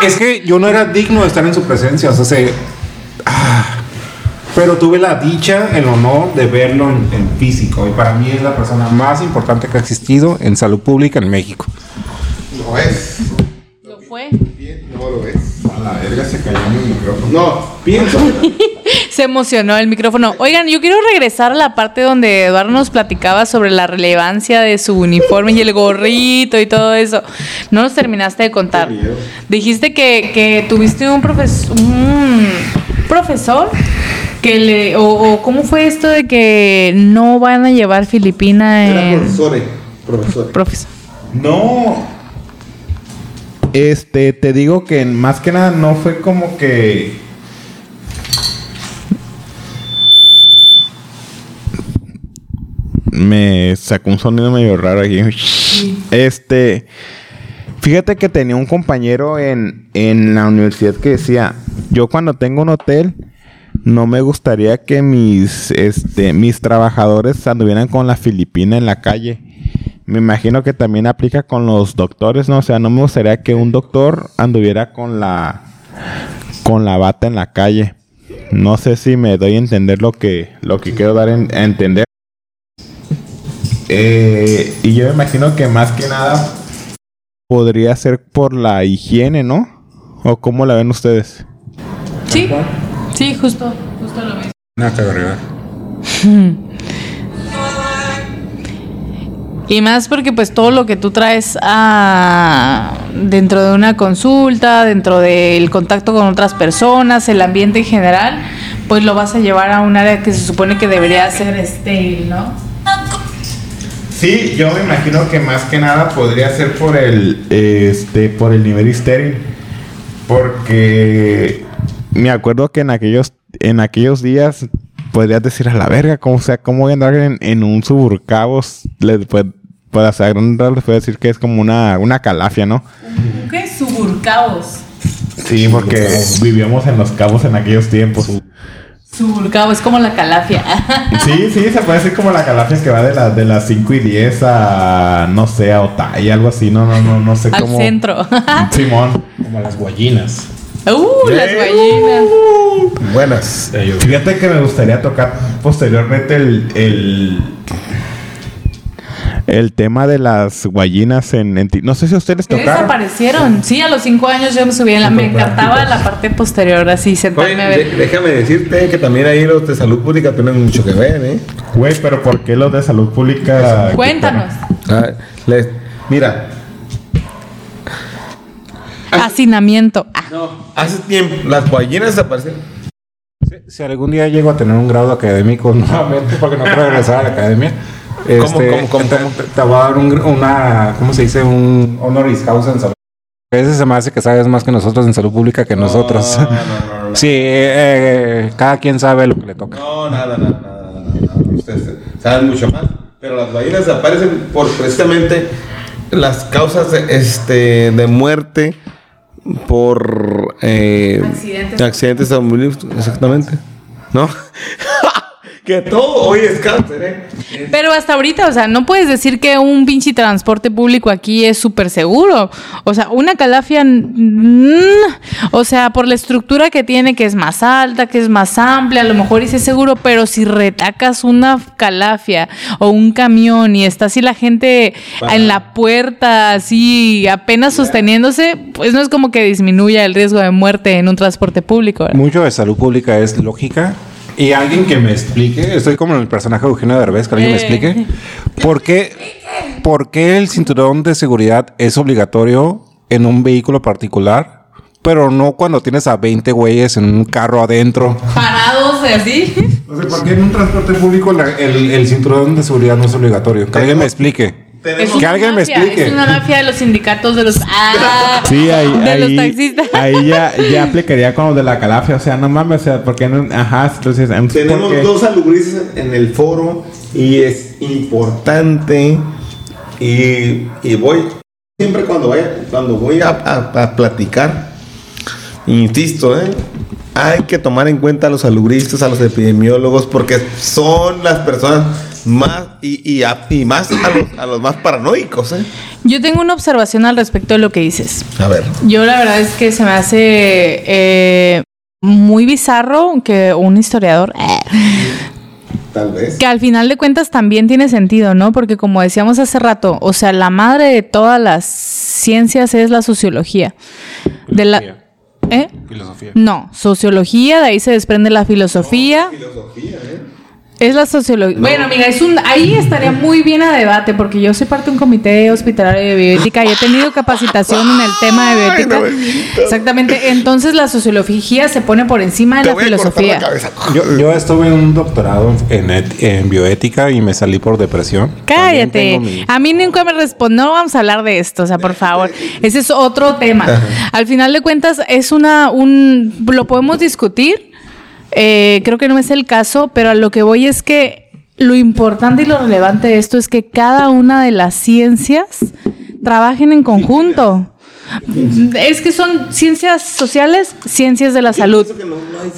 es que yo no era digno de estar en su presencia, o sea, se- ah, pero tuve la dicha, el honor de verlo en, en físico, y para mí es la persona más importante que ha existido en salud pública en México. Lo es. lo fue. No lo es. A la verga se cayó mi micrófono. No, pienso. Se emocionó el micrófono. Oigan, yo quiero regresar a la parte donde Eduardo nos platicaba sobre la relevancia de su uniforme y el gorrito y todo eso. No nos terminaste de contar. Dijiste que, que tuviste un, profes- un profesor que le... O, o cómo fue esto de que no van a llevar Filipina Era en... profesor. Profesor. Profesor. No. Este, te digo que más que nada no fue como que. Me sacó un sonido medio raro aquí. Este. Fíjate que tenía un compañero en, en la universidad que decía: Yo cuando tengo un hotel. No me gustaría que mis, este, mis trabajadores anduvieran con la filipina en la calle. Me imagino que también aplica con los doctores, ¿no? O sea, no me gustaría que un doctor anduviera con la con la bata en la calle. No sé si me doy a entender lo que lo que quiero dar en- a entender. Eh, y yo me imagino que más que nada podría ser por la higiene, ¿no? ¿O cómo la ven ustedes? Sí, sí, justo, justo lo mismo. Nada que agregar. Y más porque pues todo lo que tú traes a, dentro de una consulta, dentro del contacto con otras personas, el ambiente en general, pues lo vas a llevar a un área que se supone que debería ser estéril, ¿no? Sí, yo me imagino que más que nada podría ser por el, este, por el nivel estéril. Porque me acuerdo que en aquellos, en aquellos días podrías decir a la verga, como sea, cómo voy a andar en, en un suburcabos, le puede, puede hacer un les puede decir que es como una, una calafia, ¿no? ¿Qué? Suburcaos. Sí, porque vivíamos en los cabos en aquellos tiempos. Suburcao es como la calafia. Sí, sí, se puede decir como la calafia que va de, la, de las 5 y 10 a, no sé, a Otay, algo así, no, no, no, no sé Al cómo. centro. Simón. Como las guayinas. Uh, las gallinas. Buenas. Fíjate que me gustaría tocar posteriormente el, el, el tema de las guayinas en, No sé si ustedes ¿Qué tocaron. desaparecieron? Sí, a los cinco años yo me subí en la... Me encantaba la parte posterior, así, Oye, sentarme a ver. déjame decirte que también ahí los de salud pública tienen mucho que ver, ¿eh? Güey, pero ¿por qué los de salud pública? Cuéntanos. Ah, les- mira, Hacinamiento. Ah, hace tiempo las ballenas desaparecieron. Si, si algún día llego a tener un grado académico nuevamente, porque no quiero regresar a la academia, ¿Cómo, este, cómo, cómo, te, cómo? te- te voy a dar un, una, ¿cómo se dice? Un honoris causa en salud. A veces se me hace que sabes más que nosotros en salud pública que nosotros. No, no, no, no. sí, eh, cada quien sabe lo que le toca. No, nada, nada, nada, nada, nada. Ustedes saben mucho más. Pero las ballenas desaparecen por precisamente las causas de, este, de muerte por eh, Accidentes. accidentes exactamente. ¿No? que todo hoy es cáncer, ¿eh? Pero hasta ahorita, o sea, no puedes decir que un pinche transporte público aquí es súper seguro. O sea, una calafia, mm, o sea, por la estructura que tiene, que es más alta, que es más amplia, a lo mejor dice seguro, pero si retacas una calafia o un camión y está así la gente en la puerta, así apenas sosteniéndose, pues no es como que disminuya el riesgo de muerte en un transporte público. ¿verdad? Mucho de salud pública es lógica. Y alguien que me explique, estoy como en el personaje de Eugenio Derbez, que alguien me Eh. explique, ¿por qué, ¿por qué el cinturón de seguridad es obligatorio en un vehículo particular, pero no cuando tienes a 20 güeyes en un carro adentro? Parados así. O sea, ¿por qué en un transporte público la- el, el cinturón de seguridad no es obligatorio? Que alguien me explique. Es Que me mafia, explique. Es una mafia de los sindicatos de los. Ah, Sí, ahí, de los taxistas. ahí ya, ya aplicaría con los de la calafia. O sea, no mames, o sea, ¿por qué no? Ajá, entonces. ¿por Tenemos dos salubrices en el foro y es importante y, y voy siempre cuando vaya cuando voy a, a- a platicar insisto ¿eh? Hay que tomar en cuenta a los salubristas a los epidemiólogos porque son las personas más y, y, a- y más a los, a los más paranoicos ¿eh? Yo tengo una observación al respecto de lo que dices. a ver Yo la verdad es que se me hace eh, muy bizarro que un historiador, eh, tal vez que al final de cuentas también tiene sentido, ¿no? Porque como decíamos hace rato, o sea, la madre de todas las ciencias es la sociología. De la, ¿eh? Filosofía. No, sociología, de ahí se desprende la filosofía. filosofía ¿eh? Es la sociología. Bueno, amiga, es un, ahí estaría muy bien a debate porque yo soy parte de un comité hospitalario de bioética y he tenido capacitación en el tema de bioética. Exactamente. Entonces la sociología se pone por encima de Te la voy a cortar la filosofía. Yo, yo estuve en un doctorado en, bioética y me salí por depresión. Cállate. mi- A mí nunca me respondió. No vamos a hablar de esto, o sea, por favor. Ese es otro tema. Al final de cuentas, es una, un, lo podemos discutir. Eh, creo que no es el caso, pero a lo que voy es que lo importante y lo relevante de esto es que cada una de las ciencias trabajen en conjunto. Es que son ciencias sociales, ciencias de la salud. Que no, no hay.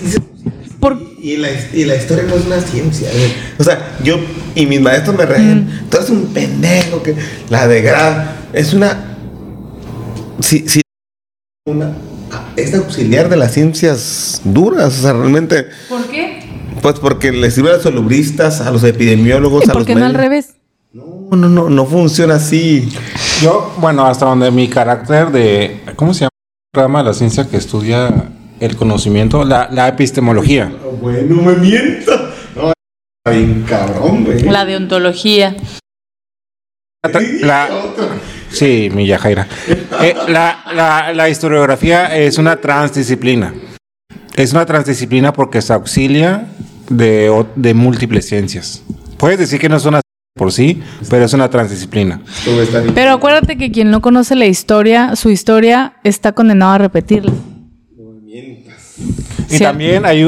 Por- y, la, y la historia no es una ciencia. ¿eh? O sea, yo y mis maestros me reían. Tú eres un pendejo que la de grado es una. Si, si una es auxiliar de las ciencias duras. O sea, realmente, ¿Por qué? pues porque les sirve a los salubristas, a los epidemiólogos, ¿Y a por los qué no al revés? No, no, no, no funciona así. Yo, bueno, hasta donde mi carácter de, ¿cómo se llama? El rama de la ciencia que estudia el conocimiento, la, la epistemología. Bueno, me mientas. No, bien cabrón, güey. La deontología. La, sí, mi Yajaira. Eh, la, la, la historiografía es una transdisciplina. Es una transdisciplina porque se auxilia de, de múltiples ciencias. Puedes decir que no es una por sí, pero es una transdisciplina. Pero acuérdate que quien no conoce la historia, su historia está condenado a repetirla. Y Sí. también hay,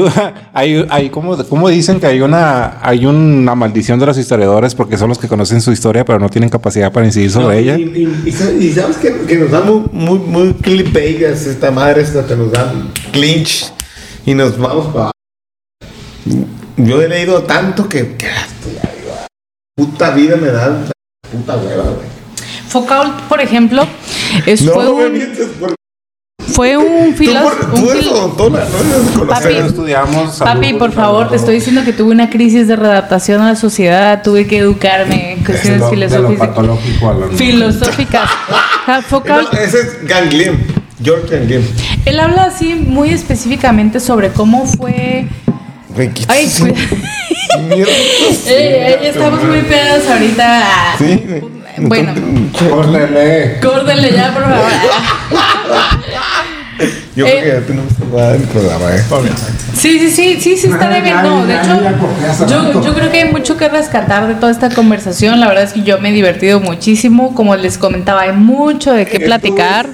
hay, hay como, como dicen que hay una, hay una maldición de los historiadores porque son los que conocen su historia pero no tienen capacidad para incidir sobre ella. Y, y- y sa- y sabes que, que nos da muy, muy, muy esta madre, esta que nos da clinch y nos vamos para. Yo he leído tanto que. que "Ah, puta vida me da puta hueva, güey. Foucault, por ejemplo, es, No fue, me un, mientes, por- fue un Tú, filósofo. por- tú eres odontona, ¿no? Debes conocer. Papi, estudiamos salud Papi, por favor, te estoy diciendo que tuve una crisis de redactación a la sociedad, tuve que educarme en cuestiones de lo- de lo filosóficas. patológico a lo- filosóficas. No, ese es Ganglien. George Ganglien. él habla así muy específicamente sobre cómo fue. Güey, ¿qué Ay, estás cuida- haciendo? Mierda. Eh, eh, estamos muy pegados ahorita. Sí. Bueno, Córrele. córdenle ya, por favor. Yo Eh, creo que ya tenemos que guardar el programa, ¿eh? Sí, sí, sí, sí, sí está de bien. No, de hecho, yo, yo creo que hay mucho que rescatar de toda esta conversación. La verdad es que yo me he divertido muchísimo. Como les comentaba, hay mucho de qué platicar.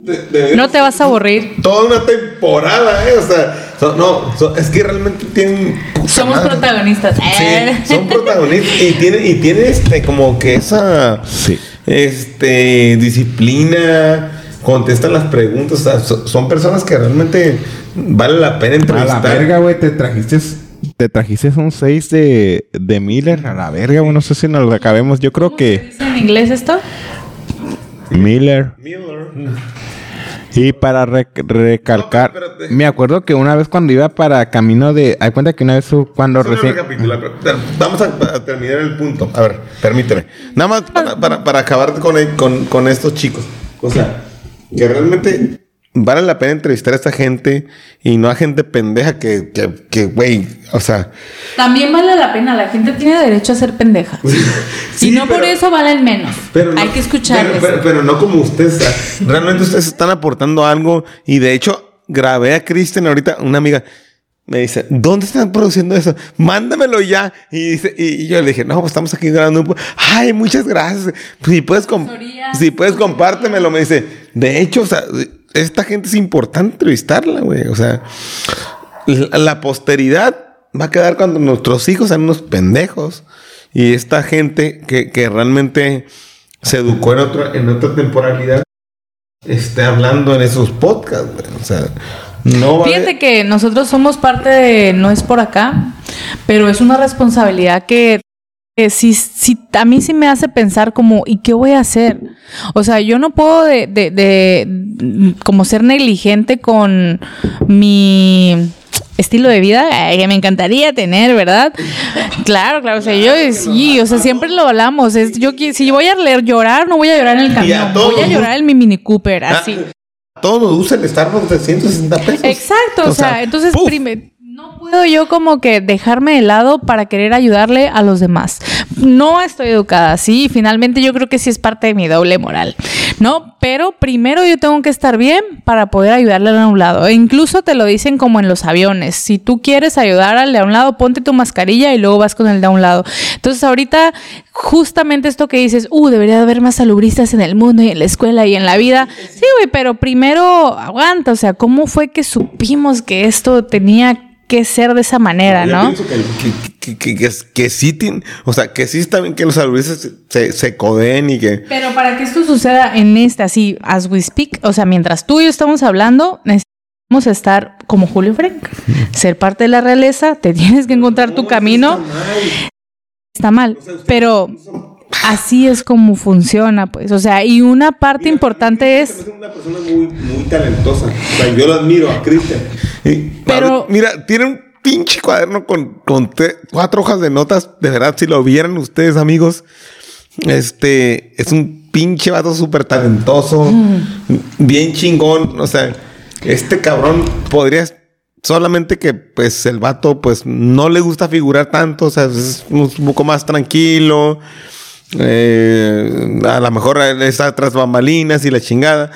De- de- No te vas a aburrir. Toda una temporada, ¿eh? O sea, no, es que realmente tienen. Somos madre. protagonistas. Sí, son protagonistas y tiene, y tiene este como que esa este disciplina, contestan las preguntas, o sea, so- son personas que realmente vale la pena A la entrevistar. verga, güey, te trajiste. Te trajiste un 6 de, de Miller. A la verga, güey. No sé si nos lo acabemos. Yo creo ¿Cómo que dice en inglés esto? Miller. Miller. Y para rec- recalcar, No, pero- pero- me acuerdo que una vez cuando iba para camino de. Hay cuenta que una vez cuando Solo recién. vamos a, a terminar el punto. A ver, permíteme. Nada más para, para- para acabar con, el- con, con estos chicos. O sea, que realmente vale la pena entrevistar a esta gente y no a gente pendeja que, que, que, güey, o sea, También vale la pena. La gente tiene derecho a ser pendeja. Sí, y no por eso valen menos. pero no- Hay que escucharles. Pero, pero- pero no como ustedes. realmente ustedes están aportando algo y de hecho grabé a Kristen ahorita, una amiga. Me dice, ¿dónde están produciendo eso? Mándamelo ya. Y, dice, y, y yo le dije, no, pues estamos aquí grabando un po-". Ay, muchas gracias. Si puedes, si puedes compártemelo. Me dice, de hecho, o sea, esta gente es importante entrevistarla, güey. O sea, la, posteridad va a quedar cuando nuestros hijos sean unos pendejos. Y esta gente que, que realmente se educó en, otra en otra temporalidad esté hablando en esos podcasts, güey. O sea, no va Fíjate que nosotros somos parte de No es por acá, pero es una responsabilidad que sí, sí- a mí sí me hace pensar como, ¿y qué voy a hacer? O sea, yo no puedo de, de- de, como ser negligente con mi estilo de vida eh, que me encantaría tener, ¿verdad? Claro, claro, o sea, yo sí, o sea, siempre lo hablamos, es, yo si voy a leer llorar, no voy a llorar en el camión, voy a llorar en mi Mini Cooper, Ah, así. Todos nos usan el Starbucks de 160 pesos. Exacto, o, sea, entonces ¡puf! No puedo yo como que dejarme de lado para querer ayudarle a los demás. No estoy educada así, finalmente yo creo que sí es parte de mi doble moral, ¿no? Pero primero yo tengo que estar bien para poder ayudarle a un lado. E incluso te lo dicen como en los aviones, si tú quieres ayudar al de a un lado, ponte tu mascarilla y luego vas con el de a un lado. Entonces ahorita justamente esto que dices, uh, debería de haber más salubristas en el mundo y en la escuela y en la vida. Sí, güey, pero primero aguanta, o sea, ¿cómo fue que supimos que esto tenía que ser de esa manera, Yo no? que, que, que, que, sí o sea, que sí está bien que los se, se, y que... Pero para que esto suceda en este, así, as we speak, o sea, mientras tú y yo estamos hablando, necesitamos estar como Julio Frank, ser parte de la realeza, te tienes que encontrar tu camino. Está mal, pero así es como funciona, pues, o sea, y una parte importante es... Es una persona muy, muy talentosa. O sea, yo lo admiro a Cristian. Pero- Mira, tiene un pinche cuaderno con, con te- cuatro hojas de notas. De verdad, si lo vieran ustedes, amigos. Este es un pinche vato súper talentoso. Bien chingón. O sea, este cabrón podría. Solamente que, pues, el vato, pues, no le gusta figurar tanto. O sea, es un poco más tranquilo. Eh, a lo mejor él está tras bambalinas y la chingada.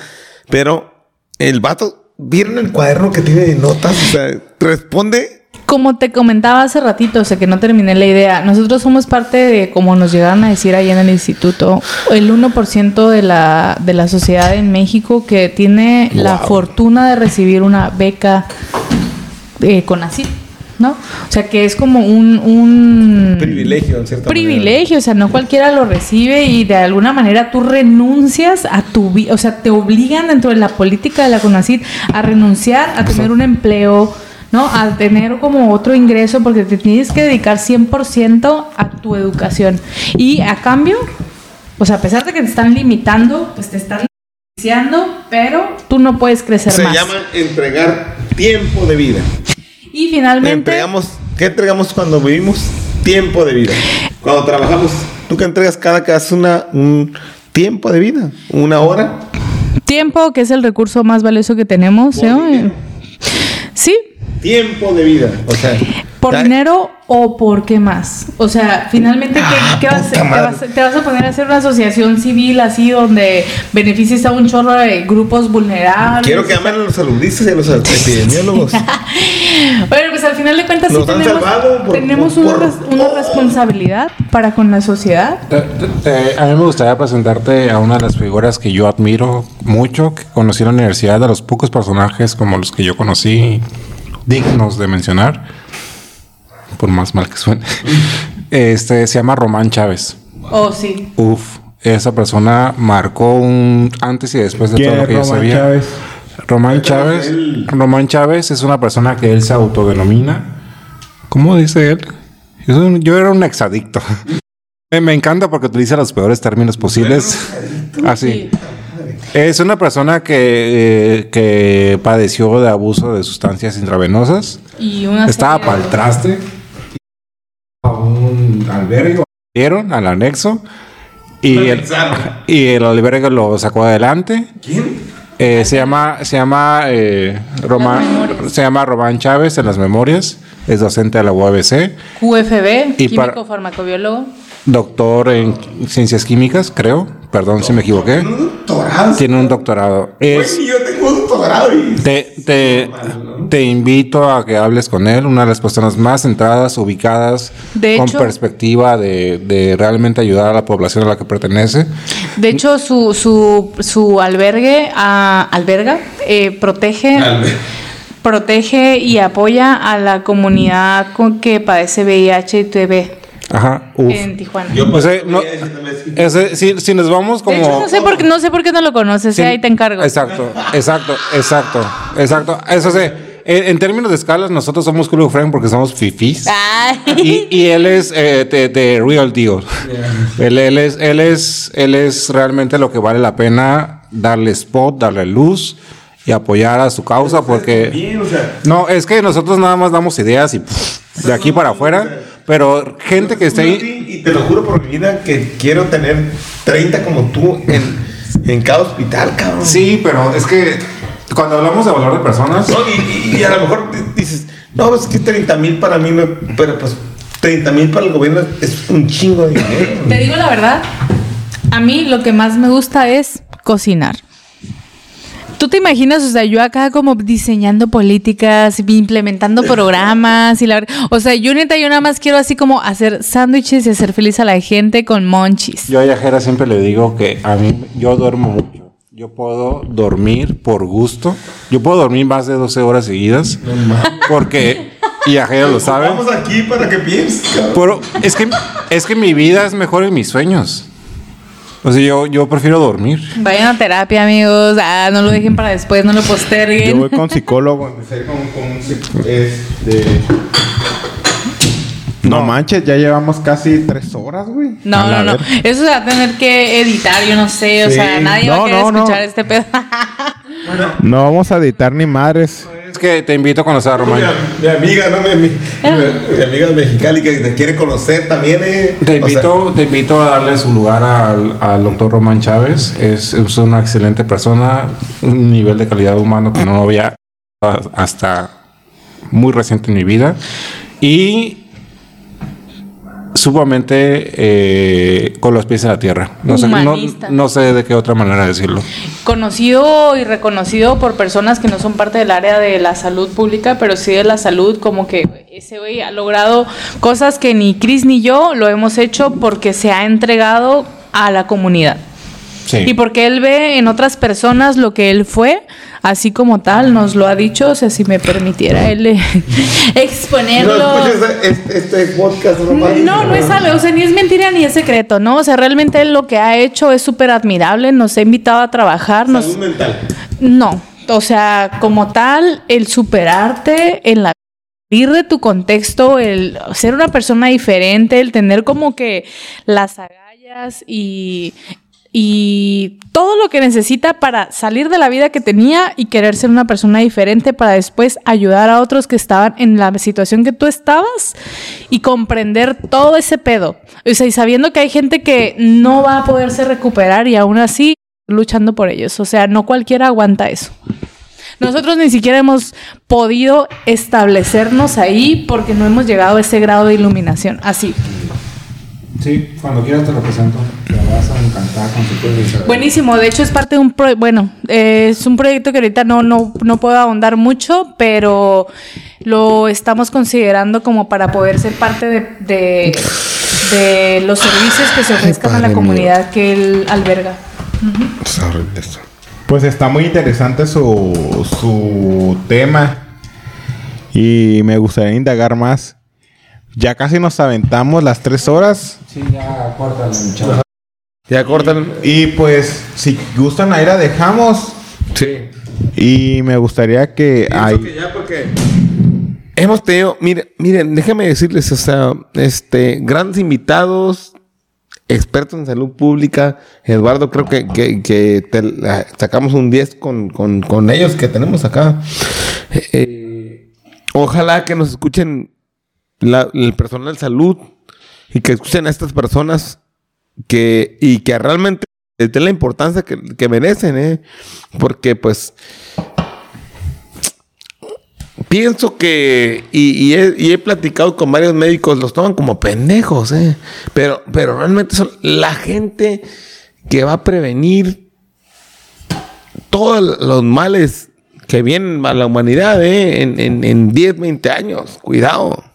Pero el vato, ¿vieron el cuaderno que tiene de notas? O sea, responde Como te comentaba hace ratito, o sea que no terminé la idea, nosotros somos parte de, como nos llegaron a decir ahí en el instituto, el 1% de la, de la sociedad en México que tiene la fortuna de recibir una beca eh, con así, ¿no? O sea que es como un... un privilegio, en cierta privilegio, o sea, no cualquiera lo recibe y de alguna manera tú renuncias a tu vida, o sea, te obligan dentro de la política de la CONACYT a renunciar a tener un empleo, ¿no? A tener como otro ingreso porque te tienes que dedicar 100% a tu educación. Y a cambio, o sea, a pesar de que te están limitando, pues te están beneficiando, pero tú no puedes crecer Se más. llama entregar tiempo de vida. Y finalmente... Entregamos, ¿Qué entregamos cuando vivimos? Tiempo de vida. Cuando trabajamos, tú que entregas cada haces una, un tiempo de vida, una hora. Tiempo, que es el recurso más valioso que tenemos, dinero. Sí, Tiempo de vida. O sea, ¿Por ya- dinero o por qué más? O sea, finalmente, ¿qué, qué vas a? Ah, puta ¿Te madre. vas, te vas a poner a hacer una asociación civil así donde beneficies a un chorro de grupos vulnerables? Quiero que amen a los saludistas y a los epidemiólogos. Bueno, pues al final de cuentas sí tenemos, por- tenemos por- una, por- una responsabilidad para con la sociedad. Te- a mí me gustaría presentarte a una de las figuras que yo admiro mucho, que conocí en la universidad, de los pocos personajes como los que yo conocí, dignos de mencionar, por más mal que suene. Este se llama Román Chávez. Oh, sí. Uf, esa persona marcó un antes y después de ¿Quién todo lo que yo Román sabía. Chávez? Román Chávez. Román Chávez es una persona que él se autodenomina. ¿Cómo dice él? Es un- yo era un exadicto. me, me encanta porque utiliza los peores términos posibles. Así. Es una persona que, eh, que padeció de abuso de sustancias intravenosas. Y una Estaba para el traste. Albergue. Dieron al anexo. Y el, y el albergue lo sacó adelante. ¿Quién? Eh, se llama, se llama, eh, Román, se llama Román Chávez en las memorias. Es docente de la UABC, QFB, Y químico farmacobiólogo. doctor en ciencias químicas, creo. Perdón si me equivoqué. Un doctorado. Tiene un doctorado. Es, Güey, yo tengo un doctorado y... te, te, te invito a que hables con él, una de las personas más centradas, ubicadas, De con hecho- perspectiva de, de realmente ayudar a la población a la que pertenece. De hecho, su, su, su albergue ah, alberga, eh, protege, protege y apoya a la comunidad con que padece VIH y TB Ajá. Uf. en Tijuana. Yo no- también, sí. Ese- si, si nos vamos como... de hecho, no sé por qué no, sé por qué no lo conoces, Sí, eh, ahí te encargo. Exacto, exacto, exacto, exacto. Eso sí. En, en términos de escalas, nosotros somos Cool Friend porque somos fifís. Ay. Y, y él es eh, de, de real deal. Él, él es, él, es, él es realmente lo que vale la pena darle spot, darle luz y apoyar a su causa porque... Bien, o sea... No, es que nosotros nada más damos ideas y pff, de aquí para afuera, pero gente que esté ahí... Y te lo juro por mi vida que quiero tener 30 como tú en, en cada hospital, cabrón. Sí, pero es que cuando hablamos de valor de personas... No, y, y- y a lo mejor di- dices, no, es que 30 mil para mí, no, pero pues 30 mil para el gobierno es un chingo de dinero. Te digo la verdad, a mí lo que más me gusta es cocinar. ¿Tú te imaginas, o sea, yo acá como diseñando políticas, implementando programas y la verdad, o sea, yo neta, yo nada más quiero así como hacer sándwiches y hacer feliz a la gente con monchis. Yo a Yajera siempre le digo que a mí yo duermo mucho. Yo puedo dormir por gusto. Yo puedo dormir más de 12 horas seguidas. Porque y lo sabe. Vamos aquí para que pienses. Pero es que, es que mi vida es mejor en mis sueños. O sea, yo, yo prefiero dormir. Vayan a terapia, amigos. Ah, no lo dejen para después, no lo Yo posterguen. voy con psicólogo. empecé con- con un psic- este- No manches, ya llevamos casi tres horas, güey. No, no, no. Eso se va a tener que editar, yo no sé. O sea, nadie va a querer no, no. escuchar este pedo. No vamos a editar ni madres. Es que te invito a conocer a Mi, Román. mi amiga, ¿no? Mi, mi- mi- mi amiga de Mexicali que te quiere conocer también, ¿eh? Te O sea, invito, te invito a darle su lugar al, al doctor Román Chávez. Es, es una excelente persona, un nivel de calidad humano que no había hasta muy reciente en mi vida. Y sumamente eh, con los pies en la tierra. No sé, no, sé de qué otra manera decirlo. conocido y reconocido por personas que no son parte del área de la salud pública, pero sí de la salud, como que ese güey ha logrado cosas que ni Chris ni yo lo hemos hecho porque se ha entregado a la comunidad. Sí. Y porque él ve en otras personas lo que él fue, así como tal, nos lo ha dicho, o sea, si me permitiera él eh, exponerlo. No escuches este, este podcast. No, no es algo, o sea, ni es mentira ni es secreto, ¿no? O sea, realmente él lo que ha hecho es súper admirable, nos ha invitado a trabajar, nos... Salud mental. No, o sea, como tal, el superarte en la salir de tu contexto, el ser una persona diferente, el tener como que las agallas y, y todo lo que necesita para salir de la vida que tenía y querer ser una persona diferente para después ayudar a otros que estaban en la situación que tú estabas y comprender todo ese pedo. O sea, y sabiendo que hay gente que no va a poderse recuperar y aún así luchando por ellos. O sea, no cualquiera aguanta eso. Nosotros ni siquiera hemos podido establecernos ahí porque no hemos llegado a ese grado de iluminación. Así. Sí, cuando quieras te lo presento. Te vas a encantar con puedes Buenísimo. De hecho, es parte de un pro bueno, eh, es un proyecto que ahorita no, no, no puedo ahondar mucho, pero lo estamos considerando como para poder ser parte de, de, de los servicios que se ofrezcan a la mío. comunidad que él alberga. Sorry, esto. Pues está muy interesante su, su tema. Y me gustaría indagar más. Ya casi nos aventamos las tres horas. Sí, ya córtale, muchacho. Ya cortan. Y pues, si gustan, ahí la dejamos. Sí. Y me gustaría que ahí. que ya porque hemos tenido, miren, miren, déjenme decirles, o sea, este, grandes invitados, expertos en salud pública. Eduardo, creo que, que, que te la- sacamos un 10 con, con, con ellos que tenemos acá. Eh, ojalá que nos escuchen el personal de salud y que escuchen a estas personas que, y que realmente les den la importancia que, que merecen, ¿eh? Porque pues pienso que, y, y he, y he platicado con varios médicos, los toman como pendejos, ¿eh? Pero, pero realmente son la gente que va a prevenir todos los males que vienen a la humanidad, ¿eh? En, en, en 10, 20 años. Cuidado.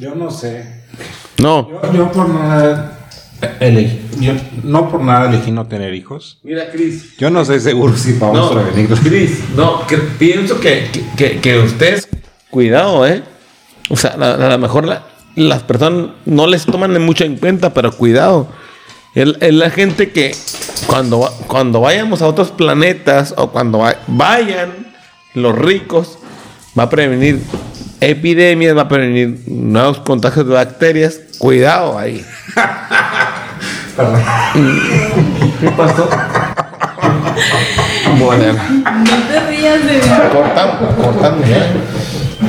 Yo no sé. No. Yo, yo por nada elegí, yo no por nada elegí no tener hijos. Mira, Cris. Yo no sé seguro si vamos No, a prevenirlo. Cris, no, que- pienso que, que, que- ustedes, cuidado, ¿eh? O sea, a, a lo mejor la- las personas no les toman mucho en cuenta, pero cuidado. Es, es la gente que cuando, va- cuando vayamos a otros planetas o cuando va- vayan los ricos, va a prevenir epidemias, va a prevenir nuevos contagios de bacterias. Cuidado ahí. ¿Qué pasó? Bueno. No te rías de Cortamos, cortamos ya.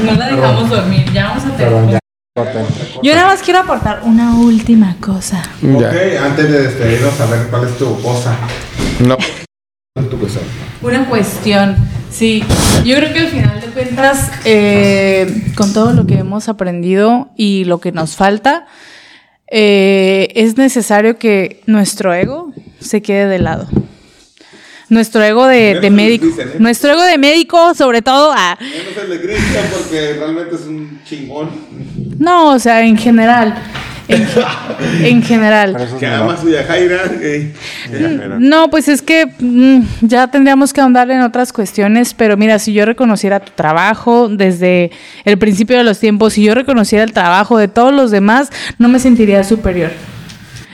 No la dejamos dormir. Ya vamos a Perdón, terminar. ya. corten. Yo nada más quiero aportar una última cosa. Ok, antes de despedirnos, a ver cuál es tu cosa. No. Una cuestión. Sí, yo creo que al final de cuentas, eh, con todo lo que hemos aprendido y lo que nos falta, eh, es necesario que nuestro ego se quede de lado. Nuestro ego de, de médico, dicen, ¿eh? nuestro ego de médico, sobre todo, ah, No se le grita porque realmente es un chingón. no, o sea, en general, en, en general. Que eh. No, pues es que mm, ya tendríamos que ahondar en otras cuestiones, pero mira, si yo reconociera tu trabajo desde el principio de los tiempos, si yo reconociera el trabajo de todos los demás, no me sentiría superior.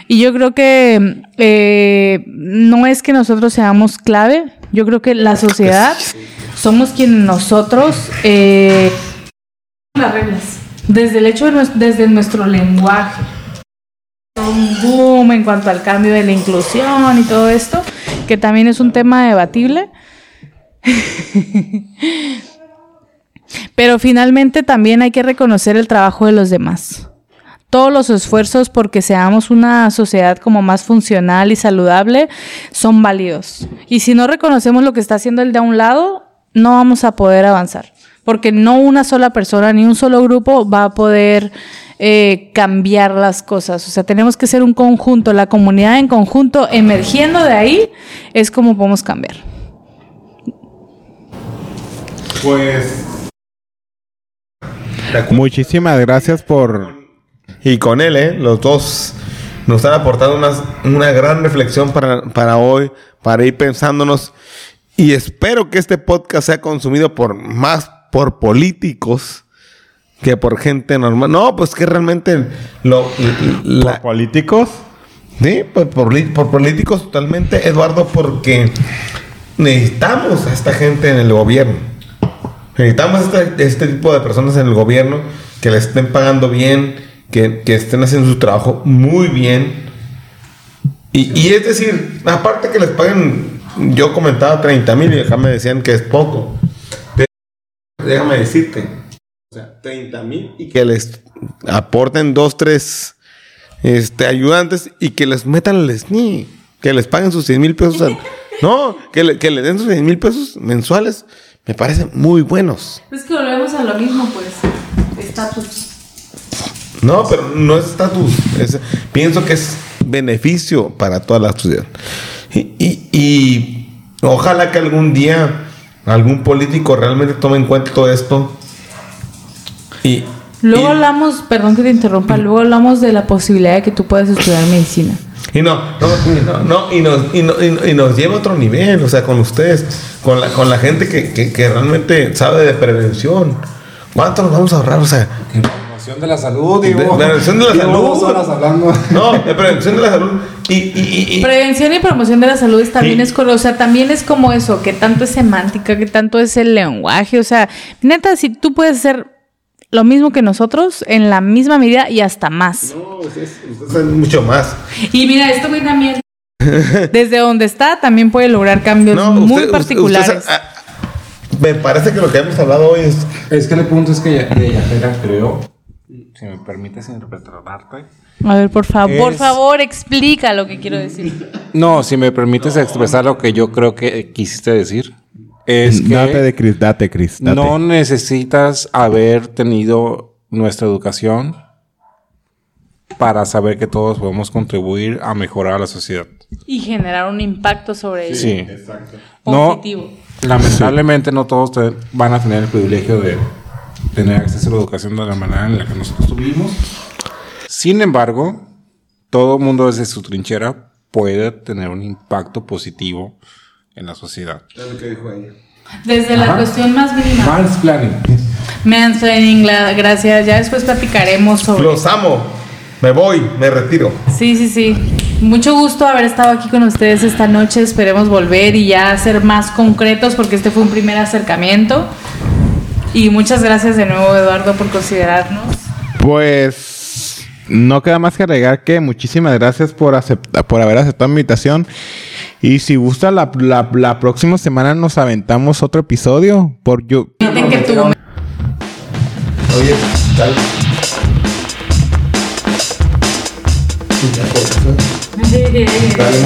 Y yo creo que eh, no es que nosotros seamos clave, yo creo que la sociedad somos quienes nosotros eh, las reglas, desde el hecho de nues- desde nuestro lenguaje un boom en cuanto al cambio de la inclusión y todo esto, que también es un tema debatible. Pero finalmente también hay que reconocer el trabajo de los demás. Todos los esfuerzos porque seamos una sociedad como más funcional y saludable son válidos. Y si no reconocemos lo que está haciendo el de a un lado, no vamos a poder avanzar. Porque no una sola persona ni un solo grupo va a poder eh, cambiar las cosas. O sea, tenemos que ser un conjunto, la comunidad en conjunto, emergiendo de ahí, es como podemos cambiar. Pues. Muchísimas gracias por. Y con él, ¿eh? Los dos nos están aportando una, una gran reflexión para, para hoy, para ir pensándonos. Y espero que este podcast sea consumido por más por políticos que por gente normal. No, pues que realmente lo la, políticos. Sí, pues por, por, políticos totalmente, Eduardo, porque necesitamos a esta gente en el gobierno. Necesitamos este, este tipo de personas en el gobierno que le estén pagando bien, que, que estén haciendo su trabajo muy bien. Y, y, es decir, aparte que les paguen, yo comentaba 30 mil y acá me decían que es poco. Déjame decirte, o sea, 30 mil y que les aporten dos, tres este, ayudantes y que les metan el SNI, que les paguen sus 100 mil pesos. no, que le, que le den sus 100 mil pesos mensuales, me parecen muy buenos. Es que volvemos a lo mismo, pues, estatus. No, pero no es estatus. Pienso que es beneficio para toda la sociedad. Y, y, ojalá que algún día algún político realmente tome en cuenta todo esto. Y, luego hablamos, perdón que te interrumpa, luego hablamos de la posibilidad de que tú puedas estudiar medicina. Y no, no, no, y, nos, y, y, nos lleva a otro nivel, o sea, con ustedes, con la, con la gente que, que, que realmente sabe de prevención. ¿Cuánto nos vamos a ahorrar? O sea, prevención de la salud, digo. De, prevención de la salud. horas hablando. No, de prevención de la salud. Y, y, y, prevención y promoción de la salud también es o sea, también es como eso, que tanto es semántica, que tanto es el lenguaje, o sea, neta, si tú puedes hacer lo mismo que nosotros en la misma medida y hasta más. No, ustedes, ustedes mucho más. Y mira, esto güey también desde donde está también puede lograr cambios muy particulares. Ah, me parece que lo que hemos hablado hoy es es que el punto es que ya, ya creo si me permites interpretarte. A ver, por favor, por favor, explica lo que quiero decir. No, si me permites expresar lo que yo creo que quisiste decir. Es que date de Chris, date, Chris. No necesitas haber tenido nuestra educación para saber que todos podemos contribuir a mejorar a la sociedad. Y generar un impacto sobre ello. Sí, exacto. Positivo. No, lamentablemente no todos van a tener el privilegio de tener acceso a la educación de la manera en la que nosotros tuvimos. Sin embargo, todo mundo desde su trinchera puede tener un impacto positivo en la sociedad. Es lo que dijo ella. Desde la cuestión más mínima. Mansplaining. Mansplaining, gracias. Ya después platicaremos sobre. Los amo. Me voy, me retiro. Sí, sí, sí. Mucho gusto haber estado aquí con ustedes esta noche. Esperemos volver y ya ser más concretos porque este fue un primer acercamiento. Y muchas gracias de nuevo, Eduardo, por considerarnos. Pues no queda más que agregar que muchísimas gracias por, por haber aceptado mi invitación. Y si gusta, la, la, próxima semana nos aventamos otro episodio. Por yo. que tú... Oye, tal. Dale,